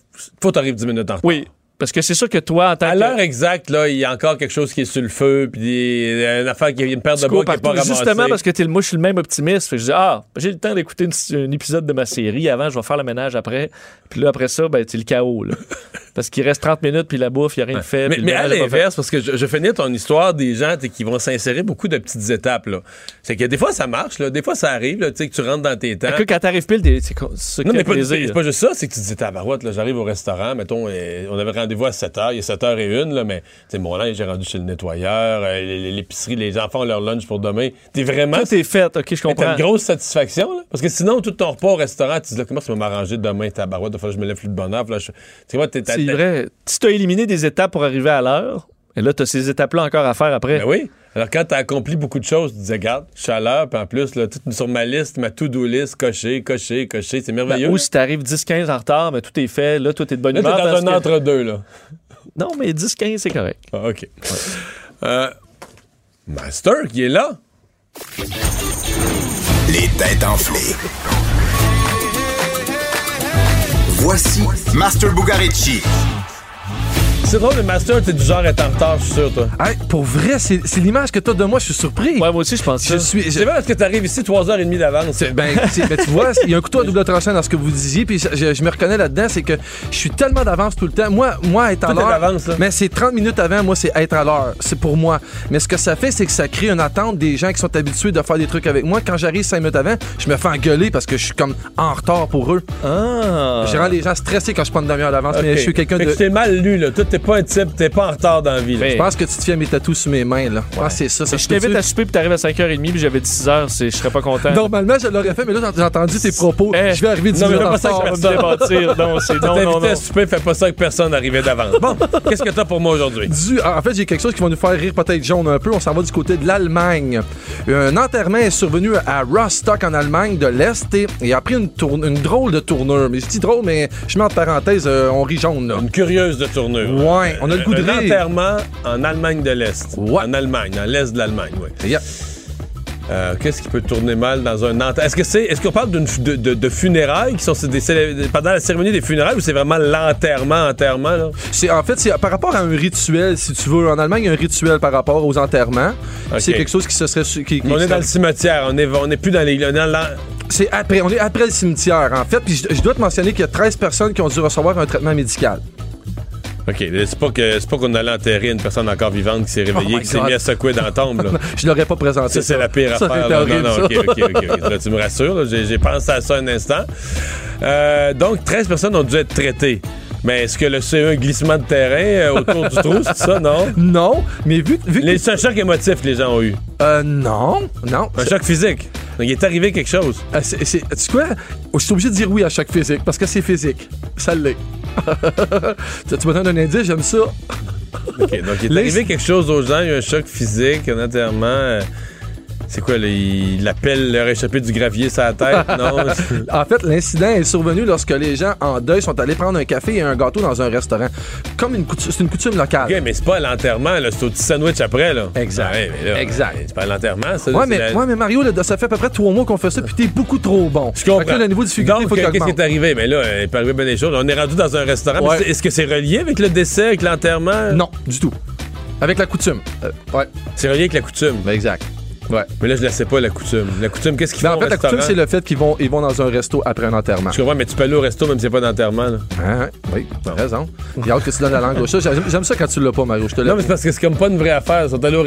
S1: faut que t'arrives 10 minutes en retard.
S2: Oui. Parce que c'est sûr que toi, en tant
S1: À
S2: que.
S1: l'heure exacte, là, il y a encore quelque chose qui est sur le feu, puis une affaire qui une paire de bras qui n'est pas ramassée.
S2: Justement parce que t'es le, moi, je suis le même optimiste. Fait que je dis, ah, j'ai le temps d'écouter un épisode de ma série avant, je vais faire le ménage après. Puis là, après ça, ben, c'est le chaos, là. parce qu'il reste 30 minutes, puis la bouffe, il n'y a rien de fait.
S1: Mais, à l'inverse, parce que je, je finis ton histoire des gens qui vont s'insérer beaucoup de petites étapes. là. C'est que des fois, ça marche. Là. Des fois, ça arrive là, que tu rentres dans tes temps.
S2: Que quand t'arrives pile, c'est ça
S1: Non, mais pas, c'est pas juste ça, c'est que tu te dis, tabarouette, là, j'arrive au restaurant, mettons, on avait rendez-vous à 7 h, il est 7 h et une, là, mais, tu sais, mon linge, j'ai rendu chez le nettoyeur, euh, l'épicerie, les enfants ont leur lunch pour demain. T'es vraiment.
S2: Tout est fait, ok, je
S1: Mais T'as
S2: comprends.
S1: une grosse satisfaction, là. Parce que sinon, tout ton repas au restaurant, tu te dis, là, comment ça va m'arranger demain, tabarouette, il va falloir que je me lève plus de puis là, je- Tu vois, t'es
S2: C'est
S1: t'as-
S2: vrai. Si tu as éliminé des étapes pour arriver à l'heure, et là, tu as ces étapes-là encore à faire après.
S1: Ben oui. Alors, quand t'as accompli beaucoup de choses, tu te disais, regarde, je suis à l'heure, puis en plus, là, tout sur ma liste, ma to-do list, coché, coché, coché, c'est
S2: Ben,
S1: merveilleux.
S2: ou si tu arrives 10-15 en retard, mais tout est fait, là, tout est de bonne
S1: là, t'es
S2: humeur.
S1: dans
S2: parce
S1: un
S2: que-
S1: entre-deux, là.
S2: Non, mais 10-15, c'est correct.
S1: Ah, OK. Euh, Master, qui est là.
S8: Les têtes enflées. Voici Master Bugarici.
S1: C'est drôle, le master, t'es du genre à être en retard, je suis sûr, toi.
S15: Hey, pour vrai, c'est l'image que t'as de moi, je suis surpris.
S2: Ouais, moi aussi, je pense
S15: Je
S2: ça.
S15: suis. je-
S1: C'est vrai parce que t'arrives ici 3h30 d'avance.
S15: Ben, ben, tu vois, il y a un couteau à double tranchant dans ce que vous disiez, puis je, je me reconnais là-dedans, c'est que je suis tellement d'avance tout le temps. Moi, moi être à l'heure.
S1: d'avance, là.
S15: Mais c'est 30 minutes avant, moi, c'est être à l'heure. C'est pour moi. Mais ce que ça fait, c'est que ça crée une attente des gens qui sont habitués de faire des trucs avec moi. Quand j'arrive 5 minutes avant, je me fais engueuler parce que je suis comme en retard pour eux.
S2: Ah.
S15: Je rends les gens stressés quand je prends une demi-heure d'avance, mais je suis quelqu'un de.
S1: mal lu, là. Pas un type, t'es pas en retard dans la vie. là.
S15: Je pense que tu te à mes tatous sur mes mains, là. Je pense que c'est ça. ça
S2: Je
S15: peut-tu?
S2: t'invite à souper puis t'arrives à 5h30 puis j'avais dit 6h, c'est- je serais pas content.
S15: Normalement, je l'aurais fait, mais là, j'ai- j'ai entendu tes propos.
S2: Eh.
S15: Je vais arriver 10
S1: Non, mais
S15: minutes
S1: fais
S15: en
S1: pas ça
S15: retard.
S1: avec
S2: me démentir. Non, c'est non, non,
S1: T'invitais
S2: non.
S1: à souper, fais pas ça avec personne arrivé d'avance. Bon, qu'est-ce que t'as pour moi aujourd'hui?
S15: Du- en fait, j'ai quelque chose qui va nous faire rire peut-être jaune un peu. On s'en va du côté de l'Allemagne. Un enterrement est survenu à Rostock en Allemagne de l'Est et il a pris une, tourne- une drôle de tournure. Mais je dis drôle, mais je mets en parenthèse, euh, on rit jaune là.
S1: Une curieuse de tournure.
S15: Ouais, on a le goût de
S1: Un
S15: rire.
S1: enterrement en Allemagne de l'Est.
S15: Ouais.
S1: En Allemagne, dans l'Est de l'Allemagne, oui.
S15: Yeah.
S1: Euh, Qu'est-ce qui peut tourner mal dans un enterrement? Est-ce que c'est, est-ce qu'on parle d'une de, de- de funérailles qui sont des pendant la cérémonie des funérailles ou c'est vraiment l'enterrement, enterrement, là?
S15: C'est en fait c'est par rapport à un rituel, si tu veux. En Allemagne, il y a un rituel par rapport aux enterrements. C'est quelque chose qui se serait su- qui, qui-
S1: On est dans le cimetière, on est, on est plus dans les. dans
S15: C'est après, on est après le cimetière en fait. Puis je, je dois te mentionner qu'il y a 13 personnes qui ont dû recevoir un traitement médical.
S1: OK, c'est pas que c'est pas qu'on allait enterrer une personne encore vivante qui s'est réveillée,
S15: Oh my
S1: qui s'est
S15: God.
S1: mis à secouer dans la tombe. Là.
S15: Je l'aurais pas présenté.
S1: Ça, c'est la pire
S15: Ça,
S1: affaire.
S15: c'était
S1: là.
S15: horrible,
S1: non, non. OK, OK, OK. Là, tu me rassures. J'ai pensé à ça un instant. Euh, donc, 13 personnes ont dû être traitées. Mais est-ce que le c'est un glissement de terrain euh, autour du trou, c'est ça, non?
S15: Non, mais vu, vu que
S1: c'est un choc émotif que les gens ont eu.
S15: Euh, non, non.
S1: Un choc physique. Donc, il est arrivé quelque chose.
S15: Euh, c'est, tu sais quoi? Je suis obligé de dire oui à chaque physique parce que c'est physique. Ça l'est. tu me donnes un indice, j'aime ça.
S1: OK, donc il est
S15: Les-
S1: arrivé quelque chose aux gens. Il y a eu un choc physique, un enterrement. C'est quoi, là, il appelle leur échappé du gravier sur la tête? Non?
S15: En fait, l'incident est survenu lorsque les gens en deuil sont allés prendre un café et un gâteau dans un restaurant. Comme une coutume, c'est une coutume locale.
S1: OK, mais c'est pas à l'enterrement, c'est au petit sandwich après, là.
S15: Exact.
S1: Ah ouais, mais là,
S15: Exact.
S1: C'est pas à l'enterrement, ça.
S15: Ouais mais,
S1: la-
S15: ouais, mais Mario, là, ça fait à peu près trois mois qu'on fait ça, puis t'es beaucoup trop bon.
S1: Je comprends.
S15: Le niveau de difficulté,
S1: Donc, qu'est-ce qui est arrivé? Mais là, il peut arriver bien des choses. On est rendu dans un restaurant.
S15: Ouais.
S1: Est-ce que c'est relié avec le décès, avec l'enterrement?
S15: Non, du tout. Avec la coutume. Euh, ouais.
S1: C'est relié avec la coutume.
S15: Ben, exact. Ouais.
S1: Mais là, je ne sais pas, la coutume. La coutume, qu'est-ce qu'ils font
S15: en fait,
S1: au
S15: la coutume, c'est le fait qu'ils vont, ils vont dans un resto après un enterrement.
S1: Je comprends, mais tu peux aller au resto même s'il n'y a pas d'enterrement. là.
S15: Hein, oui, t'as raison. Il y a hâte que tu donnes la langue au chat. J'aime j'aime ça quand tu l'as pas, Mario. Je te
S1: Non, mais c'est parce que c'est comme pas une vraie affaire. Ils sont allés au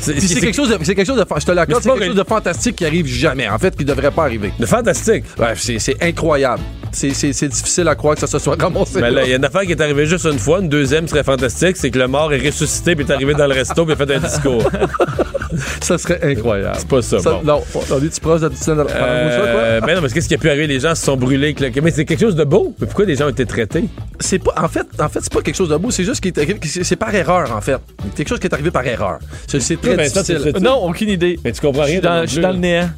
S1: C'est
S15: c'est quelque chose de, c'est quelque chose de, fa- je te
S1: Mais
S15: l'accorde,
S1: c'est
S15: c'est
S1: pas
S15: quelque chose de fantastique qui arrive jamais. En fait, qui devrait pas arriver.
S1: de fantastique?
S15: Ouais, c'est, c'est incroyable. C'est, c'est, c'est difficile à croire que ça se soit ramassé.
S1: Mais là, il y a une affaire qui est arrivée juste une fois. Une deuxième serait fantastique. C'est que le mort est ressuscité puis est arrivé dans le resto puis a fait un discours.
S15: Ça serait incroyable.
S1: C'est pas ça.
S15: Ça,
S1: bon.
S15: Non, on est-tu proche de la
S1: Euh, ben non, mais qu'est-ce qui a pu arriver? Les gens se sont brûlés. le- Mais c'est quelque chose de beau. Mais pourquoi les gens ont été traités?
S15: C'est pas, en fait, en fait, c'est pas quelque chose de beau. C'est juste qu'il est c'est, c'est par erreur, en fait. Quelque chose qui est arrivé par erreur. C'est, c'est très
S1: Ben,
S15: difficile.
S2: Non, aucune idée.
S1: Mais tu comprends rien.
S2: je suis dans le néant.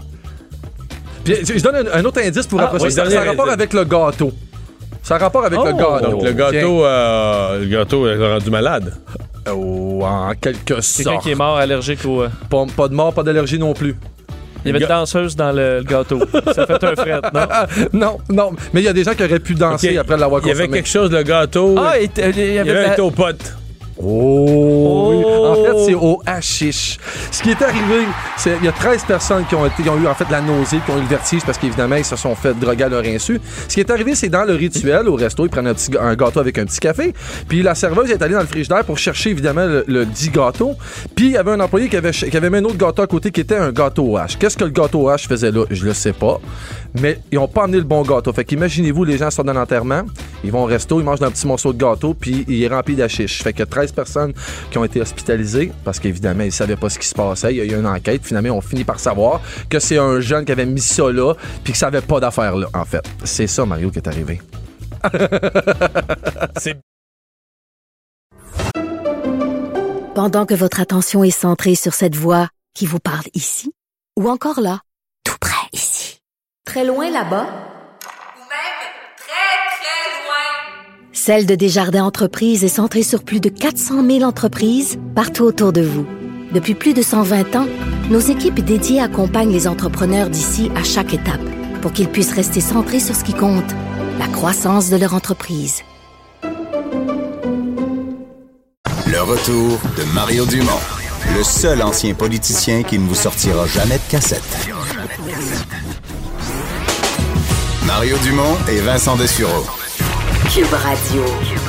S15: Puis, je, donne un, un autre indice pour
S2: Ah,
S1: oui,
S15: ça, ça a rapport avec le gâteau. Ça a rapport avec le
S2: Oh.
S15: gâteau.
S1: Donc, le gâteau, euh, le gâteau est rendu malade.
S15: Oh, en quelque
S2: Quelqu'un
S15: sorte.
S2: qui est mort allergique au. euh,
S15: Pas, pas de mort, pas d'allergie non plus.
S2: Il y avait une danseuse dans le, le gâteau. Ça fait un fret, non?
S15: non, non. Mais il y a des gens qui auraient pu danser après l'avoir
S1: Il y
S15: consommé.
S1: avait quelque chose, le gâteau.
S2: Ah, il, était- il y
S1: il y
S2: avait
S1: avait
S2: la-
S1: été au pote.
S15: Oh. En fait, c'est au hashish. Ce qui est arrivé, c'est il y a 13 personnes qui ont, eu en fait la nausée, qui ont eu le vertige parce qu'évidemment, ils se sont fait droguer à leur insu. Ce qui est arrivé, c'est dans le rituel, au resto, ils prennent un, petit, gâteau avec un petit café. Puis la serveuse est allée dans le frigidaire pour chercher évidemment le, le dit gâteau. Puis il y avait un employé qui avait, mis un autre gâteau à côté qui était un gâteau au hache. Qu'est-ce que le gâteau au hache faisait là? Je le sais pas. Mais ils ont pas amené le bon gâteau. Fait qu'imaginez-vous, les gens sortent d'un enterrement, ils vont au resto, ils mangent un petit morceau de gâteau, puis il est rempli d'hachiche. Fait que 13 personnes qui ont été hospitalisées parce qu'évidemment, ils savaient pas ce qui se passait. Il y a eu une enquête. Finalement, on finit par savoir que c'est un jeune qui avait mis ça là, puis qui savait pas d'affaire là, en fait. C'est ça, Mario, qui est arrivé.
S1: C'est
S7: Pendant que votre attention est centrée sur cette voix qui vous parle ici, ou encore là, tout près ici, très loin là-bas, Celle de Desjardins Entreprises est centrée sur plus de 400 000 entreprises partout autour de vous. Depuis plus de 120 ans, nos équipes dédiées accompagnent les entrepreneurs d'ici à chaque étape pour qu'ils puissent rester centrés sur ce qui compte, la croissance de leur entreprise.
S8: Le retour de Mario Dumont, le seul ancien politicien qui ne vous sortira jamais de cassette. Mario Dumont et Vincent Dessureau.
S9: Cube Radio.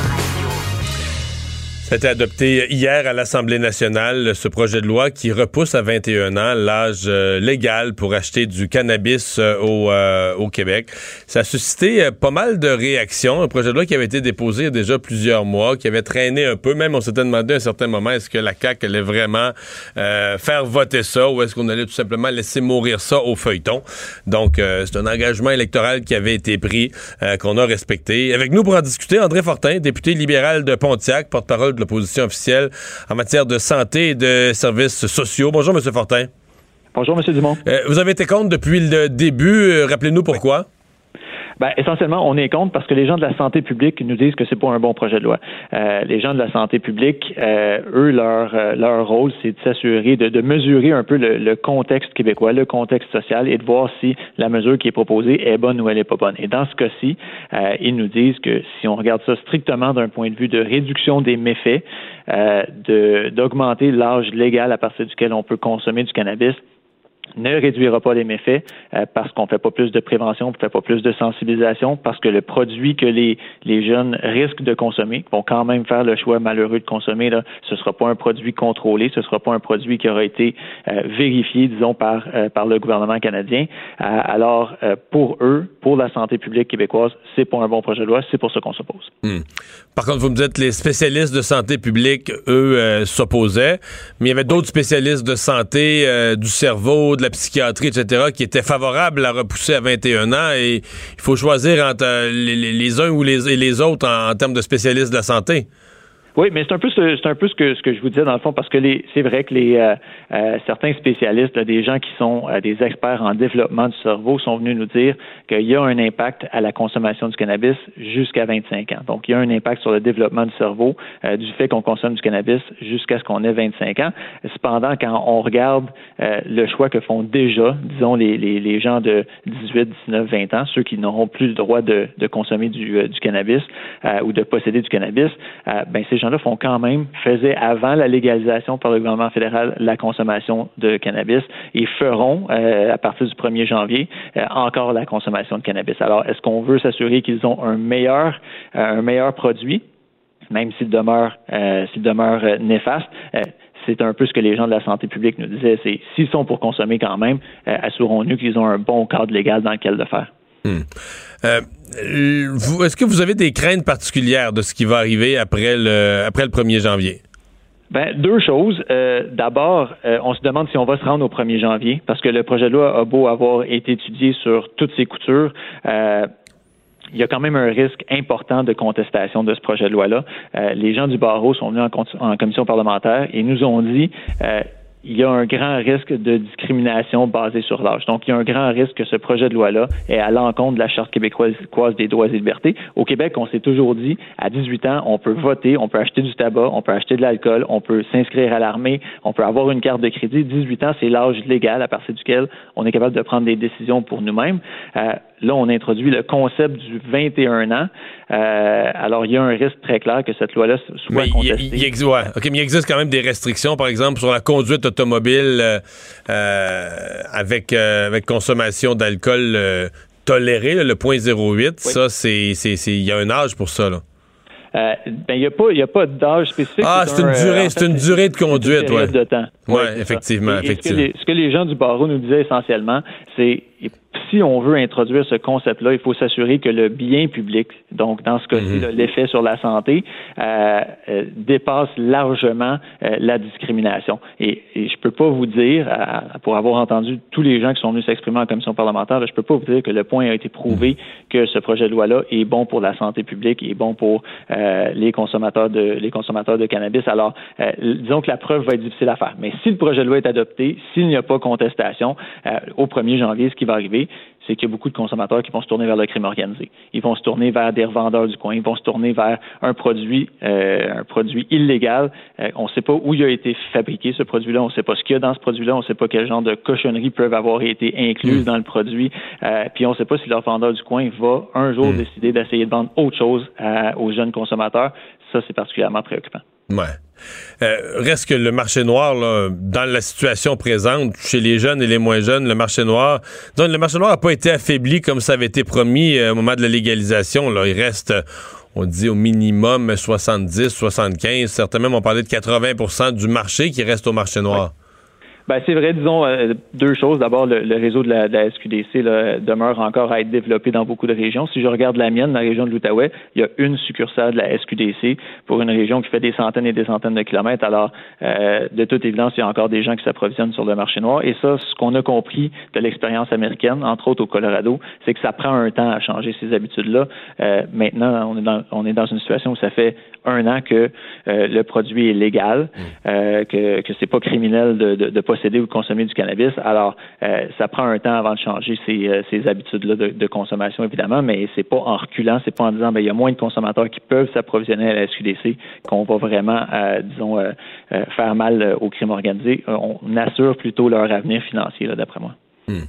S1: Ça a été adopté hier à l'Assemblée nationale, ce projet de loi qui repousse à 21 ans l'âge euh, légal pour acheter du cannabis euh, au, euh, au Québec. Ça a suscité euh, pas mal de réactions. Un projet de loi qui avait été déposé il y a déjà plusieurs mois, qui avait traîné un peu. Même on s'était demandé à un certain moment est-ce que la CAQ allait vraiment euh, faire voter ça ou est-ce qu'on allait tout simplement laisser mourir ça au feuilleton. Donc, euh, c'est un engagement électoral qui avait été pris, qu'on a respecté. Avec nous pour en discuter, André Fortin, député libéral de Pontiac, porte-parole de l'opposition officielle en matière de santé et de services sociaux. Bonjour, M. Fortin.
S16: Bonjour, M. Dumont.
S1: Euh, vous avez été contre depuis le début. Euh, Rappelez-nous pourquoi.
S16: Ben, essentiellement, on est contre parce que les gens de la santé publique nous disent que c'est pas un bon projet de loi. Euh, les gens de la santé publique, euh, eux, leur euh, leur rôle, c'est de s'assurer de, mesurer un peu le, contexte québécois, le contexte social, et de voir si la mesure qui est proposée est bonne ou elle est pas bonne. Et dans ce cas-ci, ils nous disent que si on regarde ça strictement d'un point de vue de réduction des méfaits, de d'augmenter l'âge légal à partir duquel on peut consommer du cannabis, ne réduira pas les méfaits euh, parce qu'on fait pas plus de prévention, on fait pas plus de sensibilisation, parce que le produit que les, les jeunes risquent de consommer, vont quand même faire le choix malheureux de consommer, ce sera pas un produit contrôlé, ce sera pas un produit qui aura été euh, vérifié, disons, par, euh, par le gouvernement canadien. Alors, pour eux, pour la santé publique québécoise, c'est pas un bon projet de loi, c'est pour ça qu'on s'oppose.
S1: Hmm. Par contre, vous me dites les spécialistes de santé publique, eux, s'opposaient, mais il y avait d'autres spécialistes de santé, du cerveau, la psychiatrie, etc., qui étaient favorables à repousser à 21 ans et il faut choisir entre euh, les, uns ou les autres en, en termes de spécialistes de la santé.
S16: Oui, mais c'est un peu ce, c'est un peu ce que ce que je vous disais dans le fond parce que les c'est vrai que les euh, euh, certains spécialistes, là, des gens qui sont euh, des experts en développement du cerveau, sont venus nous dire qu'il y a un impact à la consommation du cannabis jusqu'à 25 ans. Donc il y a un impact sur le développement du cerveau euh, du fait qu'on consomme du cannabis jusqu'à ce qu'on ait 25 ans. Cependant, quand on regarde le choix que font déjà, disons les, les, les gens de 18, 19, 20 ans, ceux qui n'auront plus le droit de, de consommer du, du cannabis ou de posséder du cannabis, ben ces gens-là font quand même, faisaient avant la légalisation par le gouvernement fédéral la consommation de cannabis et feront, euh, à partir du 1er janvier, euh, encore la consommation de cannabis. Alors, est-ce qu'on veut s'assurer qu'ils ont un meilleur, euh, un meilleur produit, même s'il demeure, s'il demeure néfaste? C'est un peu ce que les gens de la santé publique nous disaient, c'est s'ils sont pour consommer quand même, assurons-nous qu'ils ont un bon cadre légal dans lequel le faire.
S1: Vous- Est-ce que vous avez des craintes particulières de ce qui va arriver après le, après le 1er janvier?
S16: Ben, deux choses. Euh, D'abord, euh, on se demande si on va se rendre au 1er janvier, parce que le projet de loi a beau avoir été étudié sur toutes ses coutures. euh, il y a quand même un risque important de contestation de ce projet de loi-là. Euh, les gens du barreau sont venus en, commission parlementaire et nous ont dit euh, il y a un grand risque de discrimination basée sur l'âge. Donc, il y a un grand risque que ce projet de loi-là est à l'encontre de la Charte québécoise des droits et libertés. Au Québec, on s'est toujours dit, à 18 ans, on peut voter, on peut acheter du tabac, on peut acheter de l'alcool, on peut s'inscrire à l'armée, on peut avoir une carte de crédit. 18 ans, c'est l'âge légal à partir duquel on est capable de prendre des décisions pour nous-mêmes. Euh, là, on introduit le concept du 21 ans. Euh, alors, il y a un risque très clair que cette loi-là soit
S1: Mais
S16: contestée.
S1: il- ouais. Mais il existe quand même des restrictions, par exemple, sur la conduite automobile euh, euh, avec, euh, avec consommation d'alcool toléré, là, le point 0,8. Ça, c'est, c'est, c'est- il y a un âge pour ça. Là.
S16: Euh, ben, il n'y a pas, y a pas d'âge spécifique.
S1: Ah, c'est une
S16: un,
S1: durée-
S16: euh, en
S1: c'est une durée de conduite, ouais.
S16: de temps.
S1: Ouais,
S16: c'est ça.
S1: effectivement,
S16: Et- et
S1: effectivement.
S16: Ce que, les, ce que les gens du barreau nous disaient essentiellement, c'est si on veut introduire ce concept-là, il faut s'assurer que le bien public, donc dans ce cas-ci,
S1: Mhm.
S16: l'effet sur la santé, euh, euh, dépasse largement euh, la discrimination. Et, et je peux pas vous dire, pour avoir entendu tous les gens qui sont venus s'exprimer en commission parlementaire, je peux pas vous dire que le point a été prouvé que ce projet de loi-là est bon pour la santé publique, est bon pour euh, les consommateurs de les consommateurs de cannabis. Alors, euh, disons que la preuve va être difficile à faire. Mais si le projet de loi est adopté, s'il n'y a pas contestation, euh, au 1er janvier, ce qui va arriver, c'est qu'il y a beaucoup de consommateurs qui vont se tourner vers le crime organisé. Ils vont se tourner vers des revendeurs du coin. Ils vont se tourner vers un produit, euh, un produit illégal. Euh, on ne sait pas où il a été fabriqué ce produit-là. On ne sait pas ce qu'il y a dans ce produit-là. On ne sait pas quel genre de cochonneries peuvent avoir été incluses dans le produit. Euh, puis on ne sait pas si le revendeur du coin va un jour décider d'essayer de vendre autre chose aux jeunes consommateurs. Ça, c'est particulièrement préoccupant.
S1: Ouais. Euh, reste que le marché noir, là, dans la situation présente, chez les jeunes et les moins jeunes, le marché noir, donc le marché noir n'a pas été affaibli comme ça avait été promis euh, au moment de la légalisation. Là. Il reste, on dit au minimum 70, 75, certains même ont parlé de 80% du marché qui reste au marché noir.
S16: Ben, c'est vrai, disons euh, deux choses. D'abord, le, le réseau de la, de la SQDC là, demeure encore à être développé dans beaucoup de régions. Si je regarde la mienne, la région de l'Outaouais, il y a une succursale de la SQDC pour une région qui fait des centaines et des centaines de kilomètres. Alors, euh, de toute évidence, il y a encore des gens qui s'approvisionnent sur le marché noir. Et ça, ce qu'on a compris de l'expérience américaine, entre autres au Colorado, c'est que ça prend un temps à changer ces habitudes-là. Euh, maintenant, on est, dans, on est dans une situation où ça fait un an que euh, le produit est légal, euh, que, que c'est pas criminel de, de, de, posséder ou de consommer du cannabis. Alors, euh, ça prend un temps avant de changer ces, euh, ces habitudes-là de, de, consommation, évidemment, mais c'est pas en reculant, c'est pas en disant ben il y a moins de consommateurs qui peuvent s'approvisionner à la SQDC qu'on va vraiment, euh, disons, faire mal au crime organisé. On assure plutôt leur avenir financier, d'après moi.
S1: Hmm.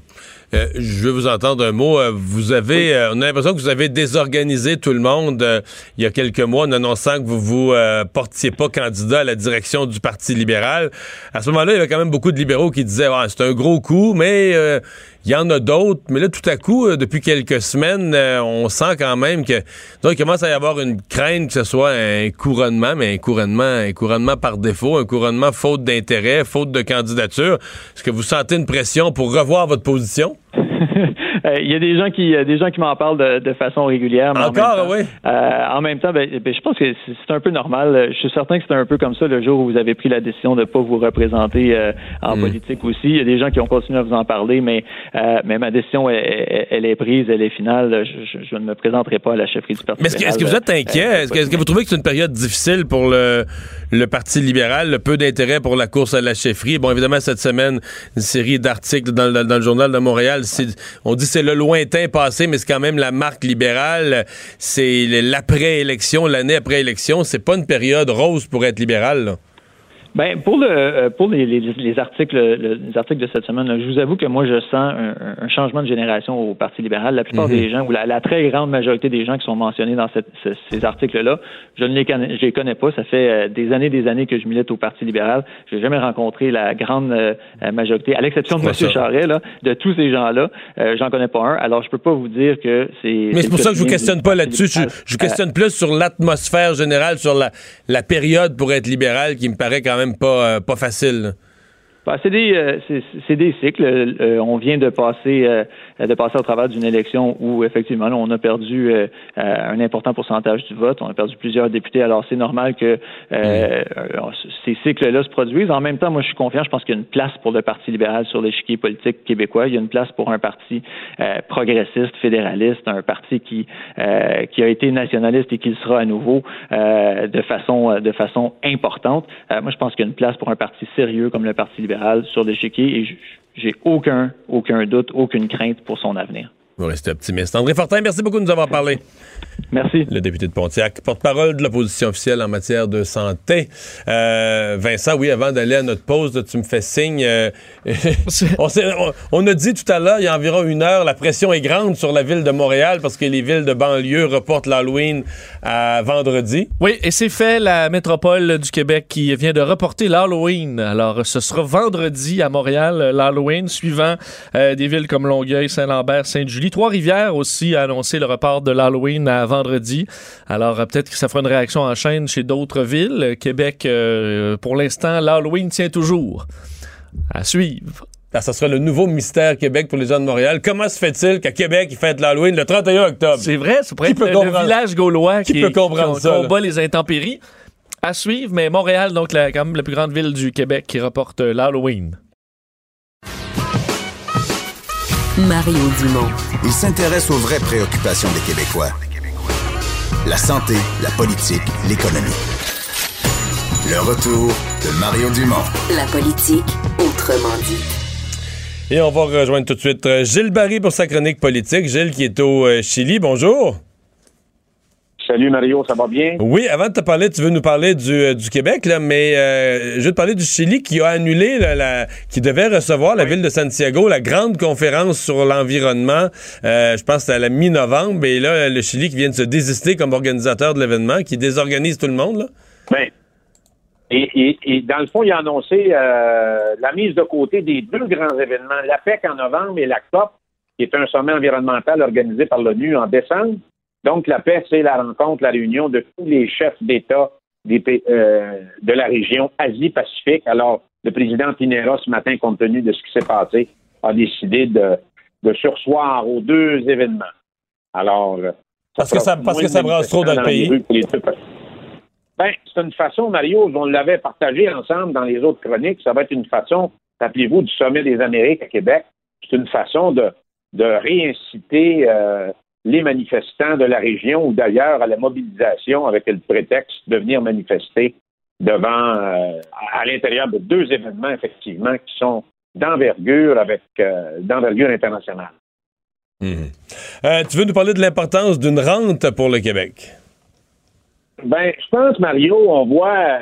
S1: Euh, je veux vous entendre un mot. Euh, vous avez, euh, on a l'impression que vous avez désorganisé tout le monde il y a quelques mois en annonçant que vous vous portiez pas candidat à la direction du Parti libéral. À ce moment-là, il y avait quand même beaucoup de libéraux qui disaient ah, c'est un gros coup, mais il y en a d'autres. Mais là, tout à coup, depuis quelques semaines, on sent quand même que donc il commence à y avoir une crainte que ce soit un couronnement, mais un couronnement, un couronnement par défaut, un couronnement faute d'intérêt, faute de candidature. Est-ce que vous sentez une pression pour revoir votre position?
S16: Euh, il y a des gens qui, des gens qui m'en parlent de, de, façon régulière.
S1: Encore,
S16: oui. Euh, en même temps, ben, ben, je pense que c'est un peu normal. Je suis certain que c'est un peu comme ça le jour où vous avez pris la décision de ne pas vous représenter euh, en
S1: Hmm.
S16: mm. politique aussi. Il y a des gens qui ont continué à vous en parler, mais, euh, mais ma décision, elle, elle, est prise, elle est finale. Je, je, je, ne me présenterai pas à la chefferie du Parti
S1: mais est-ce que, vous êtes inquiet? est-ce que, est que, vous trouvez que c'est une période difficile pour le, le Parti libéral, le peu d'intérêt pour la course à la chefferie? Bon, évidemment, cette semaine, une série d'articles dans, dans, dans, le journal de Montréal, on dit c'est le lointain passé, mais c'est quand même la marque libérale. C'est l'après-élection, l'année après élection. C'est pas une période rose pour être libéral.
S16: Ben pour le pour les, les, les articles le, les articles de cette semaine, là, je vous avoue que moi je sens un, un, changement de génération au Parti libéral. La plupart mm -hmm. des gens ou la, la, très grande majorité des gens qui sont mentionnés dans cette, ce, ces articles-là, je ne les connais, je les connais pas. Ça fait euh, des années des années que je milite au Parti libéral. Je n'ai jamais rencontré la grande euh, majorité, à l'exception de M. Charret, là, de tous ces gens-là, euh, j'en connais pas un. Alors je peux pas vous dire que c'est.
S1: Mais c'est pour ça que je vous questionne pas là-dessus. Je, je vous questionne plus sur l'atmosphère générale, sur la, la période pour être libéral, qui me paraît quand même même pas, euh, facile.
S16: C'est des, euh, c'est des cycles. Euh, on vient de passer, de passer au travers d'une élection où effectivement là, on a perdu euh, un important pourcentage du vote. On a perdu plusieurs députés. Alors c'est normal que mmh. ces cycles-là se produisent. En même temps, moi je suis confiant. Je pense qu'il y a une place pour le Parti libéral sur l'échiquier politique québécois. Il y a une place pour un parti progressiste, fédéraliste, un parti qui qui a été nationaliste et qui le sera à nouveau de façon de façon importante. moi je pense qu'il y a une place pour un parti sérieux comme le Parti libéral sur l'échiquier et j'ai aucun, aucun doute, aucune crainte pour son avenir.
S1: Vous restez optimiste. André Fortin, merci beaucoup de nous avoir parlé.
S16: Merci.
S1: Le député de Pontiac, porte-parole de l'opposition officielle en matière de santé. Euh, Vincent, oui, avant d'aller à notre pause, tu me fais signe. Euh, on, on, on, a dit tout à l'heure, il y a environ une heure, la pression est grande sur la ville de Montréal parce que les villes de banlieue reportent l'Halloween à vendredi.
S2: Oui, et c'est fait la métropole du Québec qui vient de reporter l'Halloween. Alors, ce sera vendredi à Montréal, l'Halloween, suivant euh, des villes comme Longueuil, Saint-Lambert, Sainte-Julie. Trois-Rivières aussi a annoncé le report de l'Halloween à vendredi. Alors, euh, peut-être que ça fera une réaction en chaîne chez d'autres villes. Québec, euh, pour l'instant, l'Halloween tient toujours. À suivre.
S1: Alors, ça sera le nouveau mystère Québec pour les gens de Montréal. Comment se fait-il qu'à Québec, ils fêtent l'Halloween le 31 octobre?
S2: C'est vrai, c'est peut être le, village gaulois qui, qui, peut comprendre qui, ça, combat les intempéries. À suivre, mais Montréal, donc la, quand même la plus grande ville du Québec qui reporte l'Halloween.
S8: Mario Dumont. Il s'intéresse aux vraies préoccupations des Québécois. La santé, la politique, l'économie. Le retour de Mario Dumont.
S9: La politique, autrement dit.
S1: Et on va rejoindre tout de suite Gilles Barry pour sa chronique politique. Gilles qui est au Chili. Bonjour.
S17: Salut Mario, ça va bien?
S1: Oui, avant de te parler, tu veux nous parler du, du Québec, là, mais euh, je veux te parler du Chili qui a annulé, la, la qui devait recevoir la oui. ville de Santiago, la grande conférence sur l'environnement, euh, je pense à la mi-novembre, et là, le Chili qui vient de se désister comme organisateur de l'événement, qui désorganise tout le monde. Là.
S17: Ben, Et, et- et dans le fond, il a annoncé euh, la mise de côté des deux grands événements, l'APEC en novembre et la COP, qui est un sommet environnemental organisé par l'ONU en décembre. Donc, l'APEC, c'est la rencontre, la réunion de tous les chefs d'État des euh, de la région Asie-Pacifique. Alors, le président Pinera, ce matin, compte tenu de ce qui s'est passé, a décidé de, de sursoir aux deux événements. Alors, euh,
S1: Parce que ça- parce que ça brasse trop dans le pays.
S17: Ben, c'est une façon, Mario, on l'avait partagé ensemble dans les autres chroniques, ça va être une façon, rappelez-vous, du sommet des Amériques à Québec, c'est une façon de, de réinciter euh, les manifestants de la région ou d'ailleurs à la mobilisation avec le prétexte de venir manifester devant, euh, à l'intérieur de deux événements, effectivement, qui sont d'envergure avec euh, d'envergure internationale.
S1: Euh, tu veux nous parler de l'importance d'une rente pour le Québec?
S17: Ben, je pense, Mario, on voit,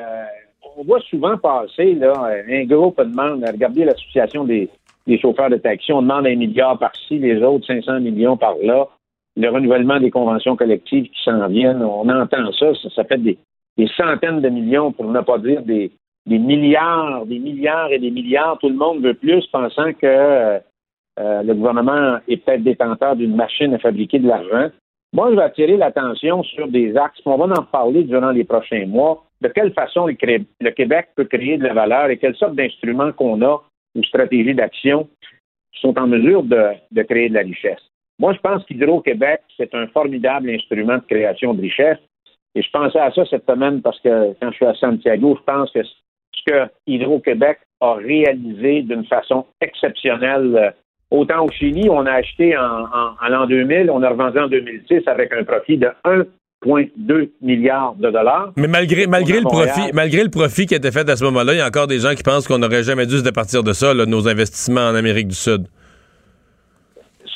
S17: on voit souvent passer là, un groupe demande, regardez l'association des, des chauffeurs de taxi, on demande un milliard par-ci, les autres 500 millions par-là, le renouvellement des conventions collectives qui s'en viennent, on entend ça, ça, fait des, centaines de millions, pour ne pas dire des, milliards, des milliards et des milliards. Tout le monde veut plus, pensant que euh, euh, le gouvernement est peut-être détenteur d'une machine à fabriquer de l'argent. Moi, je vais attirer l'attention sur des axes, on va en parler durant les prochains mois, de quelle façon le, Québec peut créer de la valeur et quelles sortes d'instruments qu'on a ou stratégies d'action sont en mesure de créer de la richesse. Moi, je pense qu'Hydro-Québec, c'est un formidable instrument de création de richesse. Et je pensais à ça cette semaine parce que quand je suis à Santiago, je pense que ce que Hydro-Québec a réalisé d'une façon exceptionnelle, euh, autant au Chili, on a acheté en, en- en l'an 2000, on a revendu en 2006 avec un profit de 1,2 milliard de dollars.
S1: Mais malgré, le
S17: Montréal.
S1: profit, malgré le profit qui a été fait à ce moment-là, il y a encore des gens qui pensent qu'on n'aurait jamais dû se départir de ça, là, nos investissements en Amérique du Sud.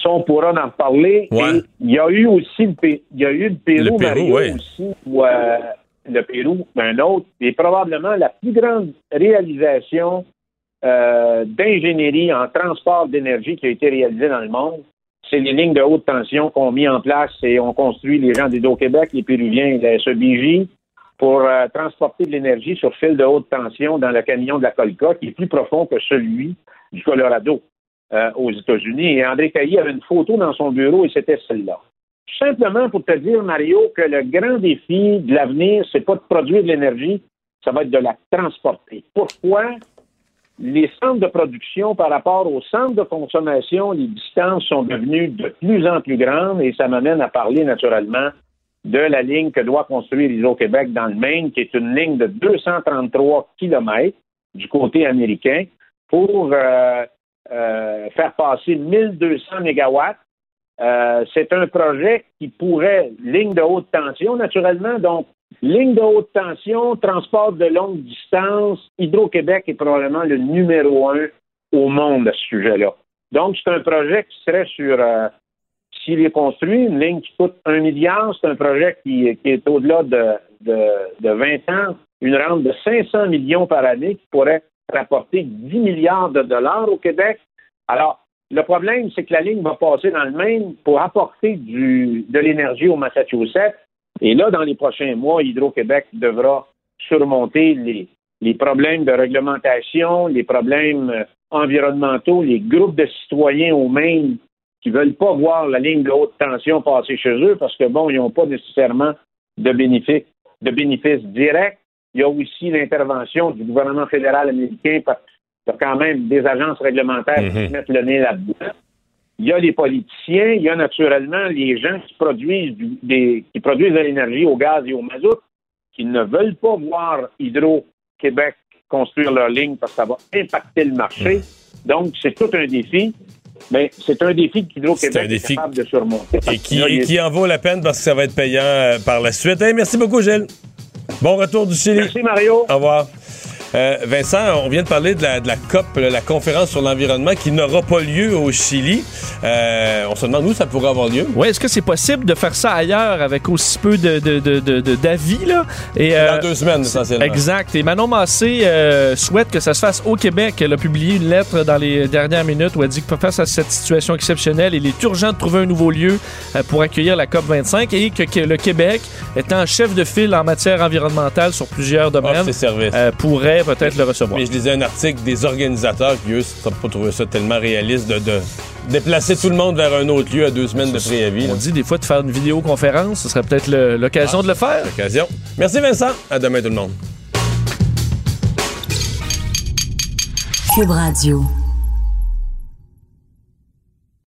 S17: Ça, on pourra en.
S1: Ouais.
S17: Et il y a eu aussi le, Pé- il y a eu le Pérou,
S1: Le Pérou,
S17: Mario, aussi, où, euh, le Pérou, un autre, et probablement la plus grande réalisation euh, d'ingénierie en transport d'énergie qui a été réalisée dans le monde. C'est les lignes de haute tension qu'on mis en place et ont construit les gens d'Hydro-Québec, les Péruviens et la SEBJ pour euh, transporter de l'énergie sur fil de haute tension dans le canyon de la Colca, qui est plus profond que celui du Colorado euh, aux États-Unis. Et André Caillé avait une photo dans son bureau et c'était celle-là. Simplement pour te dire, Mario, que le grand défi de l'avenir, c'est pas de produire de l'énergie, ça va être de la transporter. Pourquoi? Les centres de production par rapport aux centres de consommation, les distances sont devenues de plus en plus grandes et ça m'amène à parler naturellement de la ligne que doit construire Hydro-Québec dans le Maine, qui est une ligne de 233 kilomètres du côté américain pour euh, euh, faire passer 1200 mégawatts. Euh, c'est un projet qui pourrait, ligne de haute tension naturellement, donc ligne de haute tension, transport de longue distance, Hydro-Québec est probablement le numéro un au monde à ce sujet-là. Donc, c'est un projet qui serait sur, euh, s'il est construit, une ligne qui coûte un milliard, c'est un projet qui, est au-delà de, de, de 20 ans, une rente de 500 millions par année qui pourrait rapporter 10 milliards de dollars au Québec. Alors, le problème, c'est que la ligne va passer dans le Maine pour apporter de l'énergie au Massachusetts. Et là, dans les prochains mois, Hydro-Québec devra surmonter les, problèmes de réglementation, les problèmes euh, environnementaux, les groupes de citoyens au Maine qui veulent pas voir la ligne de haute tension passer chez eux parce que, bon, ils n'ont pas nécessairement de bénéfices directs. Il y a aussi l'intervention du gouvernement fédéral américain parce qu'il y a quand même des agences réglementaires qui mettent le nez là-dedans. Il y a les politiciens, il y a naturellement les gens qui produisent du- des, qui produisent de l'énergie au gaz et au mazout, qui ne veulent pas voir Hydro-Québec construire leur ligne parce que ça va impacter le marché. Donc, c'est tout un défi. Mais c'est un défi qu'Hydro-Québec est capable de surmonter.
S1: Et qui, et qui en vaut la peine parce que ça va être payant euh, par la suite. Hey, merci beaucoup, Gilles. Bon retour du Chili.
S17: Merci, Mario.
S1: Au revoir. Euh, Vincent, on vient de parler de la, de la COP, la conférence sur l'environnement, qui n'aura pas lieu au Chili. Euh, on se demande où ça pourrait avoir lieu.
S2: Oui, est-ce que c'est possible de faire ça ailleurs avec aussi peu de, de, de, de- de- d'avis, là? Et, euh,
S1: Dans deux semaines, essentiellement.
S2: Exact. Et Manon Massé souhaite que ça se fasse au Québec. Elle a publié une lettre dans les dernières minutes où elle dit que face à cette situation exceptionnelle, il est urgent de trouver un nouveau lieu pour accueillir la COP25 et que, que le Québec, étant chef de file en matière environnementale sur plusieurs domaines,
S1: services.
S2: euh, pourrait peut-être le recevoir.
S1: Mais je lisais un article des organisateurs qui, eux, n'ont pas trouvé ça tellement réaliste de, de déplacer tout le monde vers un autre lieu à deux semaines de préavis.
S2: On dit des fois de faire une vidéoconférence, ce serait peut-être l'occasion de le faire.
S1: Occasion. Merci Vincent. À demain tout le monde.
S9: Cube Radio.